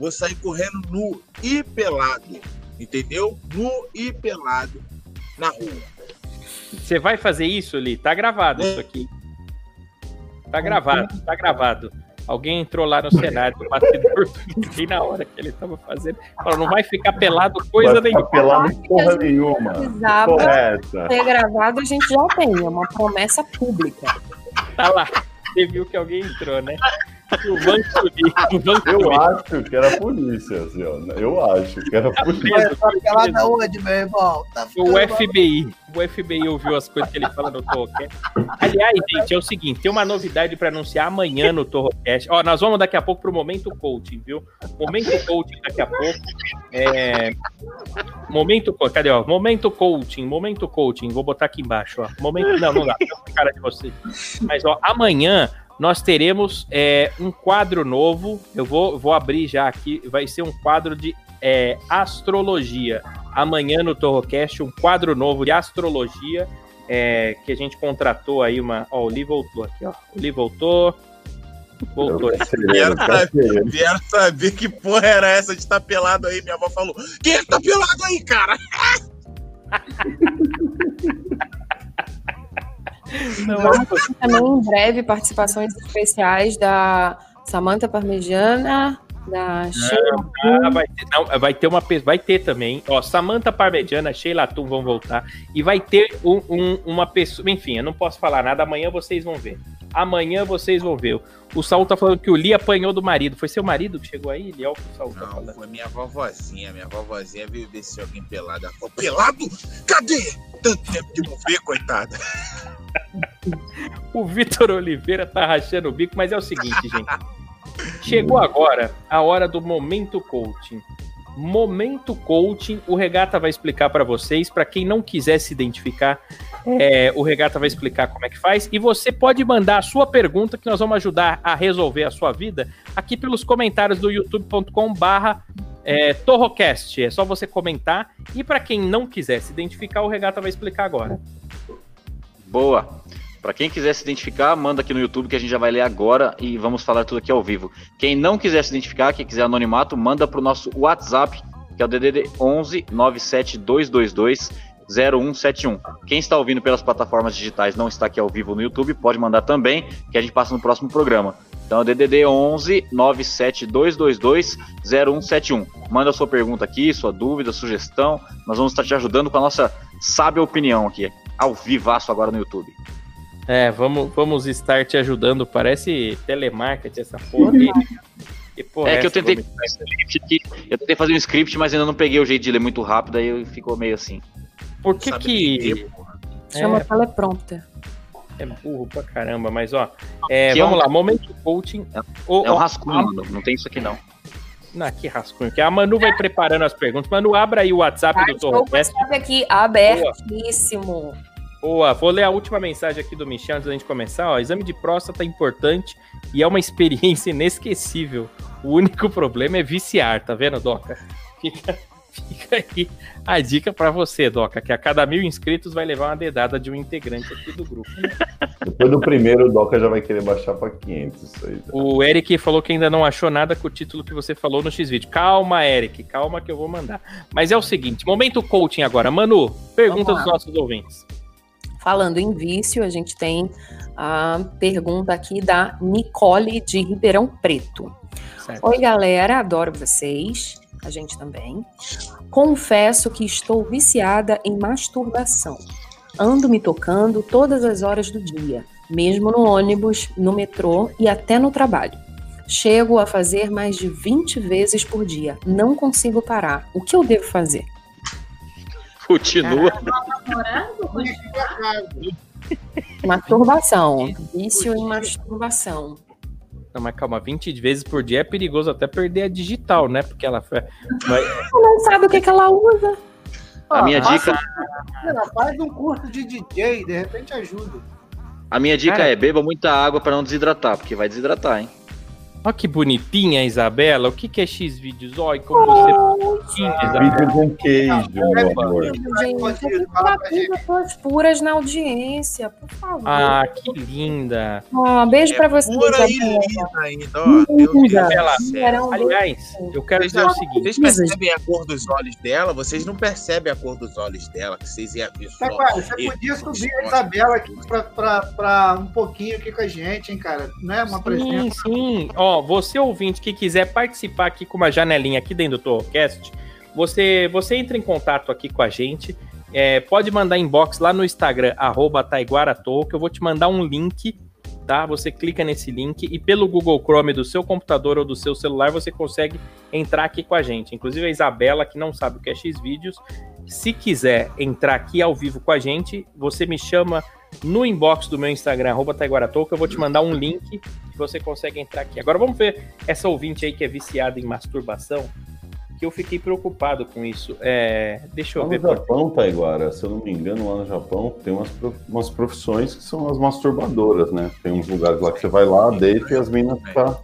vou sair correndo nu e pelado. Entendeu? Nu e pelado na rua. Você vai fazer isso, Li? Tá gravado isso aqui. Tá gravado, tá gravado. Alguém entrou lá no cenário do batedor bem na hora que ele tava fazendo. Falou, não vai ficar pelado coisa Vai ficar nenhuma. pelado porra nenhuma. Precisava Porra é essa? ser gravado, a gente já tem. É uma promessa pública. Tá lá. Você viu que alguém entrou, né? O Banco Li, o Banco Eu acho que era a polícia, assim, ó. Eu acho que era a polícia. Tá preso. aonde, meu irmão? Tá O FBI. O FBI ouviu as coisas que ele fala no Torrocast. Aliás, gente, é o seguinte: tem uma novidade para anunciar amanhã no Torrocast. Ó, nós vamos daqui a pouco pro Momento Coaching, viu? Momento Coaching daqui a pouco. É... Momento. Cadê, ó? Momento Coaching, Momento Coaching. Vou botar aqui embaixo, ó. Momento. Não, não dá. Tá cara de vocês. Mas, ó, amanhã nós teremos é, um quadro novo. Eu vou, vou abrir já aqui. Vai ser um quadro de é, astrologia. Amanhã no Torrocast, um quadro novo de astrologia. é, que a gente contratou aí uma. Ó, o Lee voltou aqui, ó. O Lee voltou. Voltou. Vieram saber, vieram saber que porra era essa de estar pelado aí. Minha avó falou: Quem é que tá pelado aí, cara? [LAUGHS] Ter também em breve participações especiais da Samantha Parmegiana, da Sheila. Ah, vai, ter, não, vai ter uma vai ter também, ó, Samantha Parmegiana, Sheila Tum vão voltar e vai ter um- um- uma pessoa, enfim, eu não posso falar nada, amanhã vocês vão ver. Amanhã vocês vão ver. O Saul tá falando que o Lee apanhou do marido. Foi seu marido que chegou aí? Olha o que o Saul tá Não, falando. foi minha vovozinha. Minha vovozinha veio ver se alguém pelado. Ela falou: Pelado? Cadê? Tanto tempo de não ver, coitada. [LAUGHS] O Vitor Oliveira tá rachando o bico, mas é o seguinte, gente. Chegou agora a hora do momento coaching. Momento coaching, o Regata vai explicar para vocês. Para quem não quiser se identificar, é, o Regata vai explicar como é que faz. E você pode mandar a sua pergunta que nós vamos ajudar a resolver a sua vida aqui pelos comentários do youtube.com/barra é, Torrocast. É só você comentar. E para quem não quiser se identificar, o Regata vai explicar agora. Boa. Pra quem quiser se identificar, manda aqui no YouTube que a gente já vai ler agora e vamos falar tudo aqui ao vivo. Quem não quiser se identificar, quem quiser anonimato, manda pro nosso WhatsApp, que é o DDD 11 97222 0171. Quem está ouvindo pelas plataformas digitais não está aqui ao vivo no YouTube, pode mandar também, que a gente passa no próximo programa. Então, é o DDD 11 97222 0171. Manda sua pergunta aqui, sua dúvida, sugestão. Nós vamos estar te ajudando com a nossa sábia opinião aqui, ao vivaço agora no YouTube. É, vamos, vamos estar te ajudando. Parece telemarketing essa porra aí. Que porra É que eu tentei Vamos- fazer um script aqui, eu tentei fazer um script, mas ainda não peguei o jeito de ler muito rápido, aí ficou meio assim. Por que que. ler. Chama É, teleprompter. é burro pra caramba, mas ó. é, Que é vamos um- lá, momento coaching. Ô, É um rascunho, mano. Não tem isso aqui não. Não, que rascunho. Que a Manu vai preparando as perguntas. Manu, abra aí o WhatsApp do Estou com o. WhatsApp aqui abertíssimo. Boa, vou ler a última mensagem aqui do Michel antes da gente começar. Ó, exame de próstata é importante e é uma experiência [LAUGHS] inesquecível. O único problema é viciar, tá vendo, Doca? Fica, fica aí a dica pra você, Doca, que a cada mil inscritos vai levar uma dedada de um integrante aqui do grupo. [LAUGHS] Depois do primeiro, o Doca já vai querer baixar pra 500. Isso aí. O Eric falou que ainda não achou nada com o título que você falou no X-Video. Calma, Eric, calma que eu vou mandar. Mas é o seguinte, momento coaching agora. Manu, pergunta dos nossos ouvintes. Falando em vício, a gente tem a pergunta aqui da Nicole de Ribeirão Preto. Certo. Oi, galera, adoro vocês. A gente também. Confesso que estou viciada em masturbação. Ando me tocando todas as horas do dia, mesmo no ônibus, no metrô e até no trabalho. Chego a fazer mais de 20 vezes por dia. Não consigo parar. O que eu devo fazer? Continua. Namorando? Masturbação. Vício em masturbação. Não, mas calma, 20 vezes por dia é perigoso até perder a digital, né? Porque ela foi. Vai- Não sabe o que, que ela usa. A minha dica, Faz um curso de DJ, de repente ajuda. a minha dica Cara. é beba muita água pra não desidratar, porque vai desidratar, hein? Olha que bonitinha, Isabela. O que, que é X-Vídeos? Olha como você. Bonitinha, Isabela. Vídeo com queijo, meu amor. Gente, puras na audiência, por favor. Ah, que linda. Ah, beijo pra você. Pura e Isabela. linda ainda, ó. Isabela, Aliás, eu quero dizer o seguinte. Vocês percebem a cor dos olhos dela? Vocês não percebem a cor dos olhos dela, que vocês iam ver só. Você Eu- podia subir a Isabela aqui pra, pra, pra um pouquinho aqui com a gente, hein, cara? Né? Uma Sim, presença. sim. Ó, você ouvinte que quiser participar aqui com uma janelinha aqui dentro do Torcast, você, você entra em contato aqui com a gente. É, pode mandar inbox lá no Instagram, arroba Taiguaratou, que eu vou te mandar um link, tá? Você clica nesse link e pelo Google Chrome do seu computador ou do seu celular você consegue entrar aqui com a gente. Inclusive a Isabela, que não sabe o que é X-Vídeos, se quiser entrar aqui ao vivo com a gente, você me chama no inbox do meu Instagram, arroba Taiguaratou, que eu vou te mandar um link que você consegue entrar aqui. Agora vamos ver essa ouvinte aí que é viciada em masturbação. que eu fiquei preocupado com isso. É, deixa eu Lá ver. no Japão, Taiguara, se eu não me engano, lá no Japão tem umas, umas profissões que são as masturbadoras, né? Tem uns lugares lá que você vai lá, deita e as minas tá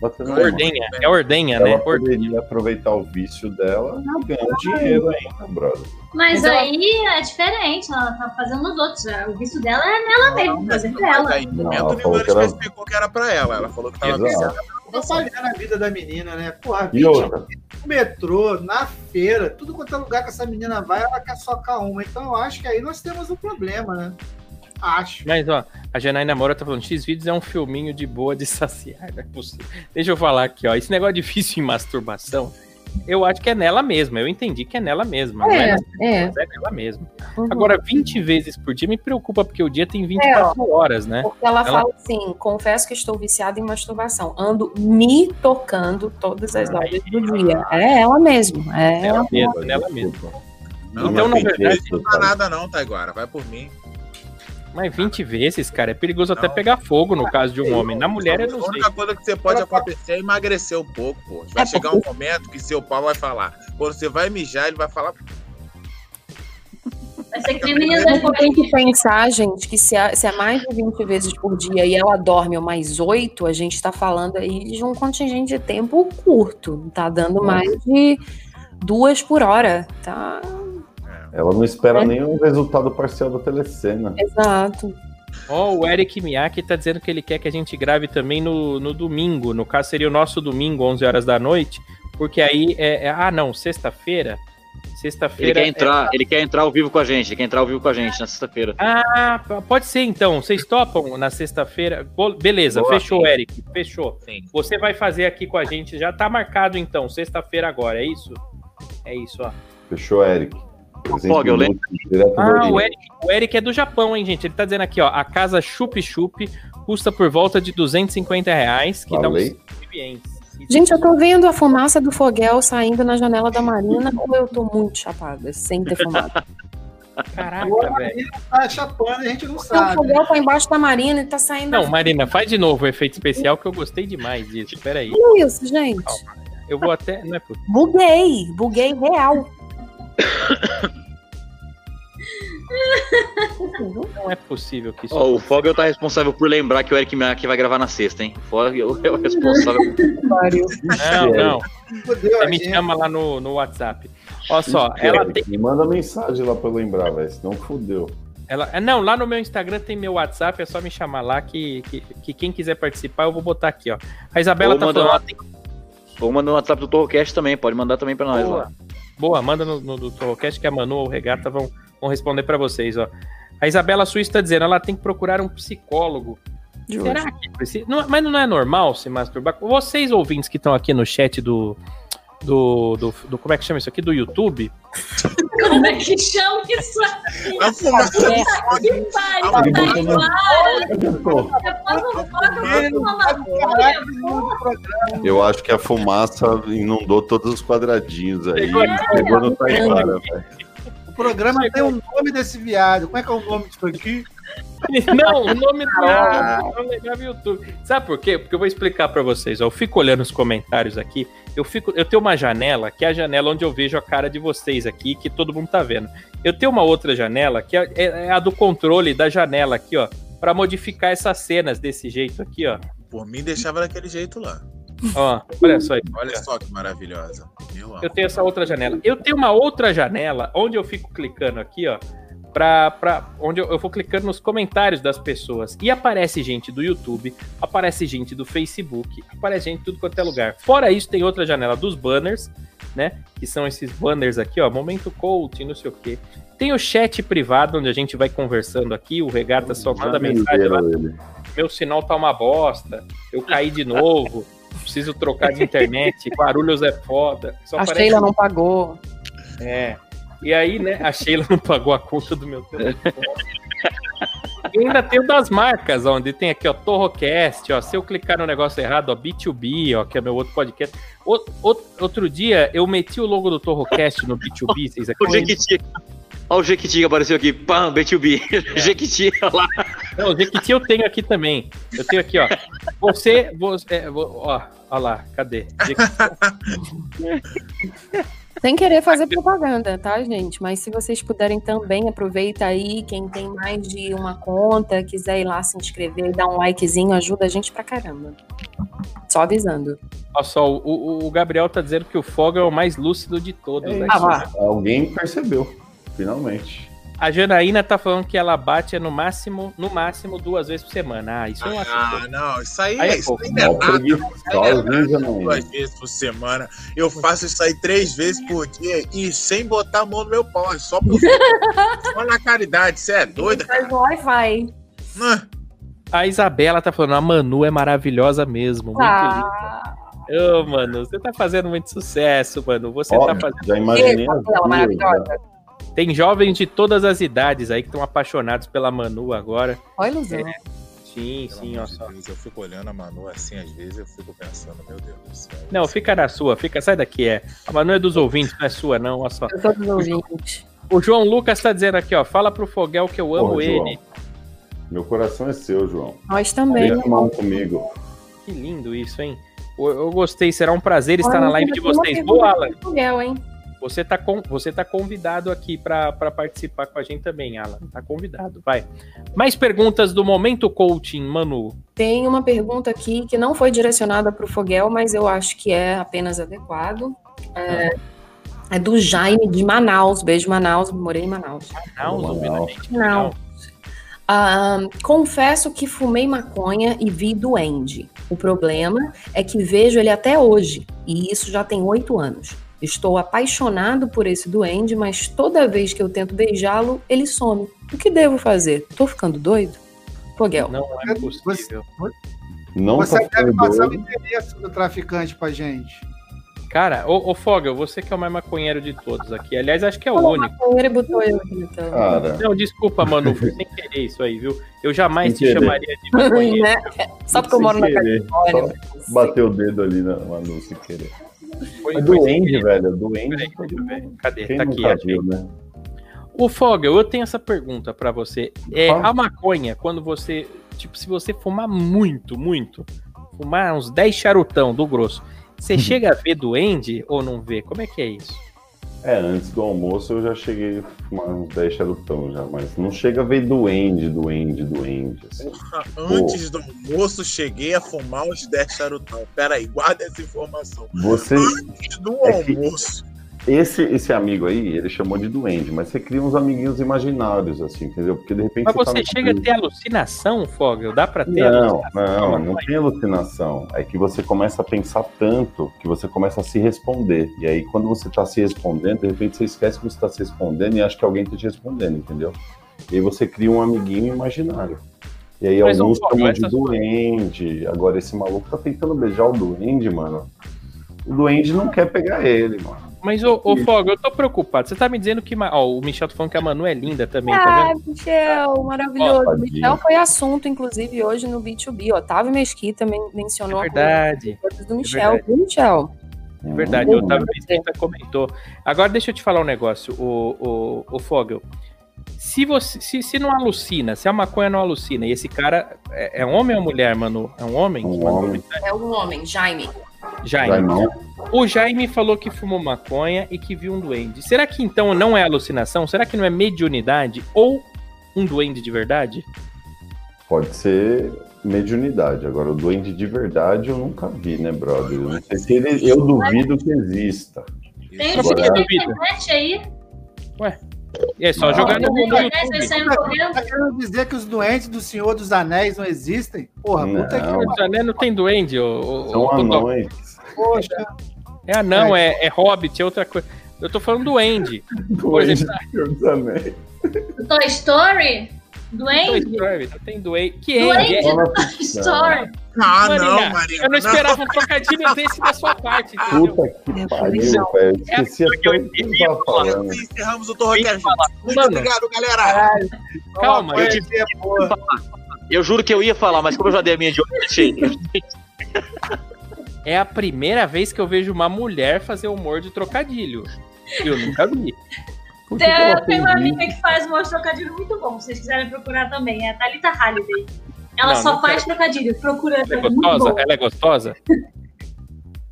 batendo na mão. Ordenha, é ordenha, Ela né? Orde- poderia aproveitar o vício dela e ganhar um dinheiro ainda, brother. Mas Mas ela- aí é diferente, ela tá fazendo nos outros. O vício dela é nela mesma, fazer pra ela. Aí, Não, momento ela falou ela que era- especificou que era pra ela. Ela falou que tava Exato. Atrapalhando a vida da menina, né? Porra, E 20 outra, no metrô, na feira, tudo quanto é lugar que essa menina vai, ela quer socar uma. Então eu acho que aí nós temos um problema, né? Acho. Mas, ó, a Janaína Moura tá falando, X-Vídeos é um filminho de boa de [LAUGHS] saciar, não é possível. Deixa eu falar aqui, ó, esse negócio difícil em masturbação, eu acho que é nela mesma, eu entendi que é nela mesma, é, É, é. é nela mesma. Uhum. Agora, 20 vezes por dia me preocupa, porque o dia tem 24 horas, né? Porque ela, Ela- fala assim: confesso que estou viciada em masturbação. Ando me tocando todas as horas do dia. É ela mesma. É Ela ela. mesma, nela mesma. Não, Então, na verdade- não dá nada não, Taiguara. Vai por mim. Mas 20 vezes, cara, é perigoso até Não. pegar fogo no caso de um homem. Na mulher, eu a não sei. única coisa que você pode acontecer é emagrecer um pouco, pô. Vai É chegar um momento que seu pau vai falar. Quando você vai mijar, ele vai falar. Então, tem que pensar, gente, que se é, se é mais de 20 vezes por dia e ela dorme ou mais 8, a gente tá falando aí de um contingente de tempo curto. Tá dando mais de duas por hora. Tá. Ela não espera nem o resultado parcial da telecena. Exato. Ó, o Eric Miyake tá dizendo que ele quer que a gente grave também no, no domingo. No caso, seria o nosso domingo, 11 horas da noite. Porque aí é. é- ah, não, sexta-feira. Ele Sexta-feira. quer é- entrar, ele quer entrar ao vivo com a gente, ele quer entrar ao vivo com a gente na sexta-feira. Ah, pode ser então. Vocês topam na sexta-feira? Beleza, Boa. fechou, Eric. Fechou. Sim. Você vai fazer aqui com a gente. Já tá marcado então, sexta-feira agora, é isso? É isso, ó. Fechou, Eric. Fog, eu lembro. Ah, o. Eric, o Eric é do Japão, hein, gente? Ele tá dizendo aqui, ó. A casa Chup Chup custa por volta de 250 reais, que Falei. dá uns clientes. Gente, eu tô vendo a fumaça do foguel saindo na janela da Marina ou eu tô muito chapada, sem ter fumado? [LAUGHS] Caraca, velho. Tá chapando, a gente não Porque o sabe. foguel tá embaixo da Marina e tá saindo. Não, Marina, faz de novo o efeito especial que eu gostei demais disso. Pera aí. Olha isso, gente. Eu vou até. Não é possível. Buguei, buguei real. Não é possível que isso. Ó, o Fogel tá responsável por lembrar que o Eric Miyake vai gravar na sexta, hein? O Fogel é o responsável. Não, não. Você me chama lá no, no WhatsApp. Olha só, ela tem. Me manda mensagem lá pra eu lembrar, velho. Senão fudeu. Ela, é, não, lá no meu Instagram tem meu WhatsApp, é só me chamar lá que, que, que quem quiser participar eu vou botar aqui, ó. A Isabela Ou tá falando. lá- ela tem- Ou manda no WhatsApp do Torrocast também, pode mandar também pra nós Boa. lá. Boa, manda no, no do Torrocast que a Manu ou o Regata vão, vão responder pra vocês, ó. A Isabela Suíça tá dizendo, ela tem que procurar um psicólogo. Será que precisa? Não, mas não é normal se masturbar? Vocês ouvintes que estão aqui no chat do, do, do, do- Como é que chama isso aqui? Do YouTube? Como é que chama isso aqui? A fumaça É. Que pariu, tá o maconha, porra. Eu acho que a fumaça inundou todos os quadradinhos aí. Pegou no Taiguara, velho. O programa tem um nome desse viado. Como é que é o nome disso aqui? [LAUGHS] Não, o nome do não lembrava YouTube. Sabe por quê? Porque eu vou explicar pra vocês. ó. Eu fico olhando os comentários aqui. Eu fico, eu tenho uma janela que é a janela onde eu vejo a cara de vocês aqui, que todo mundo tá vendo. Eu tenho uma outra janela que é, é- é a do controle da janela aqui, ó, Pra modificar essas cenas desse jeito aqui, ó. Por mim, deixava daquele jeito lá. Ó, olha só aí. Olha só que maravilhosa. Eu tenho essa outra janela. Eu tenho uma outra janela onde eu fico clicando aqui, ó. Pra, pra, onde eu, eu vou clicando nos comentários das pessoas. E aparece gente do YouTube, aparece gente do Facebook, aparece gente de tudo quanto é lugar. Fora isso, tem outra janela dos banners, né? Que são esses banners aqui, ó. Momento coaching, não sei o quê. Tem o chat privado, onde a gente vai conversando aqui. O Regata só manda mensagem lá. Meu sinal tá uma bosta. Eu caí de novo. Preciso trocar de internet. Guarulhos é foda. Só A Sheila não pagou. é. E aí, né, a Sheila não pagou a conta do meu telefone. E ainda tem o das marcas, onde tem aqui, ó, Torrocast, ó. Se eu clicar no negócio errado, ó, B2B, ó, que é meu outro podcast. O- o- outro dia eu meti o logo do Torrocast no B2B, vocês [LAUGHS] O acreditam? Jequiti. Olha o Jequiti que apareceu aqui. Pam, B2B. [LAUGHS] Jequiti, olha lá. Não, o Jequiti eu tenho aqui também. Eu tenho aqui, ó. Você. você é, ó, ó lá, cadê? Jequiti. [LAUGHS] Sem querer fazer propaganda, tá, gente? Mas se vocês puderem também, aproveita aí. Quem tem mais de uma conta, quiser ir lá se inscrever e dar um likezinho, ajuda a gente pra caramba. Só avisando. Olha só, o, o- Gabriel tá dizendo que o Fogo é o mais lúcido de todos. É né? Ah, vá. Alguém percebeu, finalmente. A Janaína tá falando que ela bate é no máximo, no máximo duas vezes por semana. Ah, isso eu acho. Ah, não, isso aí, Aí é isso não é Mó nada. hein, Janaína? Duas vezes por semana. Eu faço isso aí três vezes por dia e sem botar a mão no meu pau. É só por [LAUGHS] só na caridade. Você é doida? Faz Wi-Fi. Ah, A Isabela tá falando, a Manu é maravilhosa mesmo. Muito Ah, linda. Ô, mano, você tá fazendo muito sucesso, mano. Você Ó, tá fazendo. já imaginei duas, maravilhosa. Tem jovens de todas as idades aí que estão apaixonados pela Manu agora. olha ilusão. Sim, pelo sim, ó de só. Deus, Eu fico olhando a Manu assim, às vezes eu fico pensando, meu Deus do céu. Não, fica na sua, fica, sai daqui, é. A Manu é dos ouvintes, não é sua, não, ó só. Eu tô dos ouvintes. O João Lucas tá dizendo aqui, ó, fala pro Foguel que eu amo Porra, João. ele. Meu coração é seu, João. Nós também. Vem tomar um comigo. Que lindo isso, hein? Eu, eu gostei, será um prazer estar Olha, na live de vocês. Boa, Alan. Miguel, hein? Você tá, com, você tá convidado aqui pra participar com a gente também, Alan. Tá convidado, vai. Mais perguntas do Momento Coaching, Manu. Tem uma pergunta aqui que não foi direcionada para o Foguel, mas eu acho que é apenas adequado. É, é do Jaime de Manaus. Beijo, Manaus. Morei em Manaus. Manaus. gente. Não. Ah, confesso que fumei maconha e vi duende. O problema é que vejo ele até hoje, e isso já tem oito anos. Estou apaixonado por esse duende, mas toda vez que eu tento beijá-lo, ele some. O que devo fazer? Tô ficando doido? Foguel. Não é possível. Não Você tá deve passar o endereço do traficante pra gente. Cara, ô, ô Fogel, você que é o mais maconheiro de todos aqui. Aliás, acho que é o Falou único. maconheiro botou eu aqui, então. Cara, Não, desculpa, Manu, foi [LAUGHS] sem querer isso aí, viu? Eu jamais Sem te querer. chamaria de maconheiro. [LAUGHS] Né? Só porque eu moro na Califórnia. Bateu o dedo ali na Manu sem querer. Foi, É foi doente, velho. Doente. Peraí. Cadê? Quem tá aqui, viu, né? O Fogel, eu tenho essa pergunta pra você. É, a maconha, quando você. Tipo, se você fumar muito, muito, fumar uns 10 charutão do grosso, você [LAUGHS] chega a ver duende ou não vê? Como é que é isso? É, antes do almoço eu já cheguei a fumar uns 10 charutão já, mas não chega a ver duende, duende, duende. Assim. Antes do almoço, cheguei a fumar uns 10 charutão. Pera aí, guarda essa informação. Você, Antes do É almoço. Esse, esse amigo aí, ele chamou de duende, mas você cria uns amiguinhos imaginários, assim, entendeu? Porque de repente Mas tá você no chega a frio. ter alucinação, Fogel? Dá pra ter Não, alucinação? não, não tem alucinação. É que você começa a pensar tanto que você começa a se responder. E aí, quando você tá se respondendo, de repente você esquece que você tá se respondendo e acha que alguém tá te respondendo, entendeu? E aí você cria um amiguinho imaginário. E aí Mas, alguns chamam de essas- duende. Agora esse maluco tá tentando beijar o duende, mano. O duende não quer pegar ele, mano. Mas, ô, ô Fogel, eu tô preocupado. Você tá me dizendo que. Ó, o Michel tá falando que a Manu é linda também, tá Ah, vendo? Michel, maravilhoso. Ó, Michel foi assunto, inclusive, hoje no B2B. Otávio Mesquita men mencionou É verdade. a coisa do Michel. verdade. Viu, Michel? É verdade, o Otávio Mesquita comentou. Agora deixa eu te falar um negócio, o, o, o Fogel. Se você se, se não alucina, se a maconha não alucina, e esse cara é, é um homem ou mulher, Manu? É um homem? Um homem. É um homem, Jaime. Jaime. O Jaime falou que fumou maconha e que viu um duende. Será que então não é alucinação? Será que não é mediunidade ou um duende de verdade? Pode ser mediunidade. Agora, o duende de verdade eu nunca vi, né, brother? Eu não sei se ele. Eu duvido que exista. Tem duvida? internet aí. É só Ah, jogar no, correndo. Tá querendo dizer que os doentes do Senhor dos Anéis não existem? Porra, puta Não. que Os anéis não tem duende, ô, ô, São anões. poxa. É anão, é, é hobbit, é outra coisa. Eu tô falando duende. Por Duende exemplo, do Senhor dos Anéis. Toy Story? Toy Duende? Story, não tem duende. Que Duende é? Toy ficção. Story. Ah, Marina, não, Maria. Eu não esperava um trocadilho desse da sua parte, [LAUGHS] entendeu? Puta que É, pariu, velho. Esqueci É até o que eu tava falando. Encerramos o Torrocast. Muito obrigado, galera. Calma, eu é boa. Eu juro que eu ia falar, mas como eu já dei a minha de hoje. [LAUGHS] É a primeira vez que eu vejo uma mulher fazer humor de trocadilho. Eu nunca vi. Tem, ela tem uma amiga que faz um trocadilho muito bom, se vocês quiserem procurar também, é a Thalita Halliday. Ela Não, só não faz trocadilho, procura. Ela é muito gostosa? bom. Ela é gostosa?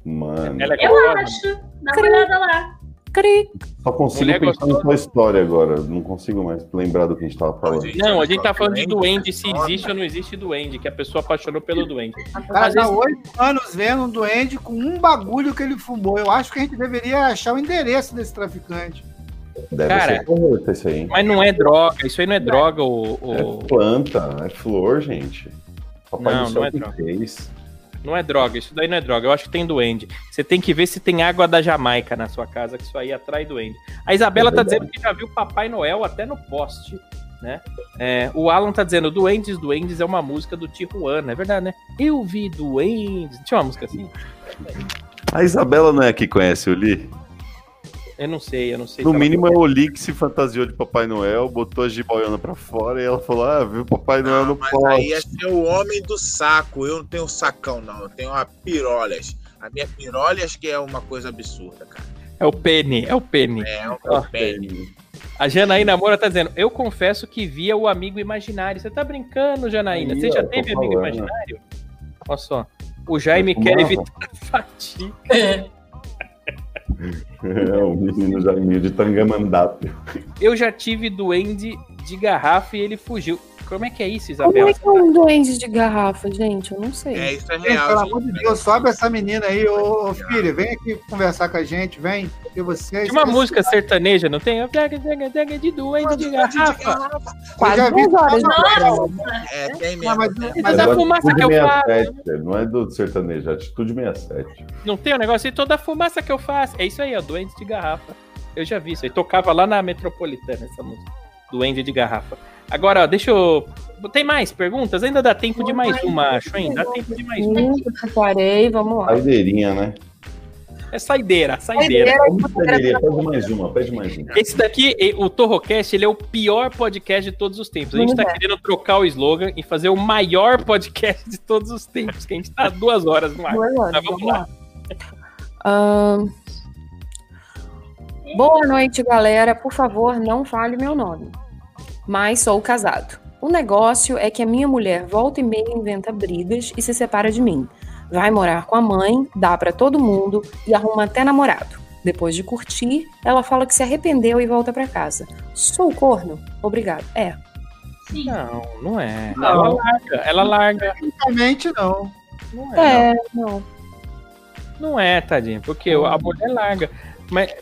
Mano, Ela é Eu gostosa? acho. Dá uma olhada lá. Cri. só consigo Mulher pensar gostosa. em sua história agora. Não consigo mais lembrar do que a gente tava falando. Não, a gente tá falando de Duende, se existe ou não existe duende, que a pessoa apaixonou pelo duende. Cara tá vezes- oito anos vendo um duende com um bagulho que ele fumou. Eu acho que a gente deveria achar o endereço desse traficante. Deve Cara, ser isso aí. Mas não é droga, isso aí não é droga, o. o- É planta, é flor, gente. Papai Não, não é droga. fez. Não é droga, isso daí não é droga. Eu acho que tem duende. Você tem que ver se tem água da Jamaica na sua casa, que isso aí atrai duende. A Isabela É tá dizendo que já viu Papai Noel até no poste, né? É, o Alan tá dizendo, Duendes, Duendes é uma música do Tijuana, é verdade, né? Eu vi Duendes. Tinha uma música assim? A Isabela não é que conhece o Lee? Eu não sei, eu não sei. No se mínimo é o Lee que se fantasiou de Papai Noel, botou a jiboiana pra fora e ela falou: Ah, viu Papai Noel Não, no mas poste. aí é ser o homem do saco. Eu não tenho sacão, não. Eu tenho uma pirolhas. A minha pirolhas que é uma coisa absurda, cara. É o Penny, é o Penny. É um Ó, pene. A Janaína Moura tá dizendo, eu confesso que via o amigo imaginário. Você tá brincando, Janaína? Aí, Você já teve amigo imaginário? Olha só. O Jaime Eu quer evitar fatia. É, [LAUGHS] o menino Jaiminho de Tangamandape. Eu já tive duende de garrafa e ele fugiu. Como é que é isso, Como Isabela? é que é um duende de garrafa, gente? Eu não sei. É, isso é real. pelo amor de Deus, sobe essa menina aí, ô, ô filha. Vem aqui conversar com a gente, vem. E você. Tinha uma música sertaneja, não tem? Pega, pega, pega de duende de garrafa. Quase já vi duas horas. Nossa! É, tem mesmo. mas, mas da é- fumaça que eu faço. 67, Não é do sertanejo, é Atitude 67. Não tem o negócio de toda a fumaça que eu faço. É isso aí, ó, duende de garrafa. Eu já vi isso aí. Tocava lá na Metropolitana essa música. Duende de garrafa. Agora, ó, deixa eu. Tem mais perguntas? Ainda dá tempo de mais uma, acho, hein? Dá tempo de mais uma. Separei, vamos lá. Saideirinha, né? É saideira, saideira. Saideira, pede mais uma, pede mais uma. Esse daqui, o Torrocast, ele é o pior podcast de todos os tempos. A gente tá Uhum. querendo trocar o slogan e fazer o maior podcast de todos os tempos, que a gente tá há duas horas no ar. Duas horas, Mas vamos vamos lá. Ahn, Boa noite, galera. Por favor, não fale meu nome. Mas sou casado. O negócio é que a minha mulher volta e meia inventa brigas e se separa de mim. Vai morar com a mãe, dá pra todo mundo e arruma até namorado. Depois de curtir, ela fala que se arrependeu e volta pra casa. Sou corno? Obrigado. É. Sim. Não, não é. Não. Ela larga, ela larga. Tecnicamente, não. Não é. É, não. Não é, tadinho, porque a mulher larga. Mas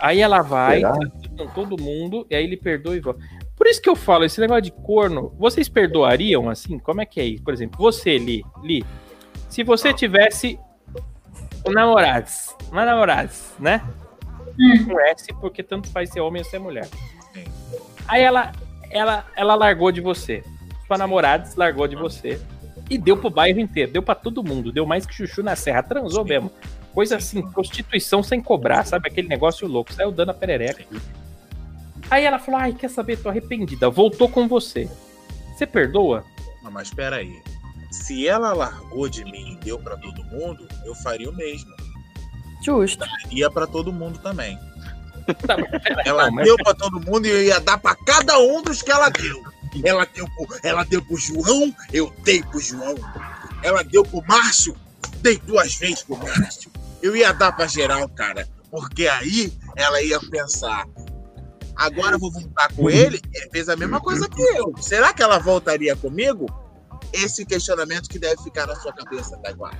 aí ela vai Será? com todo mundo, e aí ele perdoa e volta. Por isso que eu falo, esse negócio de corno, vocês perdoariam assim? Como é que é isso? Por exemplo, você, Li, Li, se você tivesse um namorados, uma namorados, né? Hum. Com S, porque tanto faz ser homem ou ser mulher. Aí ela, ela, ela largou de você. Sua namorada largou de você. E deu pro bairro inteiro, deu pra todo mundo, deu mais que chuchu na serra, transou mesmo. Coisa assim, prostituição sem cobrar, sabe? Aquele negócio louco, saiu dando a perereca. Aí ela falou: ai, quer saber? Tô arrependida. Voltou com você. Você perdoa? Não, mas espera aí. Se ela largou de mim e deu pra todo mundo, eu faria o mesmo. Justo. Ia pra todo mundo também. Tá, Ela não, mas- deu pra todo mundo e eu ia dar pra cada um dos que ela deu. Ela deu pro, ela deu pro João, eu dei pro João. Ela deu pro Márcio, dei duas vezes pro Márcio. Eu ia dar pra geral, cara. Porque aí ela ia pensar. Agora eu vou voltar com ele. Ele fez a mesma coisa que eu. Será que ela voltaria comigo? Esse questionamento que deve ficar na sua cabeça, Taiguara.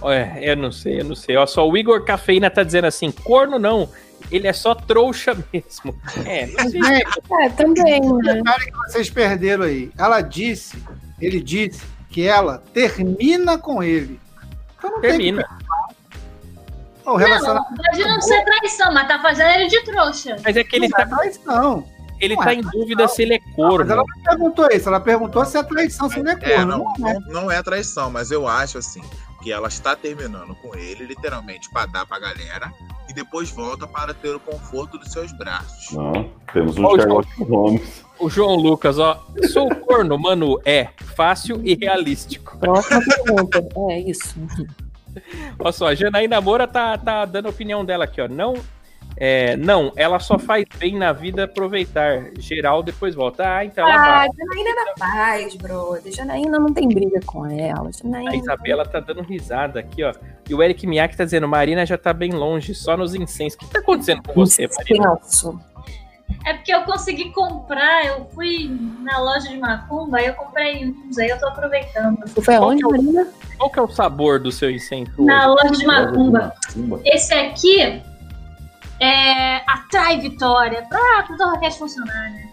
Olha, eu não sei, eu não sei. Ó, só o Igor Cafeína tá dizendo assim: corno não, ele é só trouxa [LAUGHS] mesmo. É, não sei. Gente, É, também, né? detalhe que vocês perderam aí. Ela disse, ele disse que ela termina com ele. Então não Termina. tem O relacionamento Não, pode não ser traição, mas tá fazendo ele de trouxa. Mas é que ele não é tá, traição. ele Não tá é em dúvida se ele é Mas corno. ela não perguntou isso, ela perguntou se é traição, se não é É, corno. não, Não é. não, não é traição, mas eu acho assim que ela está terminando com ele, literalmente, para dar pra galera, e depois volta para ter o conforto dos seus braços. Não, temos um Sherlock Holmes. O João Lucas, ó. Sou corno, mano. É fácil e realístico. Próxima pergunta. É isso. Olha só, a Janaína Moura tá, tá dando a opinião dela aqui, ó. Não. É, não, ela só faz bem na vida aproveitar. Geral depois volta. Ah, então Ah. Janaína é da paz, brother. Janaína não tem briga com ela. A Janaína... Isabela tá dando risada aqui, ó. E o Eric Miyake tá dizendo: Marina já tá bem longe, só nos incensos. O que tá acontecendo com você, Marina? Incenso. É porque eu consegui comprar, eu fui na loja de Macumba, aí eu comprei uns, aí eu tô aproveitando. Tu foi Qual aonde, que é o- Marina? Qual que é o sabor do seu incenso? Na hoje? loja de Macumba. Esse aqui é atrai Vitória, pra o Torrocast funcionar, né?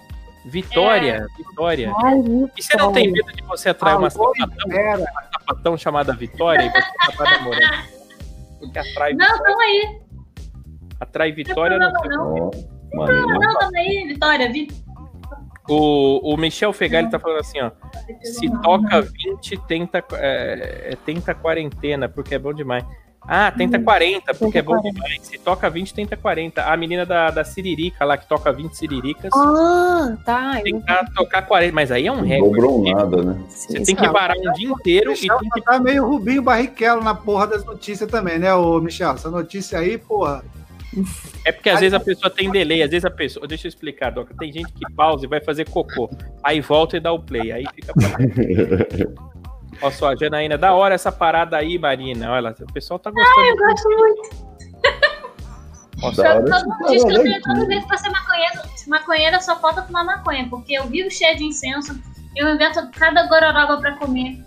Vitória, Vitória. Ai, E você não tem medo de você atrair uma Alô, sapatão, sapatão chamada Vitória e você acabar [LAUGHS] namorando? Porque atrai Não, Vitória, tamo aí. atrai Não tem Vitória não sei. não. Ó, Marina. Não, tamo aí, Vitória. Vi... O, o Michel Fegali tá falando assim, ó. Se toca 20, tenta, é, é, tenta quarentena, porque é bom demais. Ah, tenta 40, porque é bom demais. Se toca 20, tenta 40. A menina da, da Siririca lá, que toca 20 siriricas, Ah, tá. eu- tentar tocar 40. Mas aí é um recorde. Dobrou nada, né? Você tem que varar um dia inteiro e Michel tem que. tá meio Rubinho Barrichello na porra das notícias também, né, ô Michel? Essa notícia aí, porra. É porque às vezes a pessoa tem delay, às vezes a pessoa. Deixa eu explicar, Doca. Tem gente que pausa e vai fazer cocô. Aí volta e dá o play. Aí fica. Olha só, [LAUGHS] Janaína, da hora essa parada aí, Marina. Olha, o pessoal tá gostando. Eu gosto muito. Nossa, hora Todo mundo diz que eu tenho todo jeito pra ser maconheira. Maconheira só falta fumar maconha, porque eu vivo cheia de incenso, eu invento cada gororoba pra comer.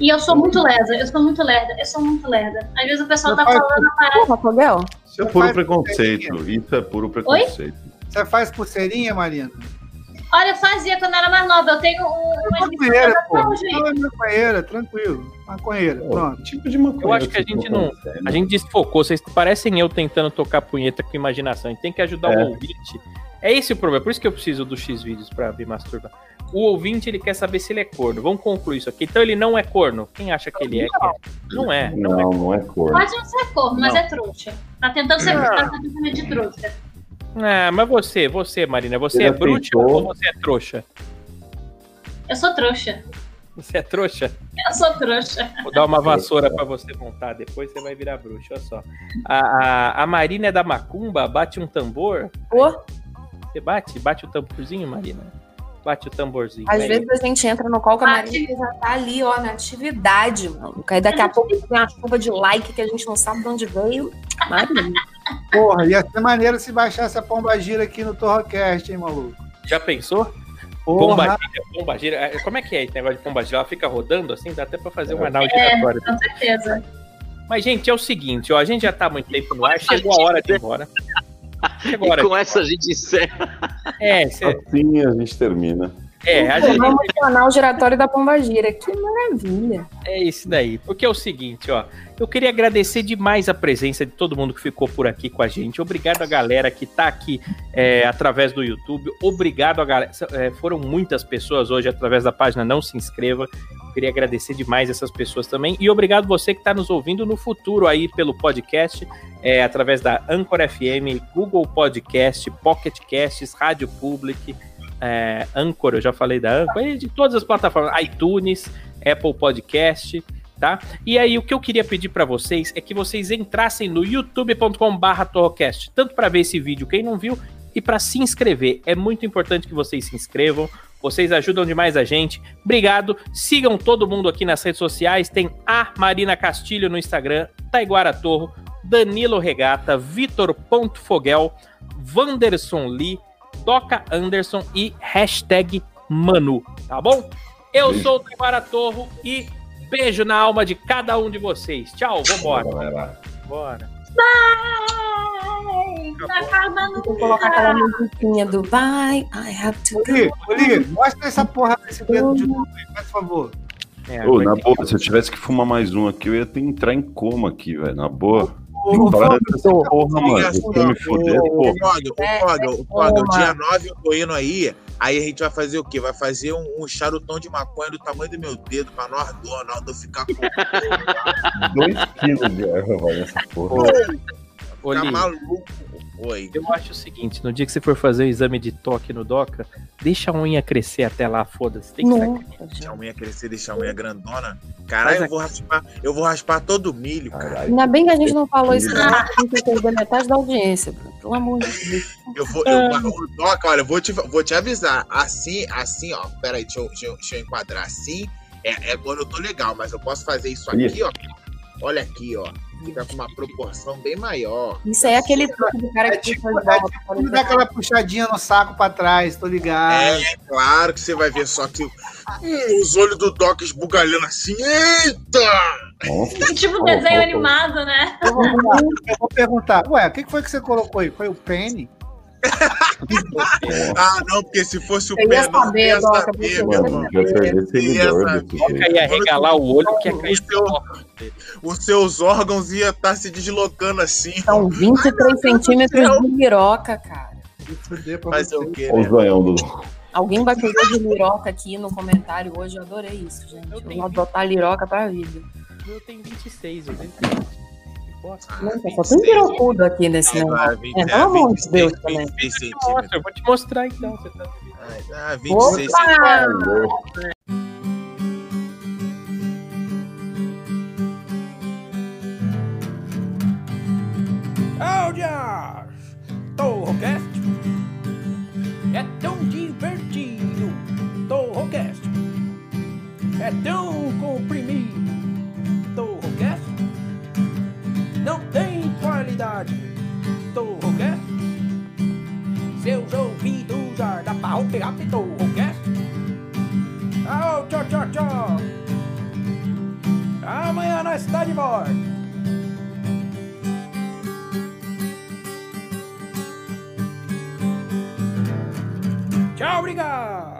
E eu sou muito lerda, eu sou muito lerda, eu sou muito lerda. Às vezes o pessoal tá Rapaz, falando a parada. Porra, Fogel? Isso é puro preconceito. Isso é puro preconceito. Você faz pulseirinha, Marina? Olha, eu fazia quando eu era mais nova, eu tenho um, umas Maconheira, pô. Não é maconheira, tranquilo. Maconheira, Pô, pronto. tipo de maconha Eu acho que a gente não- consegue? A gente desfocou, vocês parecem eu tentando tocar punheta com imaginação. A gente tem que ajudar É. o ouvinte. É esse o problema, por isso que eu preciso do X vídeos pra me masturbar. O ouvinte ele quer saber se ele é corno. Vamos concluir isso aqui. Então ele não é corno. Quem acha que ele é? Não é. Não é. Não, não é cor. Pode não ser corno, mas Não. é trouxa. Tá tentando ser, Não. tá tentando de trouxa. Ah, mas você, você, Marina, você Ele é bruxa ou você é trouxa? Eu sou trouxa. Você é trouxa? Eu sou trouxa. Vou dar uma vassoura pra você montar, depois você vai virar bruxa, olha só. A, a, a Marina é da Macumba, bate um tambor. Pô, Você bate? Bate o tamborzinho, Marina? Bate o tamborzinho. às Aí. vezes a gente entra no call que a Marina já tá ali, ó, na atividade, mano. Aí daqui a pouco tem uma chuva de like que a gente não sabe de onde veio. Marina. Porra, ia ser maneiro se baixasse a pomba gira aqui no Torrocast, hein, maluco? Já pensou? Porra, Pombagira, pombagira. É, Como é que é esse negócio de pombagira? Ela fica rodando assim? Dá até pra fazer um anal É, giratório. com certeza. Mas, gente, é o seguinte, ó. A gente já tá muito tempo no ar, chegou a hora de ir embora. Chegou a hora E com essa a gente encerra. É, cê- Assim a gente termina. É, a gente, Vamos pro canal giratório da Pombagira. Que maravilha. É isso daí. Porque é o seguinte, ó. Eu queria agradecer demais a presença de todo mundo que ficou por aqui com a gente. Obrigado a galera que tá aqui é, através do YouTube. Obrigado a galera. é, foram muitas pessoas hoje através da página Não Se Inscreva. Eu queria agradecer demais essas pessoas também. E obrigado você que está nos ouvindo no futuro aí pelo podcast, é, através da Anchor FM, Google Podcast, Pocket Casts, Rádio Public, é, Anchor, eu já falei da Anchor, e de todas as plataformas, iTunes, Apple Podcast, tá? E aí o que eu queria pedir para vocês é que vocês entrassem no youtube.com/torrocast, tanto para ver esse vídeo quem não viu e para se inscrever. É muito importante que vocês se inscrevam. Vocês ajudam demais a gente. Obrigado. Sigam todo mundo aqui nas redes sociais. Tem a Marina Castilho no Instagram, Taiguara Torro, Danilo Regata, Vitor.fogel, Vanderson Lee, Doca Anderson e hashtag Manu, tá bom? Eu Beijo. sou o Taiguara Torro e beijo na alma de cada um de vocês. Tchau, vambora. Bora. Vai! Tá acabando. Vou colocar aquela musiquinha do Bye, I have to go. Oli, mostra essa porra desse dedo de novo aí, por favor. É, Ô, na ter boa, se eu tivesse que fumar mais um aqui, eu ia ter que entrar em coma aqui, velho. Na boa. Ô, Para dessa porra, mano. Olha Você me fuder, o pô. Códio, É, toma. dia 9 eu tô indo aí, aí a gente vai fazer o quê? Vai fazer um, um charutão de maconha do tamanho do meu dedo pra nós do Ronaldo ficar com Dois quilos de erva, velho, essa porra. ficar Oli, maluco. Oi. Eu acho o seguinte, no dia que você for fazer o exame de toque no DOCA, deixa a unha crescer até lá, foda-se. Tem que. Deixar a unha crescer, deixar a unha grandona. Caralho, eu vou raspar, eu vou raspar todo o milho, cara. Caralho. Ainda bem que a gente não falou isso, não. A gente ia perder metade da audiência. Pelo amor de Deus. Eu vou, eu, o Doca, olha, eu vou te, vou te avisar. Assim, assim, ó. Peraí, deixa eu, deixa eu, deixa eu enquadrar. Assim é, é quando eu tô legal, mas eu posso fazer isso aqui, ó. Olha aqui, ó. Fica com uma proporção bem maior. Isso aí é aquele truque do cara É que tipo, puxa é bolas tipo dá aquela puxadinha no saco pra trás, tô ligado. É, claro que você vai ver só que hum, os olhos do Doc esbugalhando assim. Eita! Nossa, Tipo desenho animado, né? Eu vou, perguntar, eu vou perguntar, ué, o que que foi que você colocou aí? Foi o Penny? Ah, não, porque se fosse o Eu ia pé, não saber, ia Doca, saber, meu ia irmão. Mano, vai perder seguidor jeito. ia regalar o olho que é cair O seu- Os seus órgãos iam estar se deslocando assim. São 23 centímetros de liroca, cara. Me fuder pra Fazer você. o quê, Olha o né? zoião do. Alguém bateu de liroca aqui no comentário hoje. Eu adorei isso, gente. Eu vou adotar liroca pra vida. O meu tem 26, eu tenho 20. Não, só tem pirocudo aqui nesse Agora, negócio. 20, É, pelo amor de 26, Deus também. 26 Mostra, centímetros. eu vou te mostrar então. Você tá... Ah, 26 Opa! Áudios! Torrocast é tão divertido. Torrocast é tão comprimido. Não tem qualidade. Torrocast seus ouvidos ar da pau pegar Torrocast. Au, tchau, tchau, tchau. Amanhã nós está de volta. Tchau, obrigado!